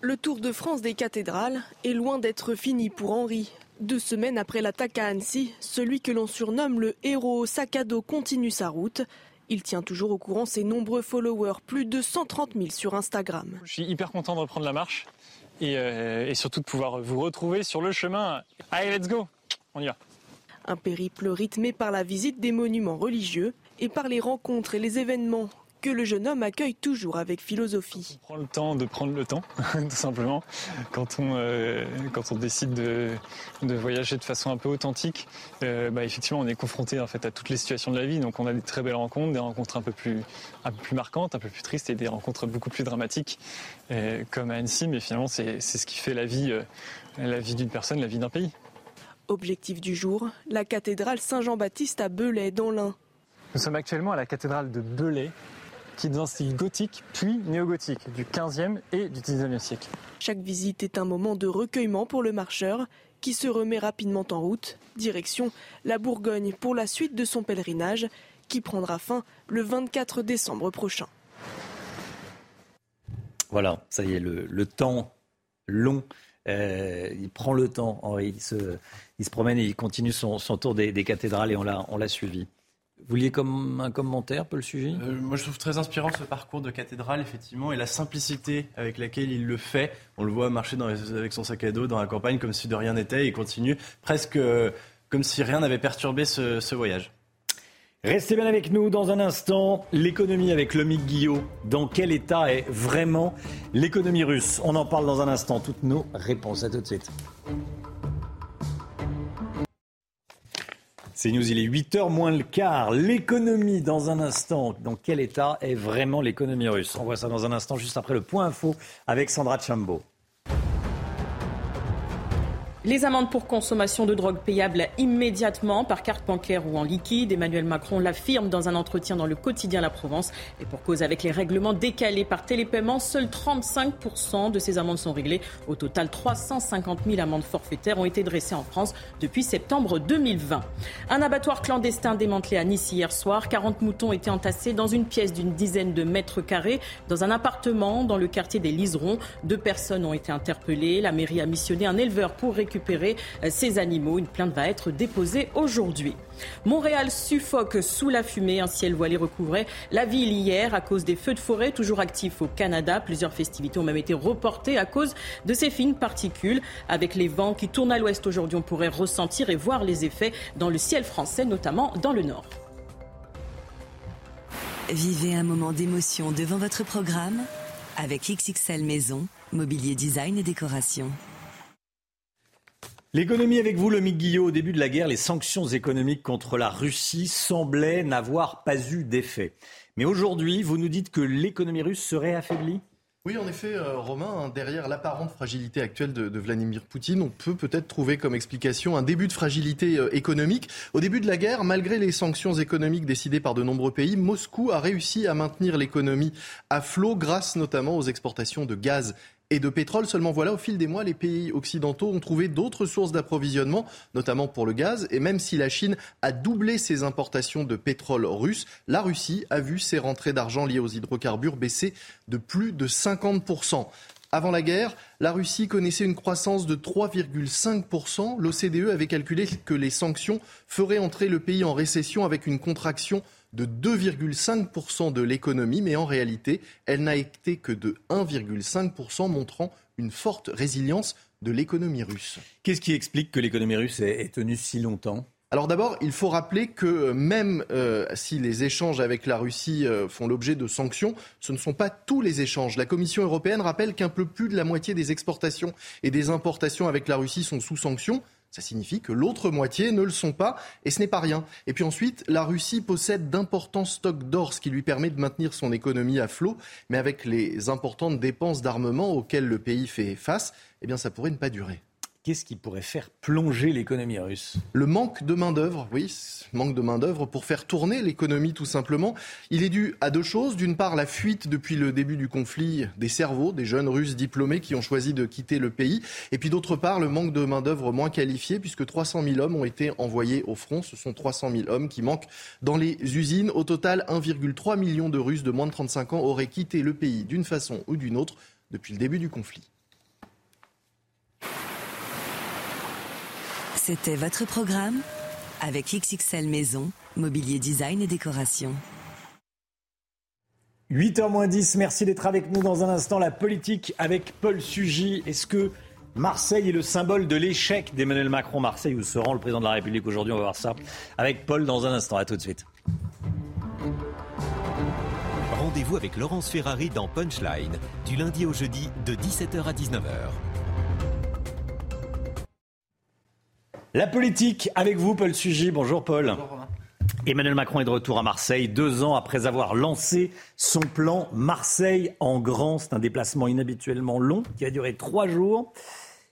Le Tour de France des cathédrales est loin d'être fini pour Henri. Deux semaines après l'attaque à Annecy, celui que l'on surnomme le héros au sac à dos continue sa route. Il tient toujours au courant ses nombreux followers, plus de 130 000 sur Instagram. Je suis hyper content de reprendre la marche et, euh, et surtout de pouvoir vous retrouver sur le chemin. Allez, let's go On y va Un périple rythmé par la visite des monuments religieux et par les rencontres et les événements que le jeune homme accueille toujours avec philosophie. On prend le temps de prendre le temps, tout simplement, quand on, euh, quand on décide de, de, voyager de façon un peu authentique. Euh, bah, effectivement, on est confronté en fait à toutes les situations de la vie, donc on a des très belles rencontres, des rencontres un peu plus, un peu plus marquantes, un peu plus tristes et des rencontres beaucoup plus dramatiques, euh, comme à Annecy. Mais finalement, c'est ce qui fait la vie, euh, la vie d'une personne, la vie d'un pays. Objectif du jour, la cathédrale Saint-Jean-Baptiste à Belay, dans l'Ain. Nous sommes actuellement à la cathédrale de Belay, qui est dans un style gothique puis néo-gothique du 15e et du 19e siècle. Chaque visite est un moment de recueillement pour le marcheur qui se remet rapidement en route, direction la Bourgogne pour la suite de son pèlerinage qui prendra fin le 24 décembre prochain. Voilà, ça y est, le, le temps long. Euh, il prend le temps, Henri. Il se, il se promène et il continue son, son tour des, des, cathédrales et on l'a suivi. Vous vouliez comme un commentaire, Paul Sugy euh, Moi, je trouve très inspirant ce parcours de cathédrale, effectivement, et la simplicité avec laquelle il le fait. On le voit marcher dans les, avec son sac à dos dans la campagne comme si de rien n'était. Et il continue presque euh, comme si rien n'avait perturbé ce, ce, voyage. Restez bien avec nous dans un instant. L'économie avec Lomique Guillot. Dans quel état est vraiment l'économie russe? On en parle dans un instant. Toutes nos réponses. À tout de suite. C'est News, il est 8h moins le quart. L'économie dans un instant. Dans quel état est vraiment l'économie russe? On voit ça dans un instant, juste après le point info avec Sandra Chambaud. Les amendes pour consommation de drogue payables immédiatement par carte bancaire ou en liquide. Emmanuel Macron l'affirme dans un entretien dans le quotidien La Provence. Et pour cause avec les règlements décalés par télépaiement, seuls 35% de ces amendes sont réglées. Au total, 350 000 amendes forfaitaires ont été dressées en France depuis septembre 2020. Un abattoir clandestin démantelé à Nice hier soir. 40 moutons étaient entassés dans une pièce d'une dizaine de mètres carrés dans un appartement dans le quartier des Liserons. Deux personnes ont été interpellées. La mairie a missionné un éleveur pour récupérer récupérer ces animaux. Une plainte va être déposée aujourd'hui. Montréal suffoque sous la fumée. Un ciel voilé recouvrait la ville hier à cause des feux de forêt toujours actifs au Canada. Plusieurs festivités ont même été reportées à cause de ces fines particules. Avec les vents qui tournent à l'ouest aujourd'hui, on pourrait ressentir et voir les effets dans le ciel français, notamment dans le nord. Vivez un moment d'émotion devant votre programme avec XXL Maison, mobilier design et décoration. L'économie avec vous, le Guillot. Au début de la guerre, les sanctions économiques contre la Russie semblaient n'avoir pas eu d'effet. Mais aujourd'hui, vous nous dites que l'économie russe serait affaiblie? Oui, en effet, euh, Romain, derrière l'apparente fragilité actuelle de, de, Vladimir Poutine, on peut peut-être trouver comme explication un début de fragilité euh, économique. Au début de la guerre, malgré les sanctions économiques décidées par de nombreux pays, Moscou a réussi à maintenir l'économie à flot grâce notamment aux exportations de gaz et de pétrole. Seulement voilà, au fil des mois, les pays occidentaux ont trouvé d'autres sources d'approvisionnement, notamment pour le gaz. Et même si la Chine a doublé ses importations de pétrole russe, la Russie a vu ses rentrées d'argent liées aux hydrocarbures baisser de plus de 50%. Avant la guerre, la Russie connaissait une croissance de 3,5%. L'OCDE avait calculé que les sanctions feraient entrer le pays en récession avec une contraction de 2,5% de l'économie, mais en réalité, elle n'a été que de 1,5%, montrant une forte résilience de l'économie russe. Qu'est-ce qui explique que l'économie russe ait tenu si longtemps? Alors d'abord, il faut rappeler que même euh, si les échanges avec la Russie euh, font l'objet de sanctions, ce ne sont pas tous les échanges. La Commission européenne rappelle qu'un peu plus de la moitié des exportations et des importations avec la Russie sont sous sanctions. Ça signifie que l'autre moitié ne le sont pas, et ce n'est pas rien. Et puis ensuite, la Russie possède d'importants stocks d'or, ce qui lui permet de maintenir son économie à flot, mais avec les importantes dépenses d'armement auxquelles le pays fait face, eh bien ça pourrait ne pas durer. Qu'est-ce qui pourrait faire plonger l'économie russe Le manque de main-d'œuvre, oui, manque de main-d'œuvre pour faire tourner l'économie tout simplement. Il est dû à deux choses. D'une part, la fuite depuis le début du conflit des cerveaux, des jeunes Russes diplômés qui ont choisi de quitter le pays. Et puis d'autre part, le manque de main-d'œuvre moins qualifiée, puisque 300 000 hommes ont été envoyés au front. Ce sont 300 000 hommes qui manquent dans les usines. Au total, 1,3 million de Russes de moins de 35 ans auraient quitté le pays d'une façon ou d'une autre depuis le début du conflit. C'était votre programme avec XXL Maison, mobilier design et décoration. 8h 10, merci d'être avec nous dans un instant. La politique avec Paul Sugy. Est-ce que Marseille est le symbole de l'échec d'Emmanuel Macron? Marseille, où se rend le président de la République aujourd'hui? On va voir ça avec Paul dans un instant. À tout de suite. Rendez-vous avec Laurence Ferrari dans Punchline, du lundi au jeudi de 17h à 19h. La politique avec vous, Paul Sugy. Bonjour, Paul. Emmanuel Macron est de retour à Marseille, deux ans après avoir lancé son plan Marseille en grand. C'est un déplacement inhabituellement long qui a duré trois jours.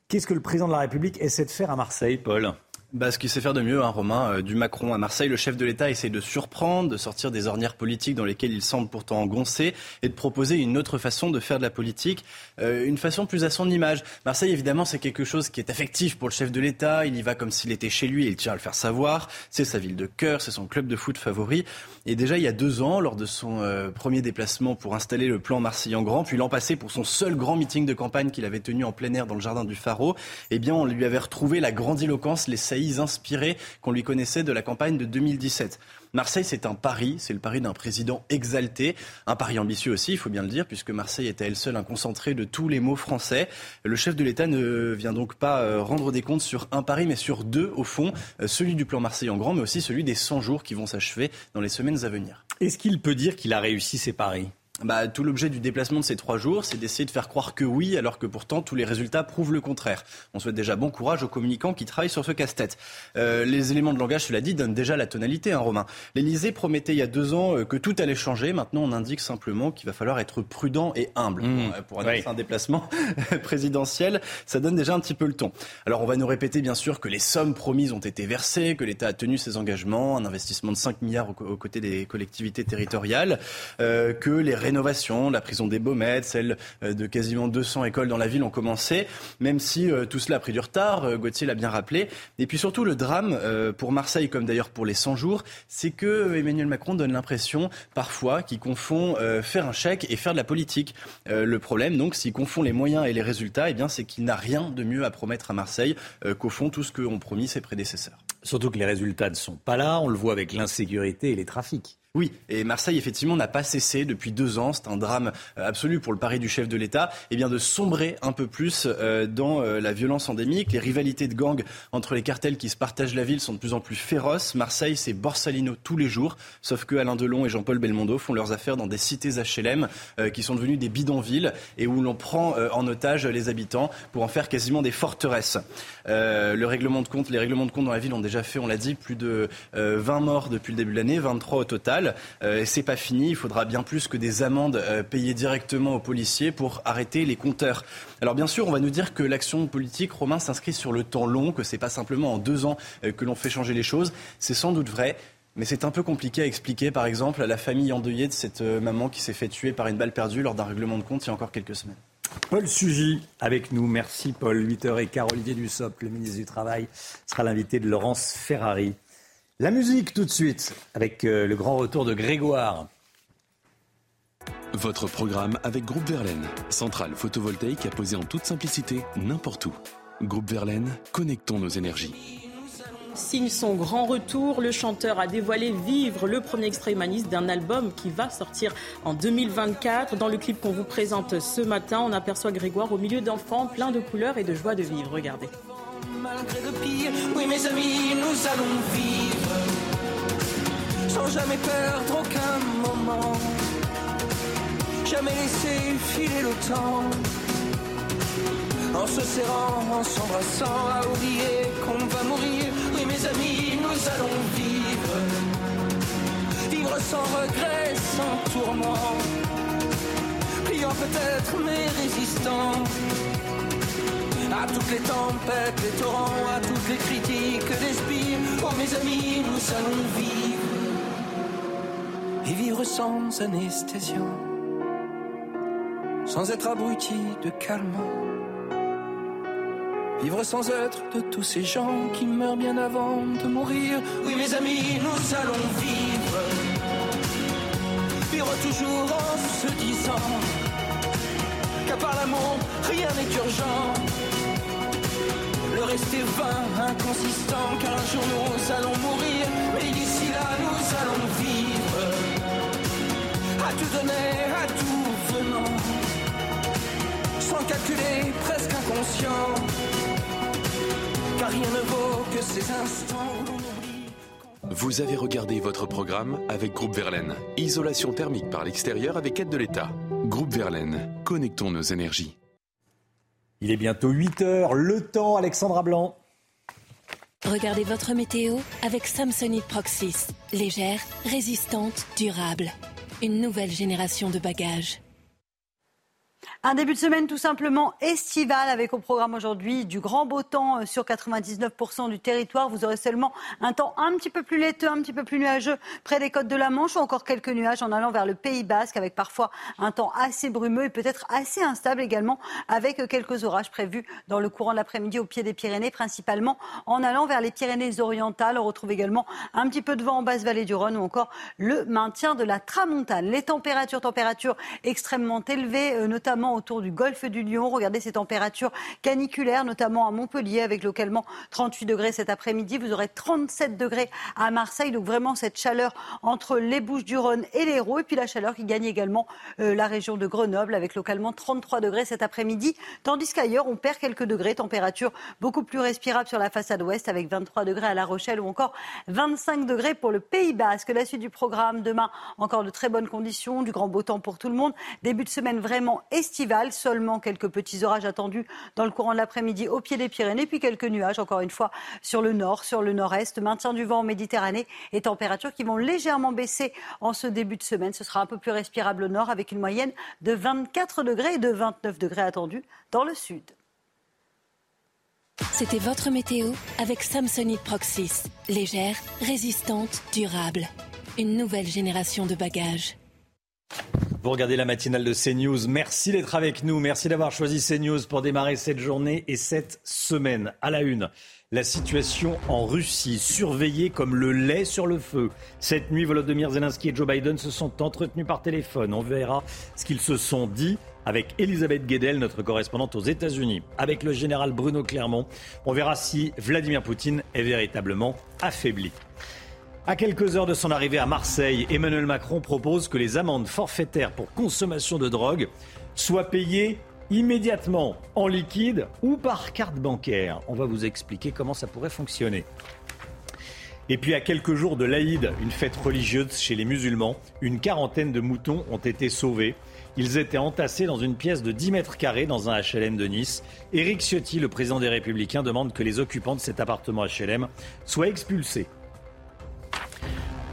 Qu'est-ce que le président de la République essaie de faire à Marseille, Paul? Bah, ce qu'il sait faire de mieux, hein, Romain, euh, du Macron à Marseille, le chef de l'État essaie de surprendre, de sortir des ornières politiques dans lesquelles il semble pourtant engoncé et de proposer une autre façon de faire de la politique, euh, une façon plus à son image. Marseille, évidemment, c'est quelque chose qui est affectif pour le chef de l'État. Il y va comme s'il était chez lui et il tient à le faire savoir. C'est sa ville de cœur, c'est son club de foot favori. Et déjà, il y a deux ans, lors de son euh, premier déplacement pour installer le plan Marseille en grand, puis l'an passé pour son seul grand meeting de campagne qu'il avait tenu en plein air dans le jardin du Pharaon, eh bien, on lui avait retrouvé la grandiloquence, les saillies inspirés qu'on lui connaissait de la campagne de 2017. Marseille, c'est un pari, c'est le pari d'un président exalté, un pari ambitieux aussi, il faut bien le dire, puisque Marseille est à elle seule un concentré de tous les mots français. Le chef de l'État ne vient donc pas euh, rendre des comptes sur un pari, mais sur deux, au fond, euh, celui du plan Marseille en grand, mais aussi celui des 100 jours qui vont s'achever dans les semaines à venir. Est-ce qu'il peut dire qu'il a réussi ses paris? Bah, tout l'objet du déplacement de ces trois jours, c'est d'essayer de faire croire que oui, alors que pourtant tous les résultats prouvent le contraire. On souhaite déjà bon courage aux communicants qui travaillent sur ce casse-tête. Euh, les éléments de langage, cela dit, donnent déjà la tonalité, hein, Romain. L'Élysée promettait il y a deux ans euh, que tout allait changer. Maintenant, on indique simplement qu'il va falloir être prudent et humble mmh. pour, annoncer un déplacement présidentiel. Ça donne déjà un petit peu le ton. Alors, on va nous répéter, bien sûr, que les sommes promises ont été versées, que l'État a tenu ses engagements, un investissement de 5 milliards aux, côtés des collectivités territoriales, euh, que les rénovation, la prison des Baumettes, celle euh, de quasiment 200 écoles dans la ville ont commencé, même si euh, tout cela a pris du retard, euh, Gauthier l'a bien rappelé. Et puis surtout, le drame pour Marseille, comme d'ailleurs pour les 100 jours, c'est que Emmanuel Macron donne l'impression parfois qu'il confond faire un chèque et faire de la politique. le problème, donc, s'il confond les moyens et les résultats, eh bien, c'est qu'il n'a rien de mieux à promettre à Marseille qu'au fond tout ce qu'ont promis ses prédécesseurs. Surtout que les résultats ne sont pas là, on le voit avec l'insécurité et les trafics. Oui, et Marseille, effectivement, n'a pas cessé depuis deux ans, c'est un drame euh, absolu pour le pari du chef de l'État, eh bien de sombrer un peu plus euh, dans euh, la violence endémique. Les rivalités de gangs entre les cartels qui se partagent la ville sont de plus en plus féroces. Marseille, c'est Borsalino tous les jours, sauf que Alain Delon et Jean-Paul Belmondo font leurs affaires dans des cités HLM qui sont devenues des bidonvilles et où l'on prend en otage les habitants pour en faire quasiment des forteresses. les règlements de compte dans la ville ont déjà fait, on l'a dit, plus de 20 morts depuis le début de l'année, 23 au total. Euh, et c'est pas fini. Il faudra bien plus que des amendes euh, payées directement aux policiers pour arrêter les compteurs. Alors bien sûr, on va nous dire que l'action politique, Romain, s'inscrit sur le temps long, que c'est pas simplement en deux ans euh, que l'on fait changer les choses. C'est sans doute vrai. Mais c'est un peu compliqué à expliquer, par exemple, à la famille endeuillée de cette maman qui s'est fait tuer par une balle perdue lors d'un règlement de compte il y a encore quelques semaines. Paul Sugy avec nous. Merci Paul. 8h15, Olivier Dussopt, le ministre du Travail, sera l'invité de Laurence Ferrari. La musique tout de suite, avec euh, le grand retour de Grégoire. Votre programme avec Groupe Verlaine, centrale photovoltaïque à poser en toute simplicité n'importe où. Groupe Verlaine, connectons nos énergies. Signe son grand retour, le chanteur a dévoilé Vivre, le premier extrait humaniste d'un album qui va sortir en 2024. Dans le clip qu'on vous présente ce matin, on aperçoit Grégoire au milieu d'enfants plein de couleurs et de joie de vivre. Regardez malgré le pire. Oui, mes amis, nous allons vivre sans jamais perdre aucun moment. Jamais laisser filer le temps. En se serrant, en s'embrassant, à oublier qu'on va mourir. Oui, mes amis, nous allons vivre. Vivre sans regret, sans tourment. Pliant peut-être, mais résistant À toutes les tempêtes, les torrents, à toutes les critiques, les spies, oh mes amis, nous allons vivre. Et vivre sans anesthésion, sans être abruti de calme. Vivre sans être de tous ces gens qui meurent bien avant de mourir. Oui, mes amis, nous allons vivre. Vivre toujours en se disant qu'à part l'amour, rien n'est urgent. Rester vain, inconsistant, car un jour nous allons mourir. Mais d'ici là, nous allons vivre. À tout donner, à tout venant. Sans calculer, presque inconscient car rien ne vaut que ces instants où. Vous avez regardé votre programme avec Groupe Verlaine. Isolation thermique par l'extérieur avec aide de l'État. Groupe Verlaine, connectons nos énergies. Il est bientôt 8 heures, le temps, Alexandra Blanc. Regardez votre météo avec Samsonite Proxys. Légère, résistante, durable. Une nouvelle génération de bagages. Un début de semaine tout simplement estival avec au programme aujourd'hui du grand beau temps euh, sur 99% du territoire. Vous aurez seulement un temps un petit peu plus laiteux, un petit peu plus nuageux près des côtes de la Manche ou encore quelques nuages en allant vers le Pays Basque avec parfois un temps assez brumeux et peut-être assez instable également avec quelques orages prévus dans le courant de l'après-midi au pied des Pyrénées, principalement en allant vers les Pyrénées orientales. On retrouve également un petit peu de vent en basse vallée du Rhône ou encore le maintien de la tramontane. Les températures, températures extrêmement élevées, euh, autour du golfe du Lion. Regardez ces températures caniculaires, notamment à Montpellier, avec localement 38 degrés cet après-midi. Vous aurez 37 degrés à Marseille. Donc vraiment cette chaleur entre les Bouches du Rhône et l'Hérault. Et puis la chaleur qui gagne également euh, la région de Grenoble, avec localement 33 degrés cet après-midi. Tandis qu'ailleurs, on perd quelques degrés. Température beaucoup plus respirable sur la façade ouest, avec 23 degrés à La Rochelle ou encore 25 degrés pour le Pays Basque. La suite du programme, demain, encore de très bonnes conditions, du grand beau temps pour tout le monde. Début de semaine vraiment Seulement quelques petits orages attendus dans le courant de l'après-midi au pied des Pyrénées, puis quelques nuages, encore une fois, sur le nord, sur le nord-est. Maintien du vent en Méditerranée et températures qui vont légèrement baisser en ce début de semaine. Ce sera un peu plus respirable au nord avec une moyenne de 24 degrés et de 29 degrés attendus dans le sud. C'était votre météo avec Samsonite Proxys. Légère, résistante, durable. Une nouvelle génération de bagages. Vous regardez la matinale de CNews. Merci d'être avec nous. Merci d'avoir choisi CNews pour démarrer cette journée et cette semaine. À la une, la situation en Russie, surveillée comme le lait sur le feu. Cette nuit, Volodymyr Zelensky et Joe Biden se sont entretenus par téléphone. On verra ce qu'ils se sont dit avec Elisabeth Guedel, notre correspondante aux États-Unis. Avec le général Bruno Clermont, on verra si Vladimir Poutine est véritablement affaibli. À quelques heures de son arrivée à Marseille, Emmanuel Macron propose que les amendes forfaitaires pour consommation de drogue soient payées immédiatement en liquide ou par carte bancaire. On va vous expliquer comment ça pourrait fonctionner. Et puis à quelques jours de l'Aïd, une fête religieuse chez les musulmans, une quarantaine de moutons ont été sauvés. Ils étaient entassés dans une pièce de 10 mètres carrés dans un HLM de Nice. Éric Ciotti, le président des Républicains, demande que les occupants de cet appartement HLM soient expulsés.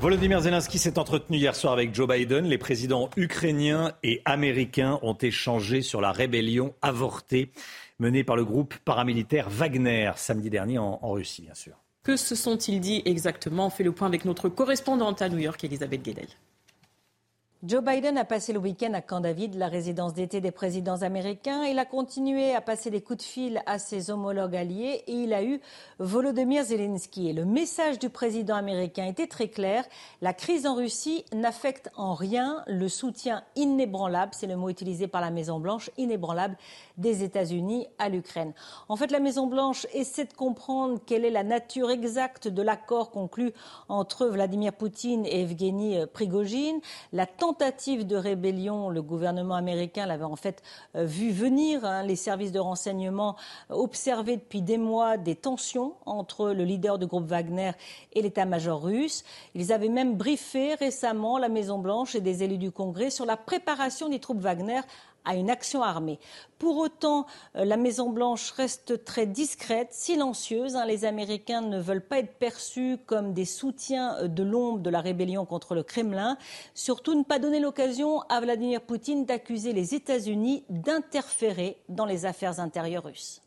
Volodymyr Zelensky s'est entretenu hier soir avec Joe Biden. Les présidents ukrainiens et américains ont échangé sur la rébellion avortée menée par le groupe paramilitaire Wagner samedi dernier en, Russie, bien sûr. Que se sont-ils dit exactement? On fait le point avec notre correspondante à New York, Elisabeth Guedel. Joe Biden a passé le week-end à Camp David, la résidence d'été des présidents américains. Il a continué à passer des coups de fil à ses homologues alliés et il a eu Volodymyr Zelensky. Et le message du président américain était très clair. La crise en Russie n'affecte en rien le soutien inébranlable, c'est le mot utilisé par la Maison-Blanche, inébranlable des États-Unis à l'Ukraine. En fait, la Maison-Blanche essaie de comprendre quelle est la nature exacte de l'accord conclu entre Vladimir Poutine et Evgeny Prigogine. La tentative de rébellion, le gouvernement américain l'avait en fait euh, vu venir. Hein. les services de renseignement observaient depuis des mois des tensions entre le leader du groupe Wagner et l'état-major russe. Ils avaient même briefé récemment la Maison-Blanche et des élus du Congrès sur la préparation des troupes Wagner à une action armée. Pour autant, euh, la Maison-Blanche reste très discrète, silencieuse. Hein. Les Américains ne veulent pas être perçus comme des soutiens euh, de l'ombre de la rébellion contre le Kremlin. Surtout, ne pas donner l'occasion à Vladimir Poutine d'accuser les États-Unis d'interférer dans les affaires intérieures russes.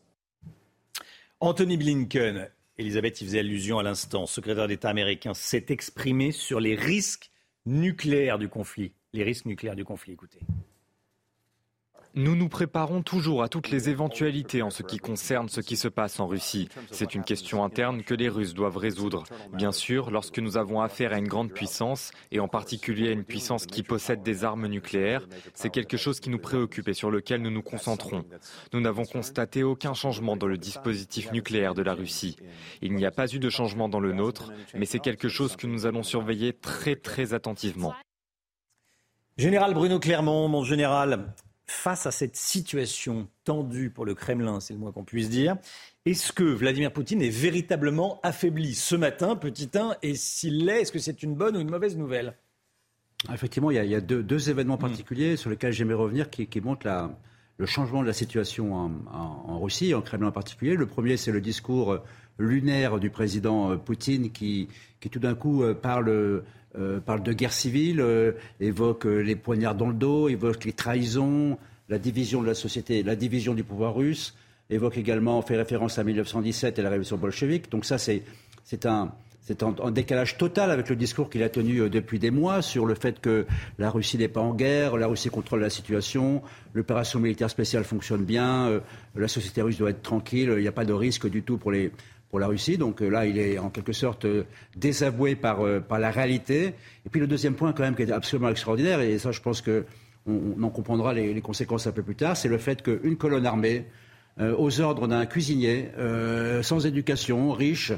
Anthony Blinken, Elisabeth y faisait allusion à l'instant, secrétaire d'État américain, s'est exprimé sur les risques nucléaires du conflit. Les risques nucléaires du conflit, écoutez. Nous nous préparons toujours à toutes les éventualités en ce qui concerne ce qui se passe en Russie. C'est une question interne que les Russes doivent résoudre. Bien sûr, lorsque nous avons affaire à une grande puissance, et en particulier à une puissance qui possède des armes nucléaires, c'est quelque chose qui nous préoccupe et sur lequel nous nous concentrons. Nous n'avons constaté aucun changement dans le dispositif nucléaire de la Russie. Il n'y a pas eu de changement dans le nôtre, mais c'est quelque chose que nous allons surveiller très très attentivement. Général Bruno Clermont, mon général, face à cette situation tendue pour le Kremlin, c'est le moins qu'on puisse dire, est-ce que Vladimir Poutine est véritablement affaibli ce matin, petit 1, et s'il l'est, est-ce que c'est une bonne ou une mauvaise nouvelle? Effectivement, il y a, deux, événements particuliers sur lesquels j'aimerais revenir qui, montrent le changement de la situation en, Russie, en Kremlin en particulier. Le premier, c'est le discours lunaire du président euh, Poutine qui, qui tout d'un coup euh, parle euh, parle de guerre civile, euh, évoque euh, les poignards dans le dos, évoque les trahisons, la division de la société, la division du pouvoir russe, évoque également, fait référence à 1917 et la révolution bolchevique. Donc ça, c'est un, c'est en, décalage total avec le discours qu'il a tenu depuis des mois sur le fait que la Russie n'est pas en guerre, la Russie contrôle la situation, l'opération militaire spéciale fonctionne bien, la société russe doit être tranquille, il n'y a pas de risque du tout pour les, pour la Russie. Donc euh, là, il est en quelque sorte euh, désavoué par, euh, par la réalité. Et puis le deuxième point, quand même, qui est absolument extraordinaire, et ça, je pense qu'on on en comprendra les, conséquences un peu plus tard, c'est le fait qu'une colonne armée, aux ordres d'un cuisinier, sans éducation, riche,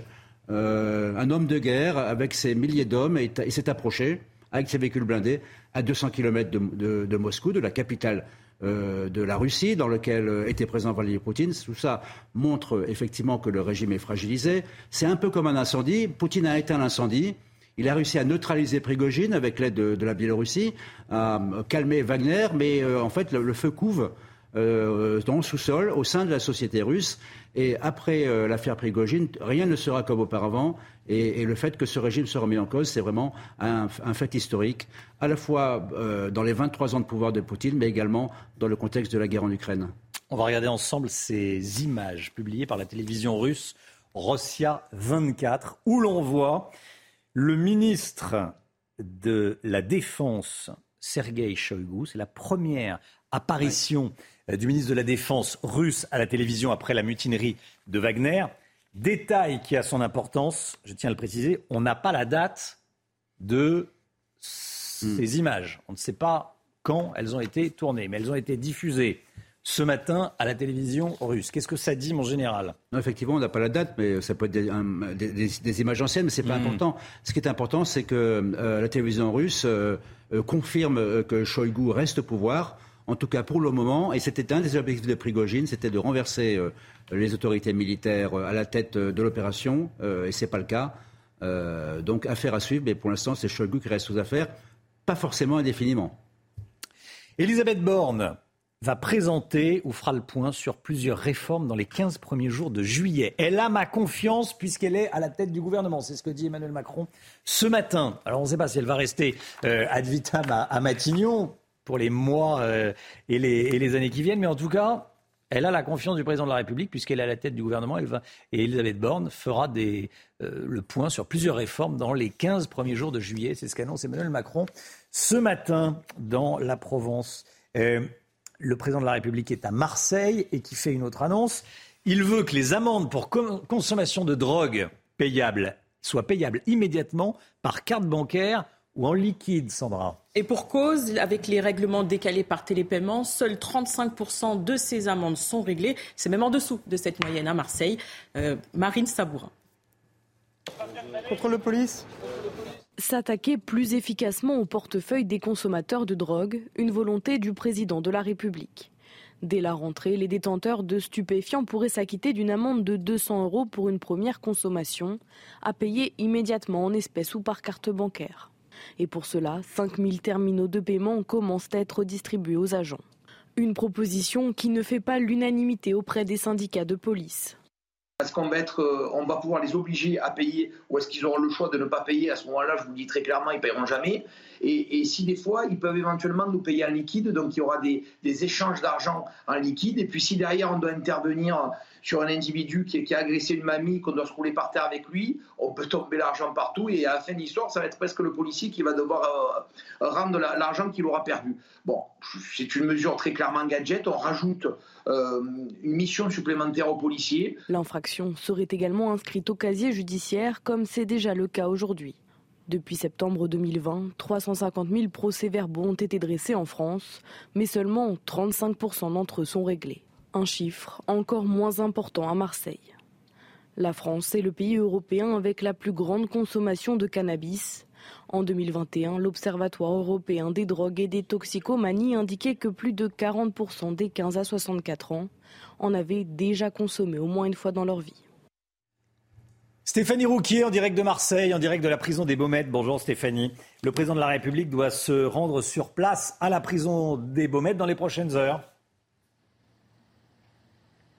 un homme de guerre avec ses milliers d'hommes, et, s'est approché avec ses véhicules blindés à 200 km de Moscou, de la capitale euh, de la Russie, dans lequel euh, était présent Vladimir Poutine. Tout ça montre euh, effectivement que le régime est fragilisé. C'est un peu comme un incendie. Poutine a éteint l'incendie. Il a réussi à neutraliser Prigogine avec l'aide de, la Biélorussie, à calmer Wagner, mais en fait le, feu couve dans le sous-sol au sein de la société russe. Et après l'affaire Prigogine, rien ne sera comme auparavant. Et, le fait que ce régime se remet en cause, c'est vraiment un, fait historique, à la fois euh, dans les 23 ans de pouvoir de Poutine, mais également dans le contexte de la guerre en Ukraine. On va regarder ensemble ces images publiées par la télévision russe Rossia 24, où l'on voit le ministre de la Défense, Sergei Shoigu. C'est la première apparition euh, du ministre de la Défense russe à la télévision après la mutinerie de Wagner. Détail qui a son importance, je tiens à le préciser, on n'a pas la date de ces hmm. images. On ne sait pas quand elles ont été tournées, mais elles ont été diffusées ce matin à la télévision russe. Qu'est-ce que ça dit, mon général? Non, Effectivement, on n'a pas la date, mais ça peut être des, images anciennes, mais ce n'est pas hmm. important. Ce qui est important, c'est que euh, la télévision russe euh, euh, confirme que Shoigu reste au pouvoir, en tout cas pour le moment, et c'était un des objectifs de Prigogine, c'était de renverser les autorités militaires à la tête de l'opération, euh, et ce n'est pas le cas. Euh, donc affaire à suivre, mais pour l'instant c'est Shoigu qui reste aux affaires, pas forcément indéfiniment. Elisabeth Borne va présenter ou fera le point sur plusieurs réformes dans les 15 premiers jours de juillet. Elle a ma confiance puisqu'elle est à la tête du gouvernement. C'est ce que dit Emmanuel Macron ce matin. Alors on ne sait pas si elle va rester euh, ad vitam à, Matignon pour les mois et, les, et les années qui viennent, mais en tout cas, elle a la confiance du président de la République puisqu'elle est à la tête du gouvernement. Et Elisabeth Borne fera euh, le point sur plusieurs réformes dans les 15 premiers jours de juillet. C'est ce qu'annonce Emmanuel Macron ce matin dans la Provence. Euh, le président de la République est à Marseille et qui fait une autre annonce. Il veut que les amendes pour consommation de drogue payables soient payables immédiatement par carte bancaire ou en liquide, Sandra. Et pour cause, avec les règlements décalés par télépaiement, seuls 35% de ces amendes sont réglées. C'est même en dessous de cette moyenne à Marseille. Euh, Marine Sabourin. Contrôle de police? S'attaquer plus efficacement au portefeuille des consommateurs de drogue, une volonté du président de la République. Dès la rentrée, les détenteurs de stupéfiants pourraient s'acquitter d'une amende de 200 euros pour une première consommation, à payer immédiatement en espèces ou par carte bancaire. Et pour cela, 5000 terminaux de paiement commencent à être distribués aux agents. Une proposition qui ne fait pas l'unanimité auprès des syndicats de police. Est-ce qu'on va, euh, va pouvoir les obliger à payer ou est-ce qu'ils auront le choix de ne pas payer À ce moment-là, je vous le dis très clairement, ils ne paieront jamais. Et, si des fois, ils peuvent éventuellement nous payer en liquide, donc il y aura des échanges d'argent en liquide. Et puis si derrière, on doit intervenir sur un individu qui, a agressé une mamie, qu'on doit se rouler par terre avec lui, on peut tomber l'argent partout et à la fin de l'histoire, ça va être presque le policier qui va devoir euh, rendre l'argent qu'il aura perdu. Bon, c'est une mesure très clairement gadget. On rajoute euh, une mission supplémentaire aux policiers. L'infraction serait également inscrite au casier judiciaire, comme c'est déjà le cas aujourd'hui. Depuis septembre 2020, 350 000 procès-verbaux ont été dressés en France, mais seulement 35% d'entre eux sont réglés. Un chiffre encore moins important à Marseille. La France est le pays européen avec la plus grande consommation de cannabis. En 2021, l'Observatoire européen des drogues et des toxicomanies indiquait que plus de 40% des 15 à 64 ans en avaient déjà consommé au moins une fois dans leur vie. Stéphanie Rouquier en direct de Marseille, en direct de la prison des Baumettes. Bonjour Stéphanie. Le président de la République doit se rendre sur place à la prison des Baumettes dans les prochaines heures.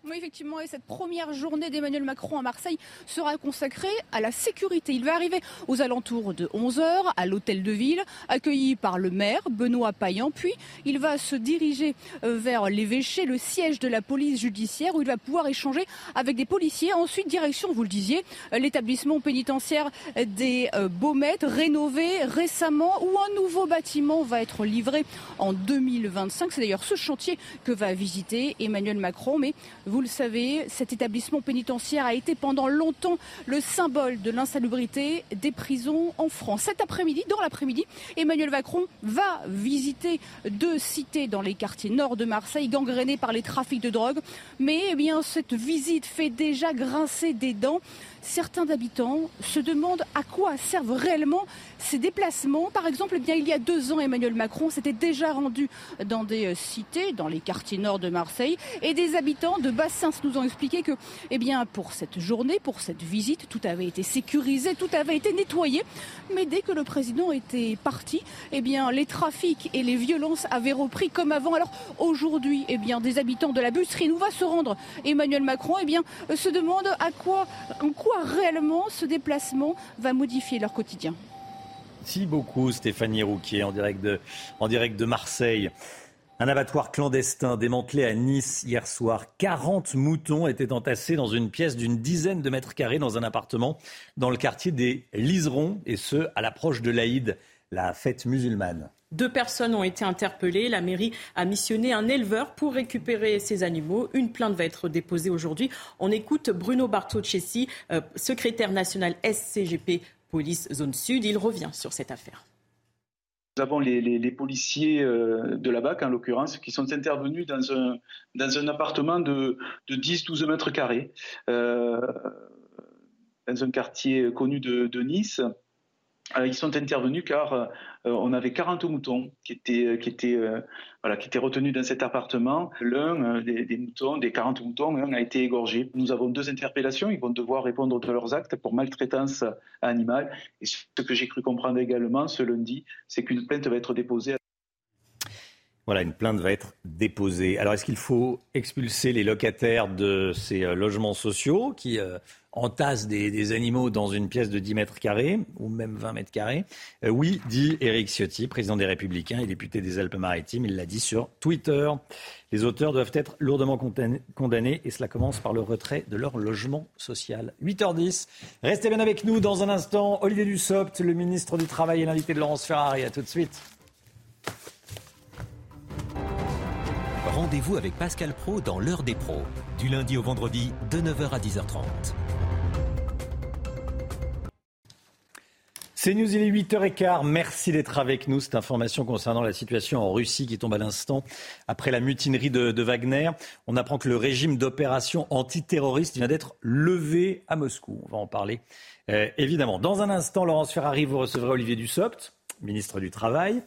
Oui, effectivement, et cette première journée d'Emmanuel Macron à Marseille sera consacrée à la sécurité. Il va arriver aux alentours de 11h à l'hôtel de ville, accueilli par le maire Benoît Payan. Puis il va se diriger euh, vers l'évêché, le siège de la police judiciaire, où il va pouvoir échanger avec des policiers. Ensuite, direction, vous le disiez, euh, l'établissement pénitentiaire des euh, Baumettes, rénové récemment, où un nouveau bâtiment va être livré en 2025. C'est d'ailleurs ce chantier que va visiter Emmanuel Macron. Mais le savez, cet établissement pénitentiaire a été pendant longtemps le symbole de l'insalubrité des prisons en France. Cet après-midi, dans l'après-midi, Emmanuel Macron va visiter deux cités dans les quartiers nord de Marseille, gangrénées par les trafics de drogue. Mais eh bien, cette visite fait déjà grincer des dents certains habitants se demandent à quoi servent réellement ces déplacements. Par exemple, eh bien, il y a deux ans, Emmanuel Macron s'était déjà rendu dans des euh, cités, dans les quartiers nord de Marseille, et des habitants de Bassins nous ont expliqué que, eh bien, pour cette journée, pour cette visite, tout avait été sécurisé, tout avait été nettoyé. Mais dès que le président était parti, eh bien, les trafics et les violences avaient repris comme avant. Alors aujourd'hui, eh bien, des habitants de la où va se rendre Emmanuel Macron, eh bien, euh, se demandent à quoi réellement ce déplacement va modifier leur quotidien? Merci beaucoup Stéphanie Rouquier en direct de, en direct de Marseille. Un abattoir clandestin démantelé à Nice hier soir. 40 moutons étaient entassés dans une pièce d'une dizaine de mètres carrés dans un appartement dans le quartier des Liserons, et ce, à l'approche de l'Aïd, la fête musulmane. Deux personnes ont été interpellées. La mairie a missionné un éleveur pour récupérer ces animaux. Une plainte va être déposée aujourd'hui. On écoute Bruno Bartocchesi, euh, secrétaire national SCGP Police Zone Sud. Il revient sur cette affaire. Nous avons les, policiers euh, de la BAC, en l'occurrence, qui sont intervenus dans un, appartement de, de 10-12 mètres carrés, euh, dans un quartier connu de Nice. Euh, ils sont intervenus car euh, on avait 40 moutons qui étaient, euh, qui étaient, voilà, qui étaient retenus dans cet appartement. L'un des, moutons, des 40 moutons, un a été égorgé. Nous avons deux interpellations. Ils vont devoir répondre de leurs actes pour maltraitance animale. Et ce que j'ai cru comprendre également ce lundi, c'est qu'une plainte va être déposée. Voilà, une plainte va être déposée. Alors, est-ce qu'il faut expulser les locataires de ces logements sociaux qui entasse des, des, animaux dans une pièce de 10 mètres carrés, ou même 20 mètres carrés? Euh, oui, dit Éric Ciotti, président des Républicains et député des Alpes-Maritimes. Il l'a dit sur Twitter. Les auteurs doivent être lourdement condamnés et cela commence par le retrait de leur logement social. 8h10. Restez bien avec nous dans un instant. Olivier Dussopt, le ministre du Travail et l'invité de Laurence Ferrari. À tout de suite. Rendez-vous avec Pascal Pro dans l'heure des pros, du lundi au vendredi de 9h à 10h30. C'est News, il est 8h15. Merci d'être avec nous. Cette information concernant la situation en Russie qui tombe à l'instant après la mutinerie de, Wagner. On apprend que le régime d'opération antiterroriste vient d'être levé à Moscou. On va en parler euh, évidemment. Dans un instant, Laurence Ferrari, vous recevrez Olivier Dussopt, ministre du Travail.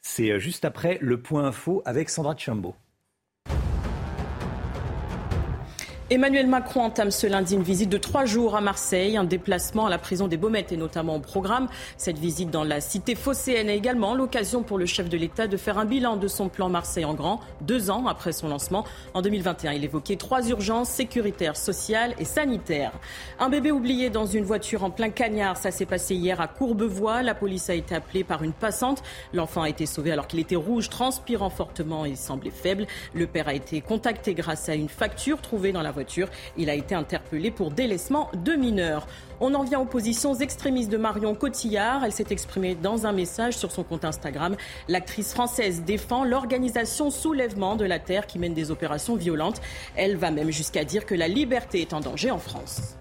C'est euh, juste après le point info avec Sandra Chambaud. Emmanuel Macron entame ce lundi une visite de trois jours à Marseille. Un déplacement à la prison des Baumettes est notamment au programme. Cette visite dans la cité phocéenne est également l'occasion pour le chef de l'État de faire un bilan de son plan Marseille en grand, deux ans après son lancement. En 2021, il évoquait trois urgences sécuritaires, sociales et sanitaires. Un bébé oublié dans une voiture en plein cagnard, ça s'est passé hier à Courbevoie. La police a été appelée par une passante. L'enfant a été sauvé alors qu'il était rouge, transpirant fortement et semblait faible. Le père a été contacté grâce à une facture trouvée dans la voiture Il a été interpellé pour délaissement de mineurs. On en vient aux positions extrémistes de Marion Cotillard. Elle s'est exprimée dans un message sur son compte Instagram. L'actrice française défend l'organisation Soulèvement de la Terre qui mène des opérations violentes. Elle va même jusqu'à dire que la liberté est en danger en France.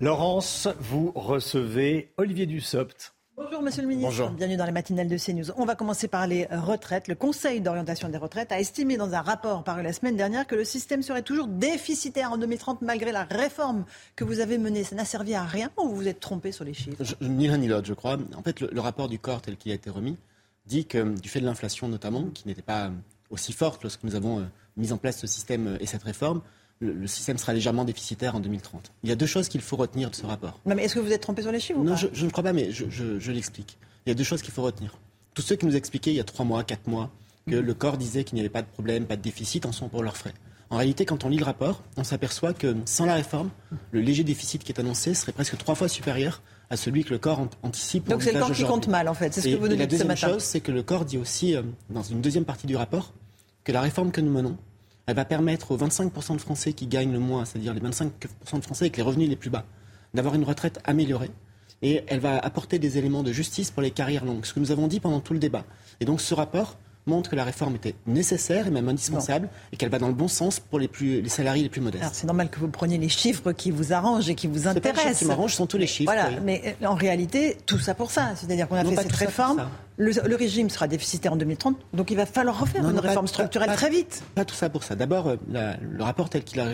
Laurence, vous recevez Olivier Dussopt. Bonjour Monsieur le Ministre, Bonjour. bienvenue dans les matinales de CNews. On va commencer par les retraites. Le Conseil d'orientation des retraites a estimé dans un rapport paru la semaine dernière que le système serait toujours déficitaire en 2030 malgré la réforme que vous avez menée. Ça n'a servi à rien ou vous vous êtes trompé sur les chiffres? Je- Ni l'un ni l'autre, je crois. En fait, le, le rapport du corps tel qu'il a été remis dit que, du fait de l'inflation notamment, qui n'était pas aussi forte lorsque nous avons euh, mis en place ce système euh, et cette réforme, le, le système sera légèrement déficitaire en 2030. Il y a deux choses qu'il faut retenir de ce rapport. Non mais est-ce que vous êtes trompé sur les chiffres ou Non, pas je, je ne crois pas, mais je, je- je l'explique. Il y a deux choses qu'il faut retenir. Tous ceux qui nous expliquaient il y a trois mois, quatre mois, que le corps disait qu'il n'y avait pas de problème, pas de déficit, en sont pour leurs frais. En réalité, quand on lit le rapport, on s'aperçoit que sans la réforme, le léger déficit qui est annoncé serait presque trois fois supérieur à celui que le corps an- anticipe. Donc c'est le corps qui compte mal en fait, c'est ce Et- que vous nous la dites ce deuxième matin. chose, c'est que le corps dit aussi, euh, dans une deuxième partie du rapport, que la réforme que nous menons, elle va permettre aux 25% de Français qui gagnent le moins, c'est-à-dire les 25% de Français avec les revenus les plus bas, d'avoir une retraite améliorée. Et elle va apporter des éléments de justice pour les carrières longues, ce que nous avons dit pendant tout le débat. Et donc ce rapport montre que la réforme était nécessaire et même indispensable et qu'elle va dans le bon sens pour les, plus, les salariés les plus modestes. Alors c'est normal que vous preniez les chiffres qui vous arrangent et qui vous pas les intéressent. qui m'arrangent, ce sont tous les chiffres, Voilà, oui. mais euh, en réalité, tout ça pour ça. C'est-à-dire qu'on a Non, fait cette réforme, le, le régime sera déficitaire en 2030, donc il va falloir refaire Non, une réforme pas- structurelle pas- très vite. Pas tout ça pour ça. D'abord, euh, la- le rapport tel qu'il a,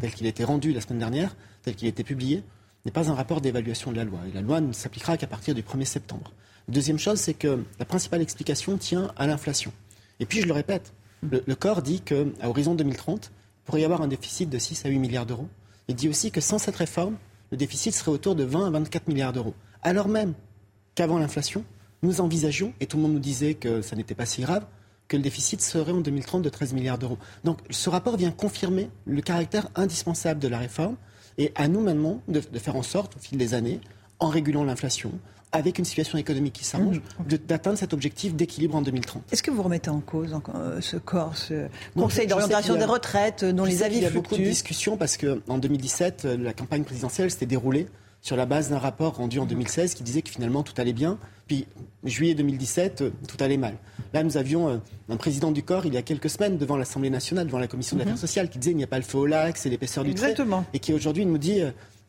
tel qu'il a été rendu la semaine dernière, tel qu'il a été publié, n'est pas un rapport d'évaluation de la loi. Et la loi ne s'appliquera qu'à partir du 1er septembre. Deuxième chose, c'est que la principale explication tient à l'inflation. Et puis, je le répète, le, corps dit qu'à horizon 2030, il pourrait y avoir un déficit de 6 à 8 milliards d'euros. Il dit aussi que sans cette réforme, le déficit serait autour de 20 à 24 milliards d'euros. Alors même qu'avant l'inflation, nous envisagions, et tout le monde nous disait que ça n'était pas si grave, que le déficit serait en 2030 de 13 milliards d'euros. Donc ce rapport vient confirmer le caractère indispensable de la réforme et à nous maintenant de faire en sorte, au fil des années, en régulant l'inflation, avec une situation économique qui s'arrange, de- d'atteindre cet objectif d'équilibre en 2030. Est-ce que vous remettez en cause euh, ce corps, ce Conseil d'orientation des retraites euh, dont les avis qu'il y a beaucoup de discussions parce qu'en 2017, euh, la campagne présidentielle s'était déroulée sur la base d'un rapport rendu en 2016 qui disait que finalement tout allait bien. Puis juillet 2017, euh, tout allait mal. Là, nous avions un président du corps il y a quelques semaines devant l'Assemblée nationale, devant la Commission des Mhm. Affaires sociales, qui disait il n'y a pas le feu au lac, c'est l'épaisseur du trait. Exactement. Et qui aujourd'hui nous dit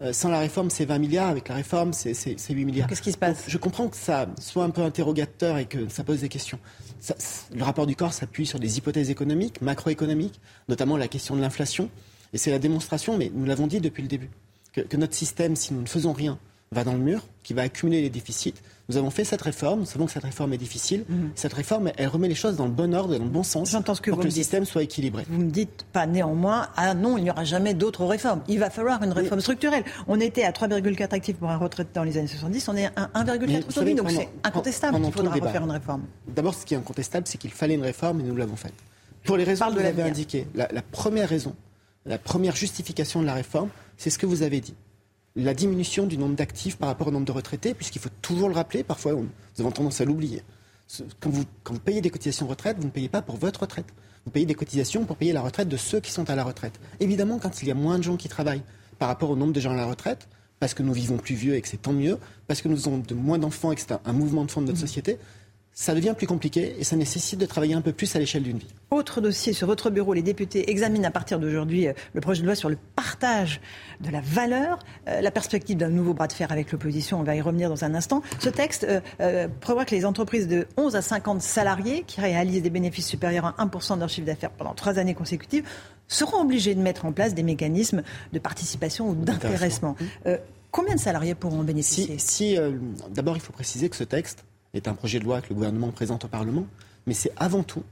euh, sans la réforme c'est 20 milliards, avec la réforme c'est c'est- c'est 8 milliards. Qu'est-ce qui se passe? Je comprends que ça soit un peu interrogateur et que ça pose des questions. Ça- le rapport du corps s'appuie sur des hypothèses économiques, macroéconomiques, notamment la question de l'inflation. Et c'est la démonstration, mais nous l'avons dit depuis le début, que, que notre système, si nous ne faisons rien, va dans le mur, qui va accumuler les déficits. Nous avons fait cette réforme, nous savons que cette réforme est difficile. Cette réforme, elle remet les choses dans le bon ordre et dans le bon sens J'entends ce que pour vous que le dites. système soit équilibré. Vous me dites pas néanmoins, ah non, il n'y aura jamais d'autres réformes. Il va falloir une réforme structurelle. On était à 3,4 actifs pour un retraite dans les années 70, on est à 1,4 Mais vous aujourd'hui, donc c'est incontestable qu'il faudra refaire une réforme. D'abord, ce qui est incontestable, c'est qu'il fallait une réforme et nous l'avons faite. Pour les raisons que vous avez indiquées, la, la première raison, la première justification de la réforme, c'est ce que vous avez dit. La diminution du nombre d'actifs par rapport au nombre de retraités, puisqu'il faut toujours le rappeler, parfois on- nous avons tendance à l'oublier. Quand vous, quand vous payez des cotisations retraite, vous ne payez pas pour votre retraite. Vous payez des cotisations pour payer la retraite de ceux qui sont à la retraite. Évidemment, quand il y a moins de gens qui travaillent par rapport au nombre de gens à la retraite, parce que nous vivons plus vieux et que c'est tant mieux, parce que nous avons de moins d'enfants et que c'est un, un mouvement de fond de notre société, ça devient plus compliqué et ça nécessite de travailler un peu plus à l'échelle d'une vie. Autre dossier sur votre bureau, les députés examinent à partir d'aujourd'hui euh, le projet de loi sur le partage de la valeur, euh, la perspective d'un nouveau bras de fer avec l'opposition, on va y revenir dans un instant. Ce texte euh, euh, prévoit que les entreprises de 11 à 50 salariés qui réalisent des bénéfices supérieurs à 1% de leur chiffre d'affaires pendant trois années consécutives seront obligés de mettre en place des mécanismes de participation ou d'intéressement. Combien de salariés pourront en bénéficier? Si, si, D'abord, il faut préciser que ce texte est un projet de loi que le gouvernement présente au Parlement, mais c'est avant tout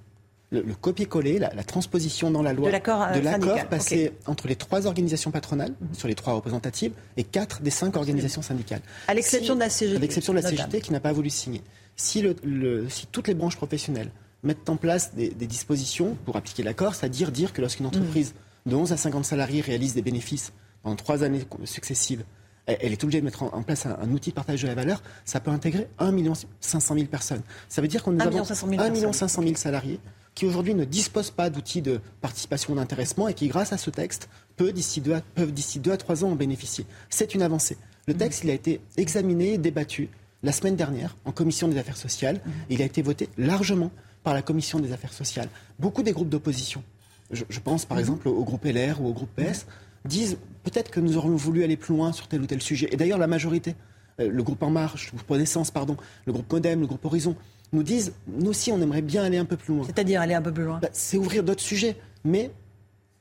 le, le copier-coller, la, la transposition dans la loi De l'accord, euh, passé. Mhm. entre les trois organisations patronales, sur les trois représentatives, et quatre des cinq organisations syndicales. À l'exception de la CGT, À l'exception de la. CGT qui n'a pas voulu signer. Si, le- le- si toutes les branches professionnelles mettent en place des, des dispositions pour appliquer l'accord, c'est-à-dire dire que lorsqu'une entreprise de 11 à 50 salariés réalise des bénéfices pendant trois années successives elle est obligée de mettre en, place un, outil de partage de la valeur, ça peut intégrer 1 500 000 personnes. Ça veut dire qu'on nous avons 1 500 000 salariés qui aujourd'hui ne disposent pas d'outils de participation d'intéressement et qui, grâce à ce texte, peuvent d'ici deux, à trois ans en bénéficier. C'est une avancée. Le mmh. texte, il a été examiné, débattu la semaine dernière en commission des affaires sociales. Mmh. Il a été voté largement par la commission des affaires sociales. Beaucoup des groupes d'opposition, je, pense par mmh. exemple au groupe LR ou au groupe PS, disent peut-être que nous aurions voulu aller plus loin sur tel ou tel sujet. Et d'ailleurs, la majorité, euh, le groupe En Marche, le groupe Naissance, pardon, le groupe Modem, le groupe Horizon, nous disent, nous aussi, on aimerait bien aller un peu plus loin. C'est-à-dire aller un peu plus loin bah, C'est ouvrir d'autres sujets. Mais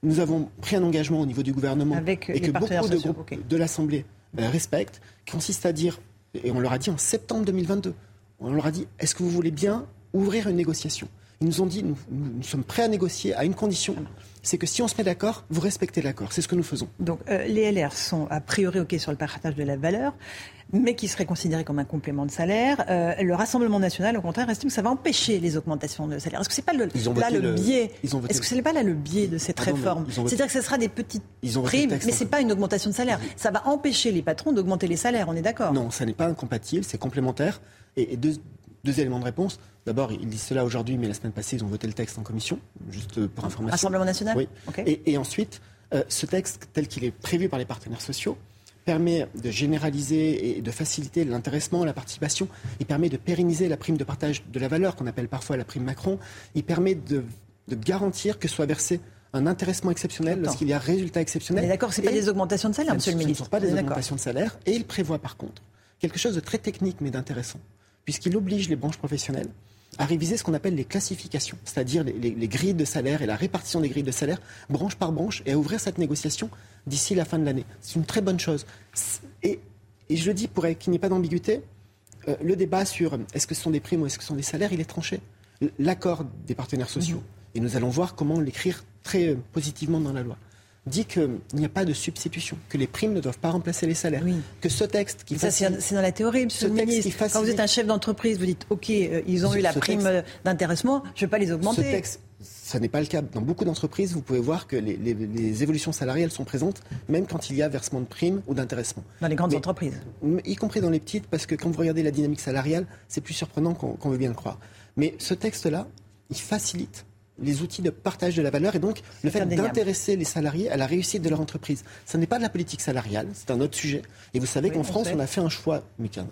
nous avons pris un engagement au niveau du gouvernement Avec et que beaucoup de groupes de l'Assemblée bah, respectent, qui consiste à dire, et on leur a dit en septembre 2022, on leur a dit, est-ce que vous voulez bien ouvrir une négociation? Ils nous ont dit, nous, nous sommes prêts à négocier à une condition, c'est que si on se met d'accord, vous respectez l'accord. C'est ce que nous faisons. Donc euh, les LR sont a priori OK sur le partage de la valeur, mais qui serait considéré comme un complément de salaire. Euh, le Rassemblement national, au contraire, estime que ça va empêcher les augmentations de salaire. Est-ce que c'est pas le, là le, biais Est-ce que ce n'est pas là le biais de cette réforme C'est-à-dire que ce sera des petites primes, mais c'est pas une augmentation de salaire. Ça va empêcher les patrons d'augmenter les salaires. On est d'accord Non, ça n'est pas incompatible, c'est complémentaire. Et, deux, deux éléments de réponse. D'abord, ils disent cela aujourd'hui, mais la semaine passée, ils ont voté le texte en commission, juste pour information. Rassemblement national Oui. Et, ensuite, euh, ce texte, tel qu'il est prévu par les partenaires sociaux, permet de généraliser et de faciliter l'intéressement, la participation. Il permet de pérenniser la prime de partage de la valeur, qu'on appelle parfois la prime Macron. Il permet de, garantir que soit versé un intéressement exceptionnel lorsqu'il y a résultat exceptionnel. D'accord, ce n'est pas des augmentations de salaire, monsieur le ministre. Ce ne sont pas des augmentations de salaire. Et il prévoit par contre quelque chose de très technique mais d'intéressant, puisqu'il oblige les branches professionnelles à réviser ce qu'on appelle les classifications, c'est-à-dire les, grilles de salaire et la répartition des grilles de salaire, branche par branche, et à ouvrir cette négociation d'ici la fin de l'année. C'est une très bonne chose. Et, je le dis pour qu'il n'y ait pas d'ambiguïté, euh, le débat sur est-ce que ce sont des primes ou est-ce que ce sont des salaires, il est tranché. L'accord des partenaires sociaux, mhm. et nous allons voir comment l'écrire très euh, positivement dans la loi dit qu'il n'y a pas de substitution, que les primes ne doivent pas remplacer les salaires. Que ce texte qui Ça, c'est dans la théorie, monsieur le ministre. Quand vous êtes un chef d'entreprise, vous dites OK, euh, ils ont eu la prime d'intéressement, je ne vais pas les augmenter. Ce texte, ça n'est pas le cas. Dans beaucoup d'entreprises, vous pouvez voir que les, évolutions salariales sont présentes, même quand il y a versement de primes ou d'intéressement. Dans les grandes entreprises Y compris dans les petites, parce que quand vous regardez la dynamique salariale, c'est plus surprenant qu'on veut bien le croire. Mais ce texte-là, il facilite les outils de partage de la valeur et donc le fait d'intéresser les salariés à la réussite de leur entreprise. Ce n'est pas de la politique salariale, c'est un autre sujet. Et vous savez qu'en France, on a fait un choix,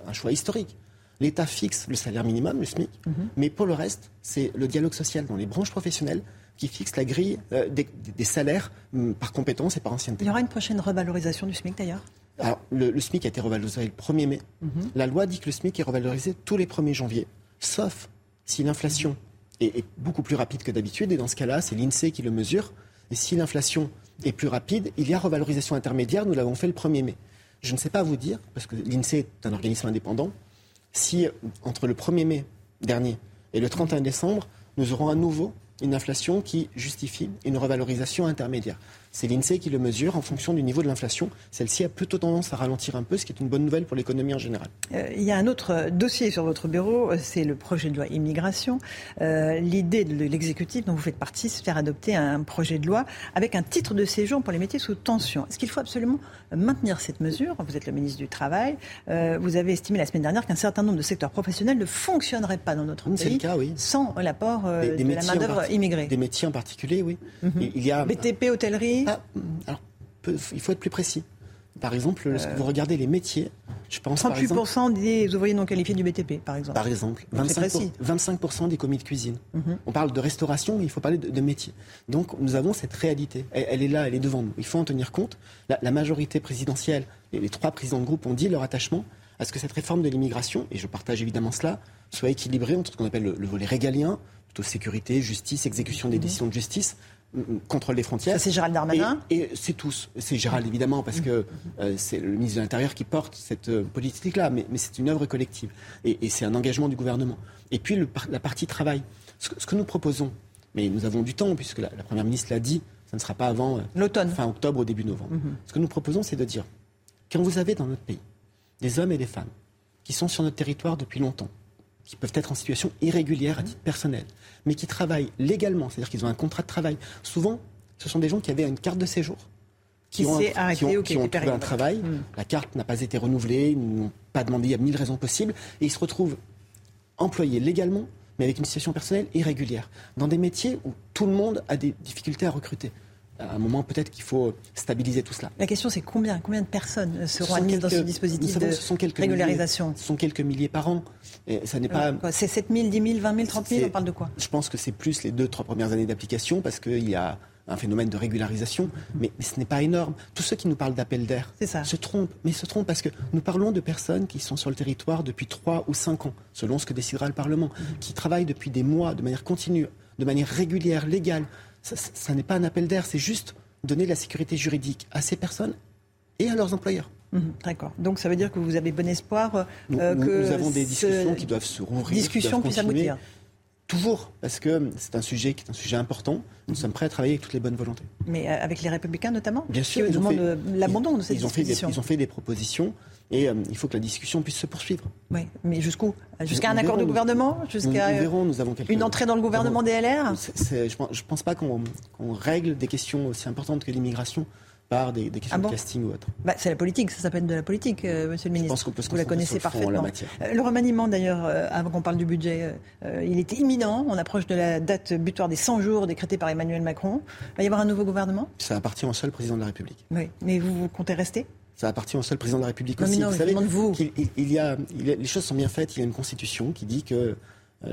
un choix historique. L'État fixe le salaire minimum, le SMIC, mhm. mais pour le reste, c'est le dialogue social dans les branches professionnelles qui fixe la grille euh, des, salaires hum, par compétence et par ancienneté. Il y aura une prochaine revalorisation du SMIC d'ailleurs? Alors, le, SMIC a été revalorisé le 1er mai. Mhm. La loi dit que le SMIC est revalorisé tous les 1er janvier, sauf si l'inflation est, beaucoup plus rapide que d'habitude. Et dans ce cas-là, c'est l'INSEE qui le mesure. Et si l'inflation est plus rapide, il y a revalorisation intermédiaire. Nous l'avons fait le 1er mai. Je ne sais pas vous dire, parce que l'INSEE est un organisme indépendant, si entre le 1er mai dernier et le 31 décembre, nous aurons à nouveau une inflation qui justifie une revalorisation intermédiaire. C'est l'INSEE qui le mesure en fonction du niveau de l'inflation. Celle-ci a plutôt tendance à ralentir un peu, ce qui est une bonne nouvelle pour l'économie en général. Euh, il y a un autre dossier sur votre bureau, euh, c'est le projet de loi immigration. Euh, l'idée de l'exécutif dont vous faites partie, c'est de faire adopter un projet de loi avec un titre de séjour pour les métiers sous tension. Est-ce qu'il faut absolument maintenir cette mesure Vous êtes le ministre du Travail. vous avez estimé la semaine dernière qu'un certain nombre de secteurs professionnels ne fonctionneraient pas dans notre pays sans l'apport de la main-d'œuvre immigrée. Des métiers en particulier, oui. Mhm. il y a... BTP, hôtellerie alors, il faut être plus précis. Par exemple, lorsque vous regardez les métiers, je pense 38% des ouvriers non qualifiés du BTP, par exemple. Par exemple, 25%, des commis de cuisine. Mhm. On parle de restauration, mais il faut parler de, métier. Donc nous avons cette réalité. Elle, est là, elle est devant nous. Il faut en tenir compte. La, majorité présidentielle, et les trois présidents de groupe ont dit leur attachement à ce que cette réforme de l'immigration, et je partage évidemment cela, soit équilibrée entre ce qu'on appelle le, volet régalien, plutôt sécurité, justice, exécution des mhm. décisions de justice, contrôle des frontières. C'est Gérald Darmanin Et, c'est tous. C'est Gérald, évidemment, parce que euh, c'est le ministre de l'Intérieur qui porte cette euh, politique-là, mais, c'est une œuvre collective. Et, c'est un engagement du gouvernement. Et puis, la partie travail. Ce que, nous proposons, mais nous avons du temps, puisque la, Première ministre l'a dit, ça ne sera pas avant euh, l'automne, fin octobre ou début novembre. Mhm. Ce que nous proposons, c'est de dire, quand vous avez dans notre pays des hommes et des femmes qui sont sur notre territoire depuis longtemps, qui peuvent être en situation irrégulière à titre personnel, mais qui travaillent légalement, c'est-à-dire qu'ils ont un contrat de travail. Souvent, ce sont des gens qui avaient une carte de séjour, qui, ont, arrêté qui ont, ou qui qui ont trouvé un travail. Mm. La carte n'a pas été renouvelée, ils n'ont pas demandé, il y a mille raisons possibles. Et ils se retrouvent employés légalement, mais avec une situation personnelle irrégulière, dans des métiers où tout le monde a des difficultés à recruter. À un moment, peut-être qu'il faut stabiliser tout cela. La question, c'est combien, combien de personnes euh, seront admises dans ce dispositif savons de que ce sont quelques régularisation milliers- ce sont quelques milliers par an. Et ça n'est pas. C'est 7 000, 10 000, 20 000, 30 000 C'est- On parle de quoi Je pense que c'est plus les deux, trois premières années d'application parce qu'il y a un phénomène de régularisation, mais, mais ce n'est pas énorme. Tous ceux qui nous parlent d'appel d'air se trompent, mais se trompent parce que nous parlons de personnes qui sont sur le territoire depuis trois ou cinq ans, selon ce que décidera le Parlement, qui travaillent depuis des mois de manière continue, de manière régulière, légale. Ça, ça- ça n'est pas un appel d'air, c'est juste donner la sécurité juridique à ces personnes et à leurs employeurs. Mhm, D'accord. Donc ça veut dire que vous avez bon espoir euh, Nous, euh, que nous avons des discussions qui doivent se rouvrir. qui discussions doivent continuer. aboutir. Toujours, parce que c'est un sujet qui est un sujet important. Nous sommes prêts à travailler avec toutes les bonnes volontés. Mais euh, avec les Républicains notamment Bien sûr, Qui demandent l'abandon de cette ils ont, fait des, disposition. ils ont fait des propositions et euh, il faut que la discussion puisse se poursuivre. Oui, mais jusqu'où? Jusqu'à un accord de gouvernement? Jusqu'à nous verrons, nous avons quelques- une entrée dans le gouvernement des LR C'est- c'est- je ne pense, pas qu'on qu'on règle des questions aussi importantes que l'immigration par des, des questions Ah bon? de casting ou autre. Bah, c'est la politique, ça s'appelle de la politique, euh, monsieur le ministre. pense qu'on peut se Vous la connaissez la parfaitement. matière. Euh, le remaniement, d'ailleurs, euh, avant qu'on parle du budget, il était imminent. On approche de la date butoir des 100 jours décrétée par Emmanuel Macron. Il va y avoir un nouveau gouvernement? Ça appartient au seul président de la République. Oui. Mais vous, vous comptez rester? Ça appartient au seul président de la République Non, aussi. non, vous savez vous. il, il y a, il y a- les choses sont bien faites. Il y a une constitution qui dit que euh,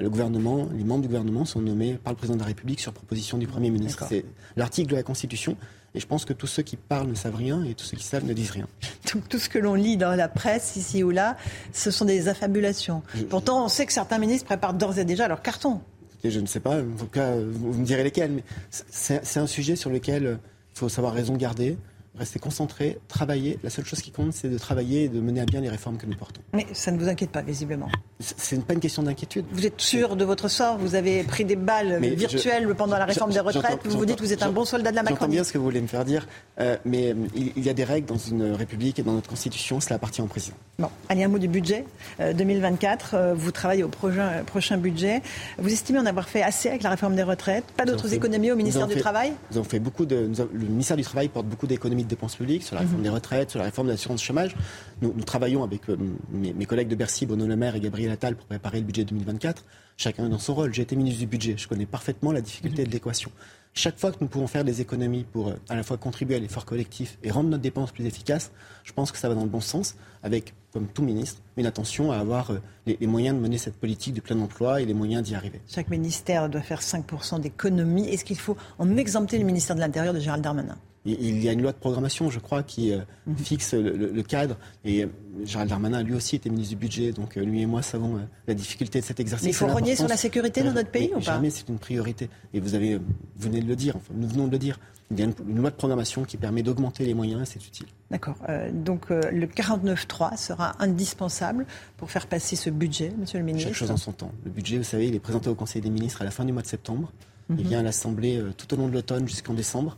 le gouvernement, les membres du gouvernement sont nommés par le président de la République sur proposition du Premier ministre. C'est l'article de la Constitution. Et je pense que tous ceux qui parlent ne savent rien et tous ceux qui savent ne disent rien. tout, tout ce que l'on lit dans la presse, ici ou là, ce sont des affabulations. Pourtant, on sait que certains ministres préparent d'ores et déjà leur carton. Je ne sais pas, en tout cas, vous, me direz lesquels, mais c'est un sujet sur lequel euh, il faut savoir raison garder, rester concentré, travailler. La seule chose qui compte, c'est de travailler et de mener à bien les réformes que nous portons. Mais ça ne vous inquiète pas, visiblement. C'est- pas une question d'inquiétude. Vous êtes sûr de votre sort? Vous avez pris des balles Mais virtuelles je- pendant la réforme des j'entends- retraites? Vous vous dites que vous êtes un bon soldat de la J'entends Macronie. bien ce que vous voulez me faire dire, euh, mais euh, il, il y a des règles dans une république et dans notre constitution, cela appartient au président. Bon, allez, un mot du budget euh, 2024. Euh, vous travaillez au prochain, prochain budget. Vous estimez en avoir fait assez avec la réforme des retraites? Pas d'autres économies au ministère du Travail? Nous avons fait beaucoup de. avons- le ministère du Travail porte beaucoup d'économies de dépenses publiques sur la réforme Mhm. des retraites, sur la réforme de l'assurance chômage. Nous, nous travaillons avec euh, mes, mes collègues de Bercy, Bruno Le Maire et Gabriel Attal pour préparer le budget 2024. Chacun dans son rôle. J'ai été ministre du budget. Je connais parfaitement la difficulté de l'équation. Chaque fois que nous pouvons faire des économies pour euh, à la fois contribuer à l'effort collectif et rendre notre dépense plus efficace, je pense que ça va dans le bon sens, avec, comme tout ministre, une attention à avoir euh, les, les moyens de mener cette politique du plein emploi et les moyens d'y arriver. Chaque ministère doit faire 5% d'économies. Est-ce qu'il faut en exempter le ministère de l'Intérieur de Gérald Darmanin? Il il y a une loi de programmation, je crois, qui euh, Mhm. fixe le, cadre. Et euh, Gérald Darmanin, lui aussi, était ministre du budget. Donc, euh, lui et moi savons la difficulté de cet exercice. Mais il faut renier sur la sécurité dans notre pays ou pas Jamais, c'est une priorité. Et vous, avez, vous venez de le dire, enfin, nous venons de le dire. Il y a une, une loi de programmation qui permet d'augmenter les moyens et c'est utile. D'accord. Euh, donc euh, le 49.3 sera indispensable pour faire passer ce budget, monsieur le ministre. Chaque chose en son temps. Le budget, vous savez, il est présenté au Conseil des ministres à la fin du mois de septembre. Il Mhm. vient à l'Assemblée euh, tout au long de l'automne jusqu'en décembre.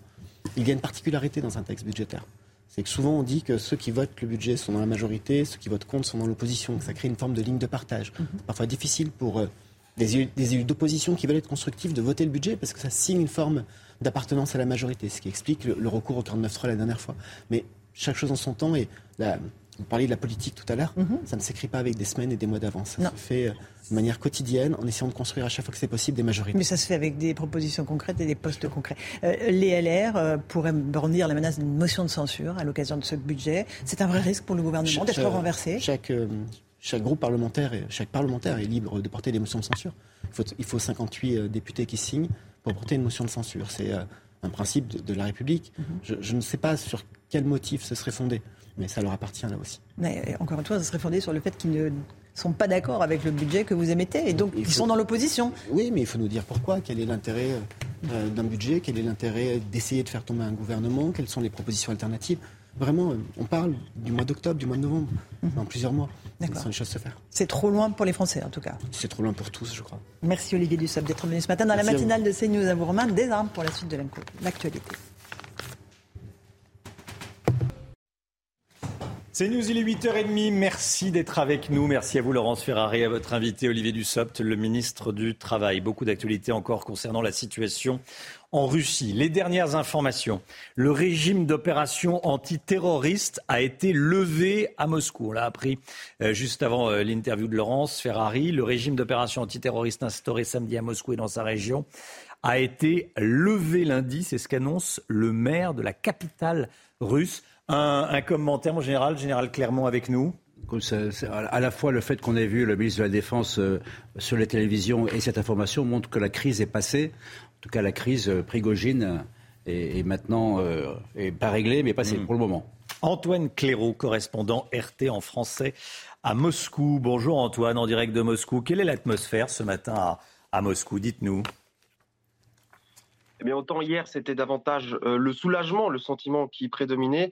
Il y a une particularité dans un texte budgétaire. C'est que souvent on dit que ceux qui votent le budget sont dans la majorité, ceux qui votent contre sont dans l'opposition. Ça crée une forme de ligne de partage. C'est parfois difficile pour euh, des élus, des élus d'opposition qui veulent être constructifs de voter le budget parce que ça signe une forme d'appartenance à la majorité, ce qui explique le, le recours au 49.3 la dernière fois. Mais chaque chose en son temps et la, vous parliez de la politique tout à l'heure, ça ne s'écrit pas avec des semaines et des mois d'avance. Ça se fait euh, de manière quotidienne en essayant de construire à chaque fois que c'est possible des majorités. Mais ça se fait avec des propositions concrètes et des postes concrets. Euh, les LR euh, pourraient brandir la menace d'une motion de censure à l'occasion de ce budget. C'est un vrai risque pour le gouvernement d'être renversé. Chaque, euh, chaque groupe parlementaire, et chaque parlementaire est libre de porter des motions de censure. Il faut, il faut 58 euh, députés qui signent pour porter une motion de censure. C'est un principe de, de la République. Mhm. je, je ne sais pas sur quel motif ce serait fondé, mais ça leur appartient là aussi. Mais euh, encore une fois, ça serait fondé sur le fait qu'ils ne sont pas d'accord avec le budget que vous émettez et donc ils sont dans l'opposition. Oui, mais il faut nous dire pourquoi. Quel est l'intérêt euh, d'un budget? Quel est l'intérêt d'essayer de faire tomber un gouvernement? Quelles sont les propositions alternatives? Vraiment, euh, on parle du mois d'octobre, du mois de novembre, dans plusieurs mois. Sont les choses à se faire. C'est trop loin pour les Français en tout cas. C'est trop loin pour tous, je crois. Merci Olivier Dussopt d'être venu ce matin dans Merci la matinale de CNews à vous Romain. Des armes pour la suite de l'inco- l'actualité. C'est News, il est 8h30. Merci d'être avec nous. Merci à vous, Laurence Ferrari, à votre invité, Olivier Dussopt, le ministre du Travail. Beaucoup d'actualités encore concernant la situation en Russie. Les dernières informations. Le régime d'opération antiterroriste a été levé à Moscou. On l'a appris euh, juste avant euh, l'interview de Laurence Ferrari. Le régime d'opération antiterroriste instauré samedi à Moscou et dans sa région a été levé lundi. C'est ce qu'annonce le maire de la capitale russe. Un, un commentaire, mon général, général Clermont avec nous à la fois le fait qu'on ait vu le ministre de la Défense euh, sur les télévisions et cette information montre que la crise est passée. En tout cas, la crise euh, Prigogine est, maintenant euh, pas réglée, mais passée mm. pour le moment. Antoine Clairaut, correspondant RT en français à Moscou. Bonjour Antoine, en direct de Moscou. Quelle est l'atmosphère ce matin à, à Moscou Dites-nous? Eh bien, autant hier, c'était davantage le soulagement, le sentiment qui prédominait.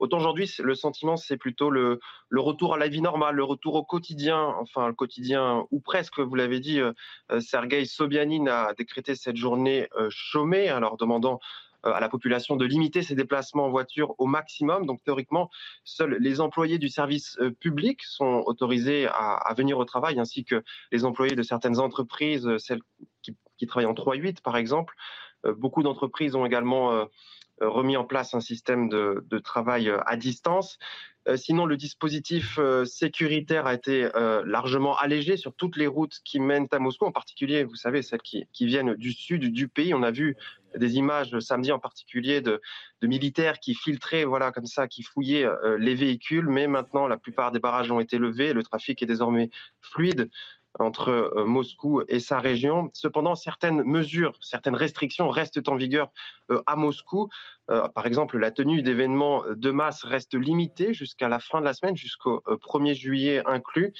Autant aujourd'hui, le sentiment, c'est plutôt le, retour à la vie normale, le retour au quotidien, enfin le quotidien ou presque, vous l'avez dit, euh, euh Sergei Sobyanin a décrété cette journée euh, chômée, alors demandant euh, à la population de limiter ses déplacements en voiture au maximum. Donc théoriquement, seuls les employés du service public sont autorisés à, venir au travail, ainsi que les employés de certaines entreprises, celles qui, travaillent en 3-8 par exemple. Beaucoup d'entreprises ont également remis en place un système de, travail euh, à distance. Euh, sinon, le dispositif sécuritaire a été largement allégé sur toutes les routes qui mènent à Moscou, en particulier, vous savez, celles qui, viennent du sud du pays. On a vu des images samedi en particulier de, militaires qui filtraient, voilà, comme ça, qui fouillaient les véhicules. Mais maintenant, la plupart des barrages ont été levés. Le trafic est désormais fluide entre euh, Moscou et sa région. Cependant, certaines mesures, certaines restrictions restent en vigueur euh, à Moscou. Euh, par exemple, la tenue d'événements de masse reste limitée jusqu'à la fin de la semaine, jusqu'au 1er juillet inclus.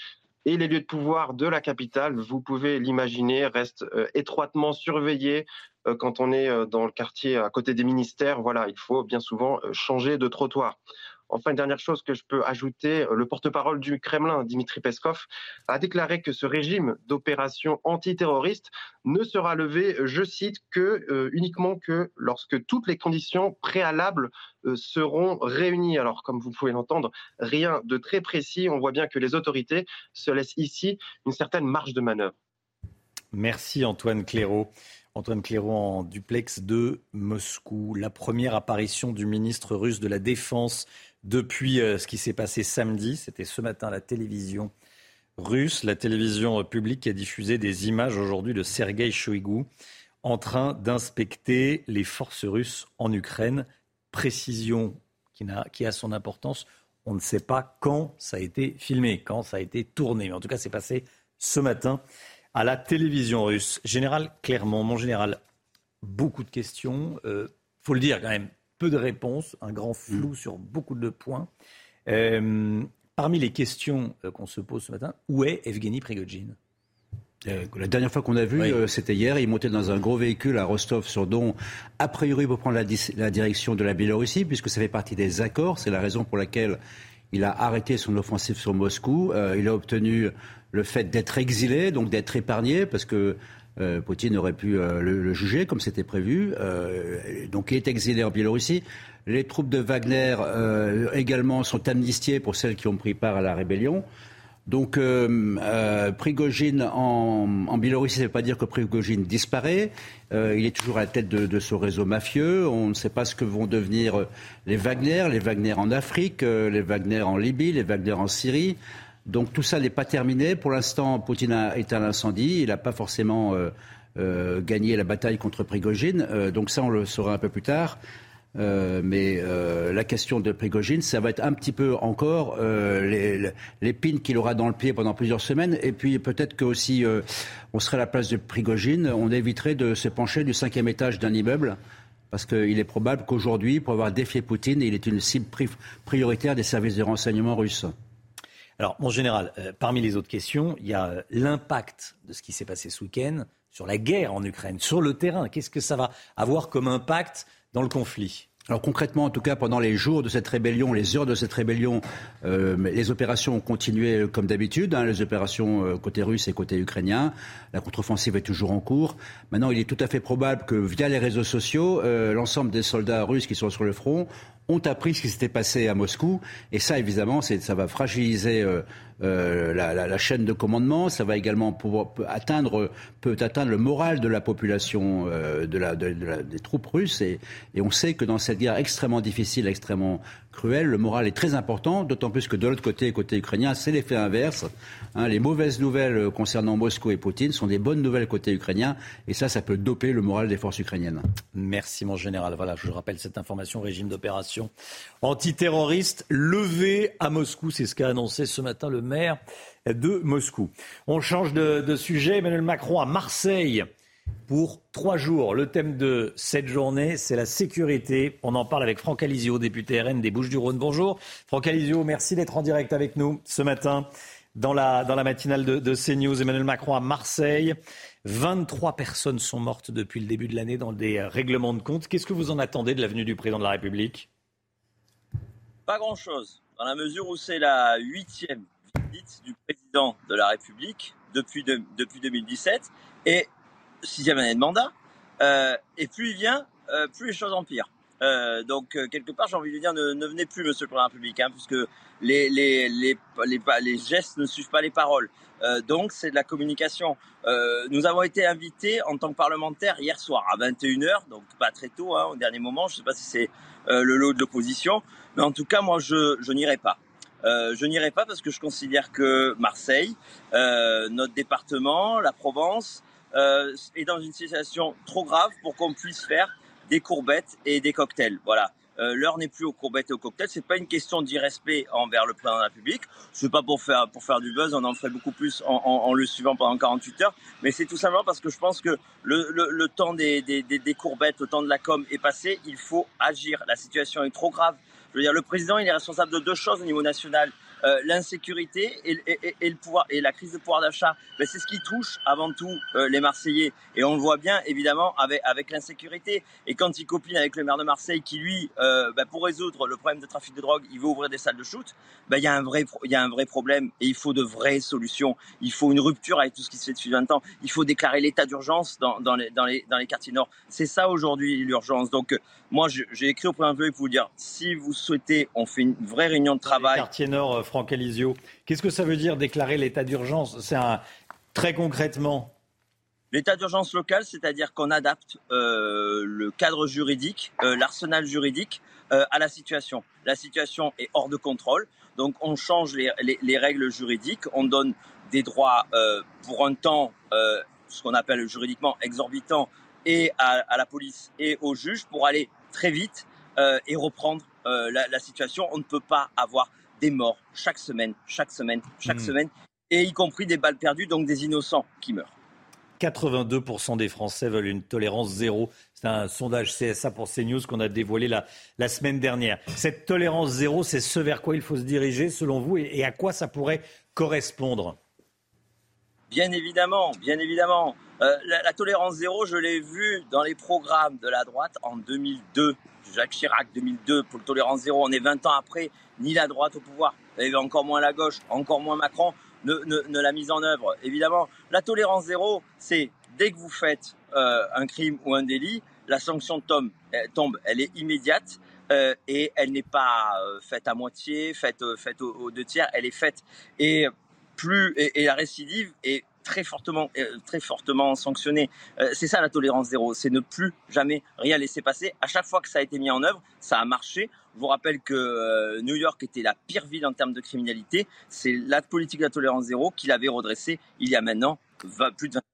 Et les lieux de pouvoir de la capitale, vous pouvez l'imaginer, restent étroitement surveillés. Quand on est dans le quartier à côté des ministères, voilà, il faut bien souvent changer de trottoir. Enfin, une dernière chose que je peux ajouter, euh, le porte-parole du Kremlin, Dimitri Peskov, a déclaré que ce régime d'opération antiterroriste ne sera levé, je cite, que euh, uniquement que lorsque toutes les conditions préalables euh, seront réunies. Alors, comme vous pouvez l'entendre, rien de très précis. On voit bien que les autorités se laissent ici une certaine marge de manœuvre. Merci Antoine Clairaut. Antoine Clairaut en duplex de Moscou. La première apparition du ministre russe de la Défense depuis euh, ce qui s'est passé samedi. C'était ce matin la télévision russe, la télévision publique qui a diffusé des images aujourd'hui de Sergei Shoigu en train d'inspecter les forces russes en Ukraine. Précision qui a, son importance. On ne sait pas quand ça a été filmé, quand ça a été tourné. Mais en tout cas, c'est passé ce matin à la télévision russe. Général Clermont, mon général, beaucoup de questions. Euh, faut le dire quand même, peu de réponses, un grand flou mm. sur beaucoup de points. Euh, parmi les questions euh, qu'on se pose ce matin, où est Evgeny Prigogine? Euh, la dernière fois qu'on a vu, c'était hier. Il montait dans un gros véhicule à Rostov-sur-Don, a priori pour prendre la, direction de la Biélorussie, puisque ça fait partie des accords. C'est la raison pour laquelle il a arrêté son offensive sur Moscou. il a obtenu le fait d'être exilé, donc d'être épargné, parce que euh, Poutine aurait pu euh, le, juger comme c'était prévu. Euh, donc il est exilé en Biélorussie. Les troupes de Wagner également sont amnistiées pour celles qui ont pris part à la rébellion. Donc Prigogine en, en Biélorussie, ça ne veut pas dire que Prigogine disparaît. il est toujours à la tête de, de, ce réseau mafieux. On ne sait pas ce que vont devenir les Wagner, les Wagner en Afrique, les Wagner en Libye, les Wagner en Syrie. Donc tout ça n'est pas terminé. Pour l'instant, Poutine a éteint l'incendie. Il n'a pas forcément euh, euh, gagné la bataille contre Prigogine. Euh, donc ça, on le saura un peu plus tard. mais la question de Prigogine, ça va être un petit peu encore l'épine qu'il aura dans le pied pendant plusieurs semaines. Et puis peut-être que aussi, on serait à la place de Prigogine, on éviterait de se pencher du cinquième étage d'un immeuble. Parce qu'il est probable qu'aujourd'hui, pour avoir défié Poutine, il est une cible prioritaire des services de renseignement russes. Alors, mon général, euh, parmi les autres questions, il y a euh, l'impact de ce qui s'est passé ce week-end sur la guerre en Ukraine, sur le terrain. Qu'est-ce que ça va avoir comme impact dans le conflit? Alors concrètement, en tout cas, pendant les jours de cette rébellion, les heures de cette rébellion, euh, les opérations ont continué comme d'habitude, hein, les opérations côté russe et côté ukrainien. La contre-offensive est toujours en cours. Maintenant, il est tout à fait probable que via les réseaux sociaux, l'ensemble des soldats russes qui sont sur le front ont appris ce qui s'était passé à Moscou. Et ça, évidemment, ça va fragiliser euh, euh, la, chaîne de commandement. Ça va également pouvoir atteindre, peut atteindre le moral de la population euh, de la, des troupes russes. Et, on sait que dans cette guerre extrêmement difficile, extrêmement cruelle, le moral est très important. D'autant plus que de l'autre côté, côté ukrainien, c'est l'effet inverse. Hein, les mauvaises nouvelles concernant Moscou et Poutine sont des bonnes nouvelles côté ukrainien. Et ça, ça peut doper le moral des forces ukrainiennes. Merci, mon général. Voilà, je rappelle cette information régime d'opération antiterroriste levé à Moscou. C'est ce qu'a annoncé ce matin le maire de Moscou. On change de, sujet. Emmanuel Macron à Marseille pour trois jours. Le thème de cette journée, c'est la sécurité. On en parle avec Franck Alizio, député RN des Bouches-du-Rhône. Bonjour. Franck Alizio, merci d'être en direct avec nous ce matin dans la, la matinale de, de CNews. Emmanuel Macron à Marseille. 23 personnes sont mortes depuis le début de l'année dans des règlements de compte. Qu'est-ce que vous en attendez de l'avenue du président de la République? Pas grand-chose, dans la mesure où c'est la huitième visite du président de la République depuis, depuis 2017 et sixième année de mandat. Euh, et plus il vient, euh, plus les choses empirent. Euh, donc euh, quelque part, j'ai envie de dire, ne, ne, venez plus, Monsieur le Président République, hein, puisque les, les, les, les, gestes ne suivent pas les paroles. Euh, donc c'est de la communication. Euh, nous avons été invités en tant que parlementaires hier soir à 21h, donc pas très tôt, hein, au dernier moment. Je ne sais pas si c'est le lot de l'opposition, mais en tout cas, moi, je, je n'irai pas. Euh, je n'irai pas parce que je considère que Marseille, euh, notre département, la Provence, euh, est dans une situation trop grave pour qu'on puisse faire des courbettes et des cocktails. Voilà. L'heure n'est plus aux courbettes et aux cocktails. C'est pas une question d'irrespect envers le président de la République. C'est pas pour faire pour faire du buzz. On en ferait beaucoup plus en, le suivant pendant 48 heures. Mais c'est tout simplement parce que je pense que le, temps des, des, des, courbettes, le temps de la com est passé. Il faut agir. La situation est trop grave. Je veux dire, le président, il est responsable de deux choses au niveau national. Euh, l'insécurité et, et, et, le pouvoir et la crise de pouvoir d'achat, ben, c'est ce qui touche avant tout euh, les Marseillais. Et on le voit bien évidemment avec, avec l'insécurité. Et quand il copine avec le maire de Marseille, qui lui, euh, ben, pour résoudre le problème de trafic de drogue, il veut ouvrir des salles de shoot, ben, il y a un vrai, il y a un vrai problème et il faut de vraies solutions. Il faut une rupture avec tout ce qui se fait depuis 20 ans. Il faut déclarer l'état d'urgence dans, dans, les, dans, les, dans les quartiers nord. C'est ça aujourd'hui l'urgence. Donc moi, j'ai écrit au Premier ministre pour vous dire, si vous souhaitez, on fait une vraie réunion de travail. Quartier nord Franck Alizio. Qu'est-ce que ça veut dire déclarer l'état d'urgence? C'est un très concrètement. L'état d'urgence local, c'est-à-dire qu'on adapte euh, le cadre juridique, euh, l'arsenal juridique euh, à la situation. La situation est hors de contrôle, donc on change les, les, les règles juridiques, on donne des droits pour un temps, ce qu'on appelle juridiquement exorbitant, et à, la police et aux juges pour aller très vite et reprendre la situation. On ne peut pas avoir des morts chaque semaine, chaque semaine, chaque mmh. semaine, et y compris des balles perdues, donc des innocents qui meurent. 82% des Français veulent une tolérance zéro. C'est un sondage CSA pour CNews qu'on a dévoilé la, la, semaine dernière. Cette tolérance zéro, c'est ce vers quoi il faut se diriger selon vous et, et à quoi ça pourrait correspondre? Bien évidemment, bien évidemment. Euh, la, la, tolérance zéro, je l'ai vu dans les programmes de la droite en 2002. Jacques Chirac, 2002, pour le tolérance zéro. On est 20 ans après, ni la droite au pouvoir, et encore moins la gauche, encore moins Macron, ne, ne, ne l'a mise en œuvre. Évidemment, la tolérance zéro, c'est dès que vous faites euh, un crime ou un délit, la sanction tombe, elle, tombe, elle est immédiate. Euh, et elle n'est pas euh, faite à moitié, faite, euh, faite aux, deux tiers, elle est faite et plus et la récidive est très fortement, euh, très fortement sanctionné. Euh, c'est ça la tolérance zéro, c'est ne plus jamais rien laisser passer. À chaque fois que ça a été mis en œuvre, ça a marché. Je vous rappelle que euh, New York était la pire ville en termes de criminalité. C'est la politique de la tolérance zéro qui l'avait redressée il y a maintenant 20, plus de 20 ans.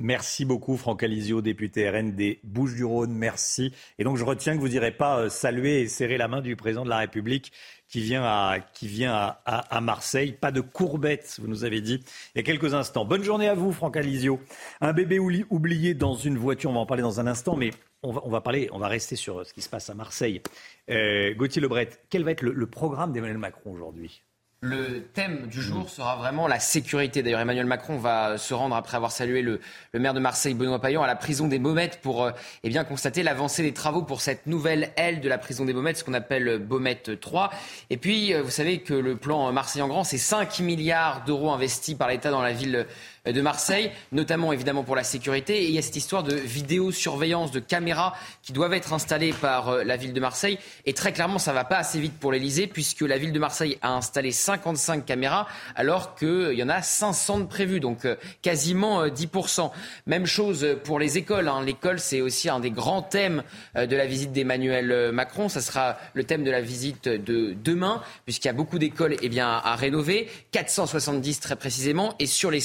Merci beaucoup, Franck Alizio, député RN des Bouches-du-Rhône. Merci. Et donc, je retiens que vous n'irez pas saluer et serrer la main du président de la République qui vient, à, qui vient à, Marseille. Pas de courbettes, vous nous avez dit il y a quelques instants. Bonne journée à vous, Franck Alizio. Un bébé oublié dans une voiture, on va en parler dans un instant, mais on va, on va parler, on va rester sur ce qui se passe à Marseille. Euh, Gauthier Lebret, quel va être le, le programme d'Emmanuel Macron aujourd'hui? Le thème du jour sera vraiment la sécurité. D'ailleurs, Emmanuel Macron va se rendre, après avoir salué le, le maire de Marseille, Benoît Payan, à la prison des Baumettes pour euh, eh bien, constater l'avancée des travaux pour cette nouvelle aile de la prison des Baumettes, ce qu'on appelle Baumette 3. Et puis, euh, vous savez que le plan Marseille en grand, c'est 5 milliards d'euros investis par l'État dans la ville de Marseille, notamment évidemment pour la sécurité. Et il y a cette histoire de vidéosurveillance, de caméras qui doivent être installées par la ville de Marseille. Et très clairement, ça ne va pas assez vite pour l'Elysée, puisque la ville de Marseille a installé 55 caméras, alors qu'il y en a 500 de prévues, donc quasiment 10%. Même chose pour les écoles. Hein. L'école, c'est aussi un des grands thèmes de la visite d'Emmanuel Macron. Ça sera le thème de la visite de demain, puisqu'il y a beaucoup d'écoles eh à rénover, 470 très précisément, et sur les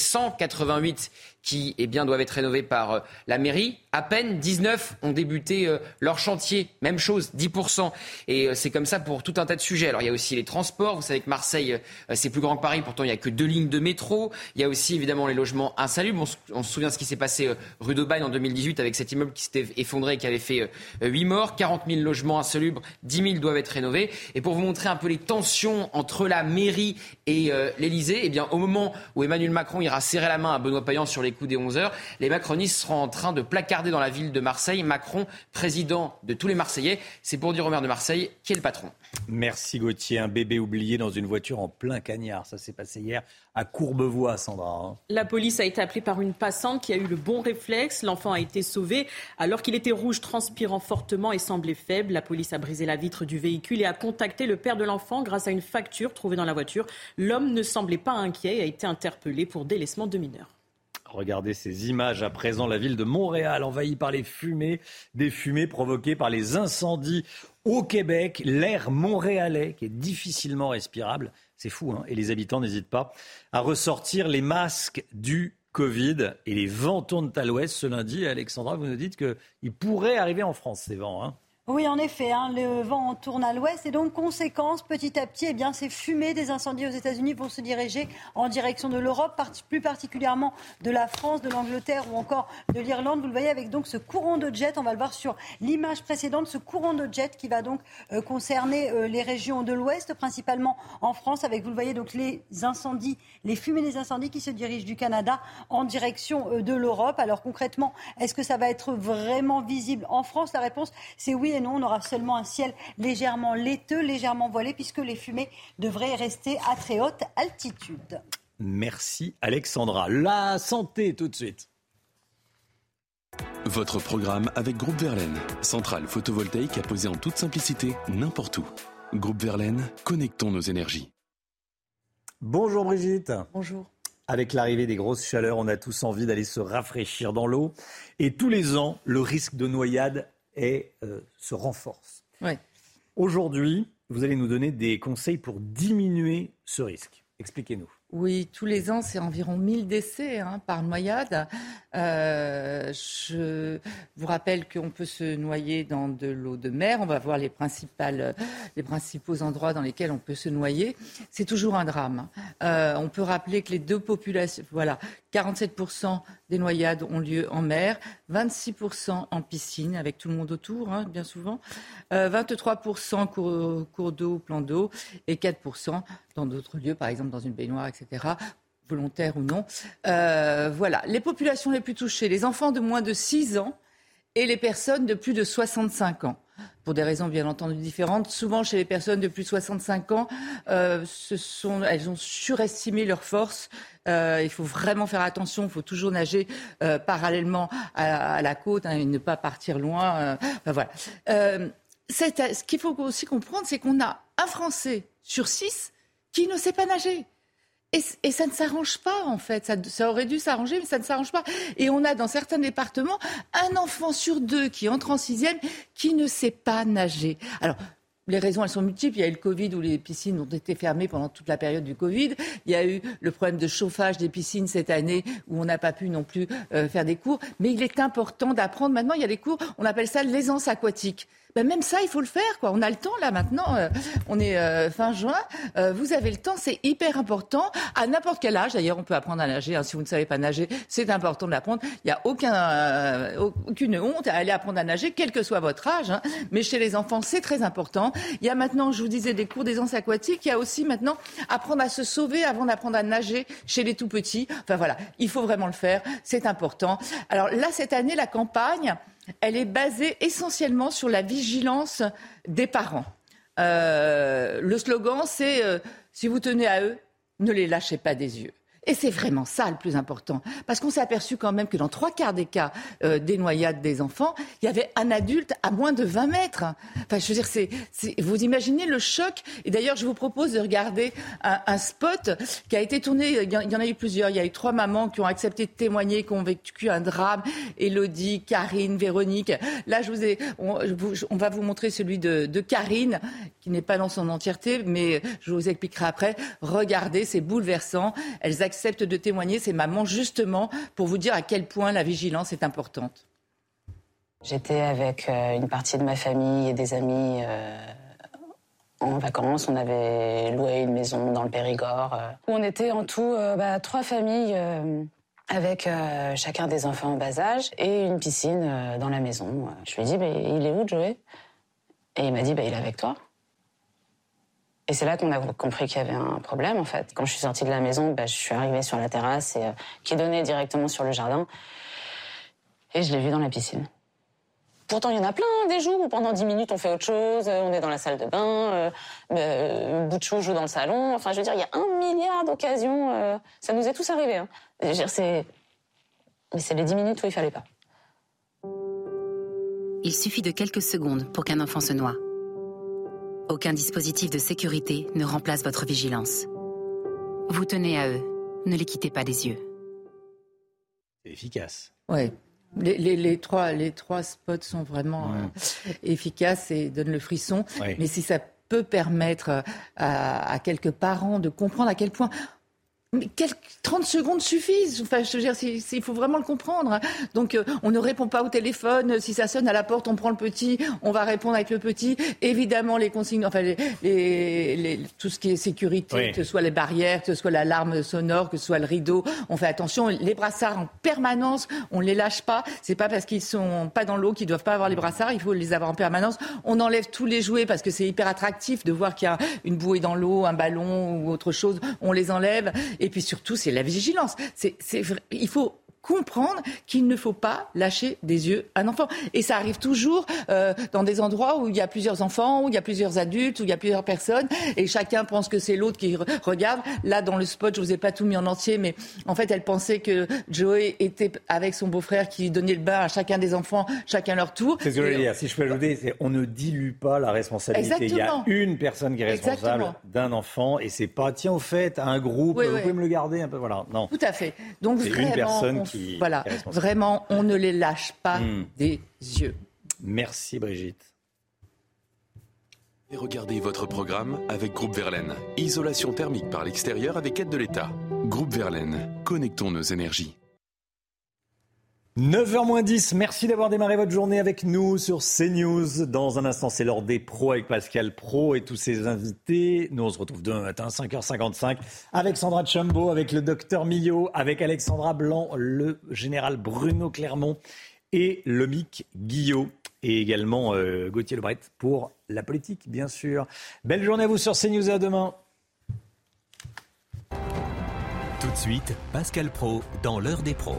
188 qui eh bien, doivent être rénovés par euh, la mairie. À peine 19 ont débuté euh, leur chantier. Même chose, 10%. Et euh, c'est comme ça pour tout un tas de sujets. Alors il y a aussi les transports. Vous savez que Marseille, c'est plus grand que Paris. Pourtant, il n'y a que deux lignes de métro. Il y a aussi évidemment les logements insalubres. On, se souvient de ce qui s'est passé rue d'Aubagne en 2018 avec cet immeuble qui s'était effondré et qui avait fait 8 morts. 40 000 logements insalubres. 10 000 doivent être rénovés. Et pour vous montrer un peu les tensions entre la mairie et l'Elysée, eh bien, au moment où Emmanuel Macron ira serrer la main à Benoît Payan sur les coup des 11 heures, les macronistes seront en train de placarder dans la ville de Marseille Macron, président de tous les Marseillais. C'est pour dire au maire de Marseille qui est le patron. Merci Gauthier. Un bébé oublié dans une voiture en plein cagnard. Ça s'est passé hier à Courbevoie, Sandra. Hein. La police a été appelée par une passante qui a eu le bon réflexe. L'enfant a été sauvé alors qu'il était rouge, transpirant fortement et semblait faible. La police a brisé la vitre du véhicule et a contacté le père de l'enfant grâce à une facture trouvée dans la voiture. L'homme ne semblait pas inquiet et a été interpellé pour délaissement de mineurs. Regardez ces images à présent. La ville de Montréal envahie par les fumées, des fumées provoquées par les incendies au Québec. L'air montréalais qui est difficilement respirable. C'est fou, hein Et les habitants n'hésitent pas à ressortir les masques du Covid. Et les vents tournent à l'ouest ce lundi. Alexandra, vous nous dites qu'ils pourraient arriver en France, ces vents. Hein oui, en effet, hein, le vent tourne à l'ouest et donc conséquence, petit à petit, eh bien, ces fumées des incendies aux États-Unis vont se diriger en direction de l'Europe, plus particulièrement de la France, de l'Angleterre ou encore de l'Irlande. Vous le voyez avec donc ce courant de jet, on va le voir sur l'image précédente, ce courant de jet qui va donc euh, concerner euh, les régions de l'ouest, principalement en France, avec vous le voyez donc les incendies, les fumées des incendies qui se dirigent du Canada en direction euh, de l'Europe. Alors concrètement, est-ce que ça va être vraiment visible en France? La réponse, c'est oui et non, on aura seulement un ciel légèrement laiteux, légèrement voilé, puisque les fumées devraient rester à très haute altitude. Merci Alexandra. La santé tout de suite. Votre programme avec Groupe Verlaine, centrale photovoltaïque à poser en toute simplicité n'importe où. Groupe Verlaine, connectons nos énergies. Bonjour Brigitte. Bonjour. Avec l'arrivée des grosses chaleurs, on a tous envie d'aller se rafraîchir dans l'eau. Et tous les ans, le risque de noyade et euh, se renforce. Aujourd'hui, vous allez nous donner des conseils pour diminuer ce risque. Expliquez-nous. Oui, tous les ans, c'est environ 1000 décès hein, par noyade. Euh, je vous rappelle qu'on peut se noyer dans de l'eau de mer. On va voir les, principales, les principaux endroits dans lesquels on peut se noyer. C'est toujours un drame. Euh, on peut rappeler que les deux populations, voilà, 47% des noyades ont lieu en mer, 26% en piscine, avec tout le monde autour, hein, bien souvent, 23% euh, cours, cours d'eau, plan d'eau, et 4% dans d'autres lieux, par exemple dans une baignoire, etc volontaire ou non. Euh, voilà, les populations les plus touchées, les enfants de moins de 6 ans et les personnes de plus de 65 ans pour des raisons bien entendu différentes. Souvent, chez les personnes de plus de 65 ans, euh, elles ont surestimé leurs forces. Euh, il faut vraiment faire attention. Il faut toujours nager euh, parallèlement à, la côte hein, et ne pas partir loin. voilà. ce qu'il faut aussi comprendre, c'est qu'on a un Français sur six qui ne sait pas nager. Et, ça ne s'arrange pas, en fait. Ça, aurait dû s'arranger, mais ça ne s'arrange pas. Et on a dans certains départements un enfant sur deux qui entre en sixième qui ne sait pas nager. Alors, les raisons, elles sont multiples. Il y a eu le Covid où les piscines ont été fermées pendant toute la période du Covid. Il y a eu le problème de chauffage des piscines cette année où on n'a pas pu non plus euh, faire des cours. Mais il est important d'apprendre. Maintenant, il y a des cours, on appelle ça l'aisance aquatique. Ben même ça, il faut le faire. Quoi. On a le temps là maintenant. Euh, on est euh, fin juin. Euh, vous avez le temps, c'est hyper important. À n'importe quel âge, d'ailleurs, on peut apprendre à nager. Hein. Si vous ne savez pas nager, c'est important de l'apprendre. Il n'y a aucun, aucune honte à aller apprendre à nager, quel que soit votre âge. Hein. Mais chez les enfants, c'est très important. Il y a maintenant, je vous disais, des cours d'aisance aquatique. Il y a aussi maintenant apprendre à se sauver avant d'apprendre à nager chez les tout petits. Enfin voilà, il faut vraiment le faire. C'est important. Alors là, cette année, la campagne elle est basée essentiellement sur la vigilance des parents. Euh, le slogan, c'est euh, si vous tenez à eux, ne les lâchez pas des yeux. Et c'est vraiment ça le plus important. Parce qu'on s'est aperçu quand même que dans trois quarts des cas euh, des noyades des enfants, il y avait un adulte à moins de 20 mètres. Enfin, je veux dire, vous imaginez le choc. Et d'ailleurs, je vous propose de regarder un, spot qui a été tourné. Il y en a eu plusieurs. Il y a eu trois mamans qui ont accepté de témoigner, qui ont vécu un drame. Elodie, Karine, Véronique. Là, je vous ai, on, va vous montrer celui de, Karine, qui n'est pas dans son entièreté, mais je vous expliquerai après. Regardez, c'est bouleversant. De témoigner, ces mamans, justement pour vous dire à quel point la vigilance est importante. J'étais avec euh, une partie de ma famille et des amis euh, en vacances. On avait loué une maison dans le Périgord euh, on était en tout bah, trois familles avec chacun des enfants en bas âge et une piscine dans la maison. Je lui ai dit, il est où Joey? Et il m'a dit, bah, il est avec toi. Et c'est là qu'on a compris qu'il y avait un problème, en fait. Quand je suis sortie de la maison, bah, je suis arrivée sur la terrasse et, qui donnait directement sur le jardin. Et je l'ai vu dans la piscine. Pourtant, il y en a plein, des jours où pendant 10 minutes, on fait autre chose, on est dans la salle de bain, euh, euh, joue dans le salon. Enfin, je veux dire, il y a un milliard d'occasions. Euh, ça nous est tous arrivé. Hein. Je veux dire, c'est... Mais c'est les 10 minutes où il fallait pas. Il suffit de quelques secondes pour qu'un enfant se noie. Aucun dispositif de sécurité ne remplace votre vigilance. Vous tenez à eux, ne les quittez pas des yeux. C'est efficace. Oui. Les, trois, les trois spots sont vraiment euh, efficaces et donnent le frisson. Mais si ça peut permettre euh, à, quelques parents de comprendre à quel point mais quelques 30 secondes suffisent. Enfin, je veux dire, il faut vraiment le comprendre. Hein. Donc, euh, on ne répond pas au téléphone. Si ça sonne à la porte, on prend le petit. On va répondre avec le petit. Évidemment, les consignes, enfin, les, tout ce qui est sécurité, que ce soit les barrières, que ce soit l'alarme sonore, que ce soit le rideau, on fait attention. Les brassards en permanence, on ne les lâche pas. C'est pas parce qu'ils sont pas dans l'eau qu'ils doivent pas avoir les brassards. Il faut les avoir en permanence. On enlève tous les jouets parce que c'est hyper attractif de voir qu'il y a une bouée dans l'eau, un ballon ou autre chose. On les enlève. Et puis surtout, c'est la vigilance. Il faut comprendre qu'il ne faut pas lâcher des yeux un enfant. Et ça arrive toujours euh, dans des endroits où il y a plusieurs enfants, où il y a plusieurs adultes, où il y a plusieurs personnes, et chacun pense que c'est l'autre qui regarde. Là, dans le spot, je vous ai pas tout mis en entier, mais en fait, elle pensait que Joey était avec son beau-frère qui donnait le bain à chacun des enfants, chacun leur tour. C'est ce que je veux dire. Si je peux ajouter, c'est on ne dilue pas la responsabilité. Il y a une personne qui est responsable d'un enfant, et c'est pas tiens au fait un groupe, vous pouvez me le garder un peu, voilà. Non. Tout à fait. Donc c'est une personne voilà, vraiment, on ne les lâche pas hmm. des yeux. Merci Brigitte. Et regardez votre programme avec Groupe Verlaine. Isolation thermique par l'extérieur avec aide de l'État. Groupe Verlaine, connectons nos énergies. 9h 10, merci d'avoir démarré votre journée avec nous sur CNews. Dans un instant, c'est l'heure des pros avec Pascal Pro et tous ses invités. Nous, on se retrouve demain matin, 5h55, avec Sandra Chambeau, avec le docteur Millot, avec Alexandra Blanc, le général Bruno Clermont et le Mic Guillot. Et également euh, Gauthier Lebret pour la politique, bien sûr. Belle journée à vous sur CNews et à demain. Tout de suite, Pascal Pro dans l'heure des pros.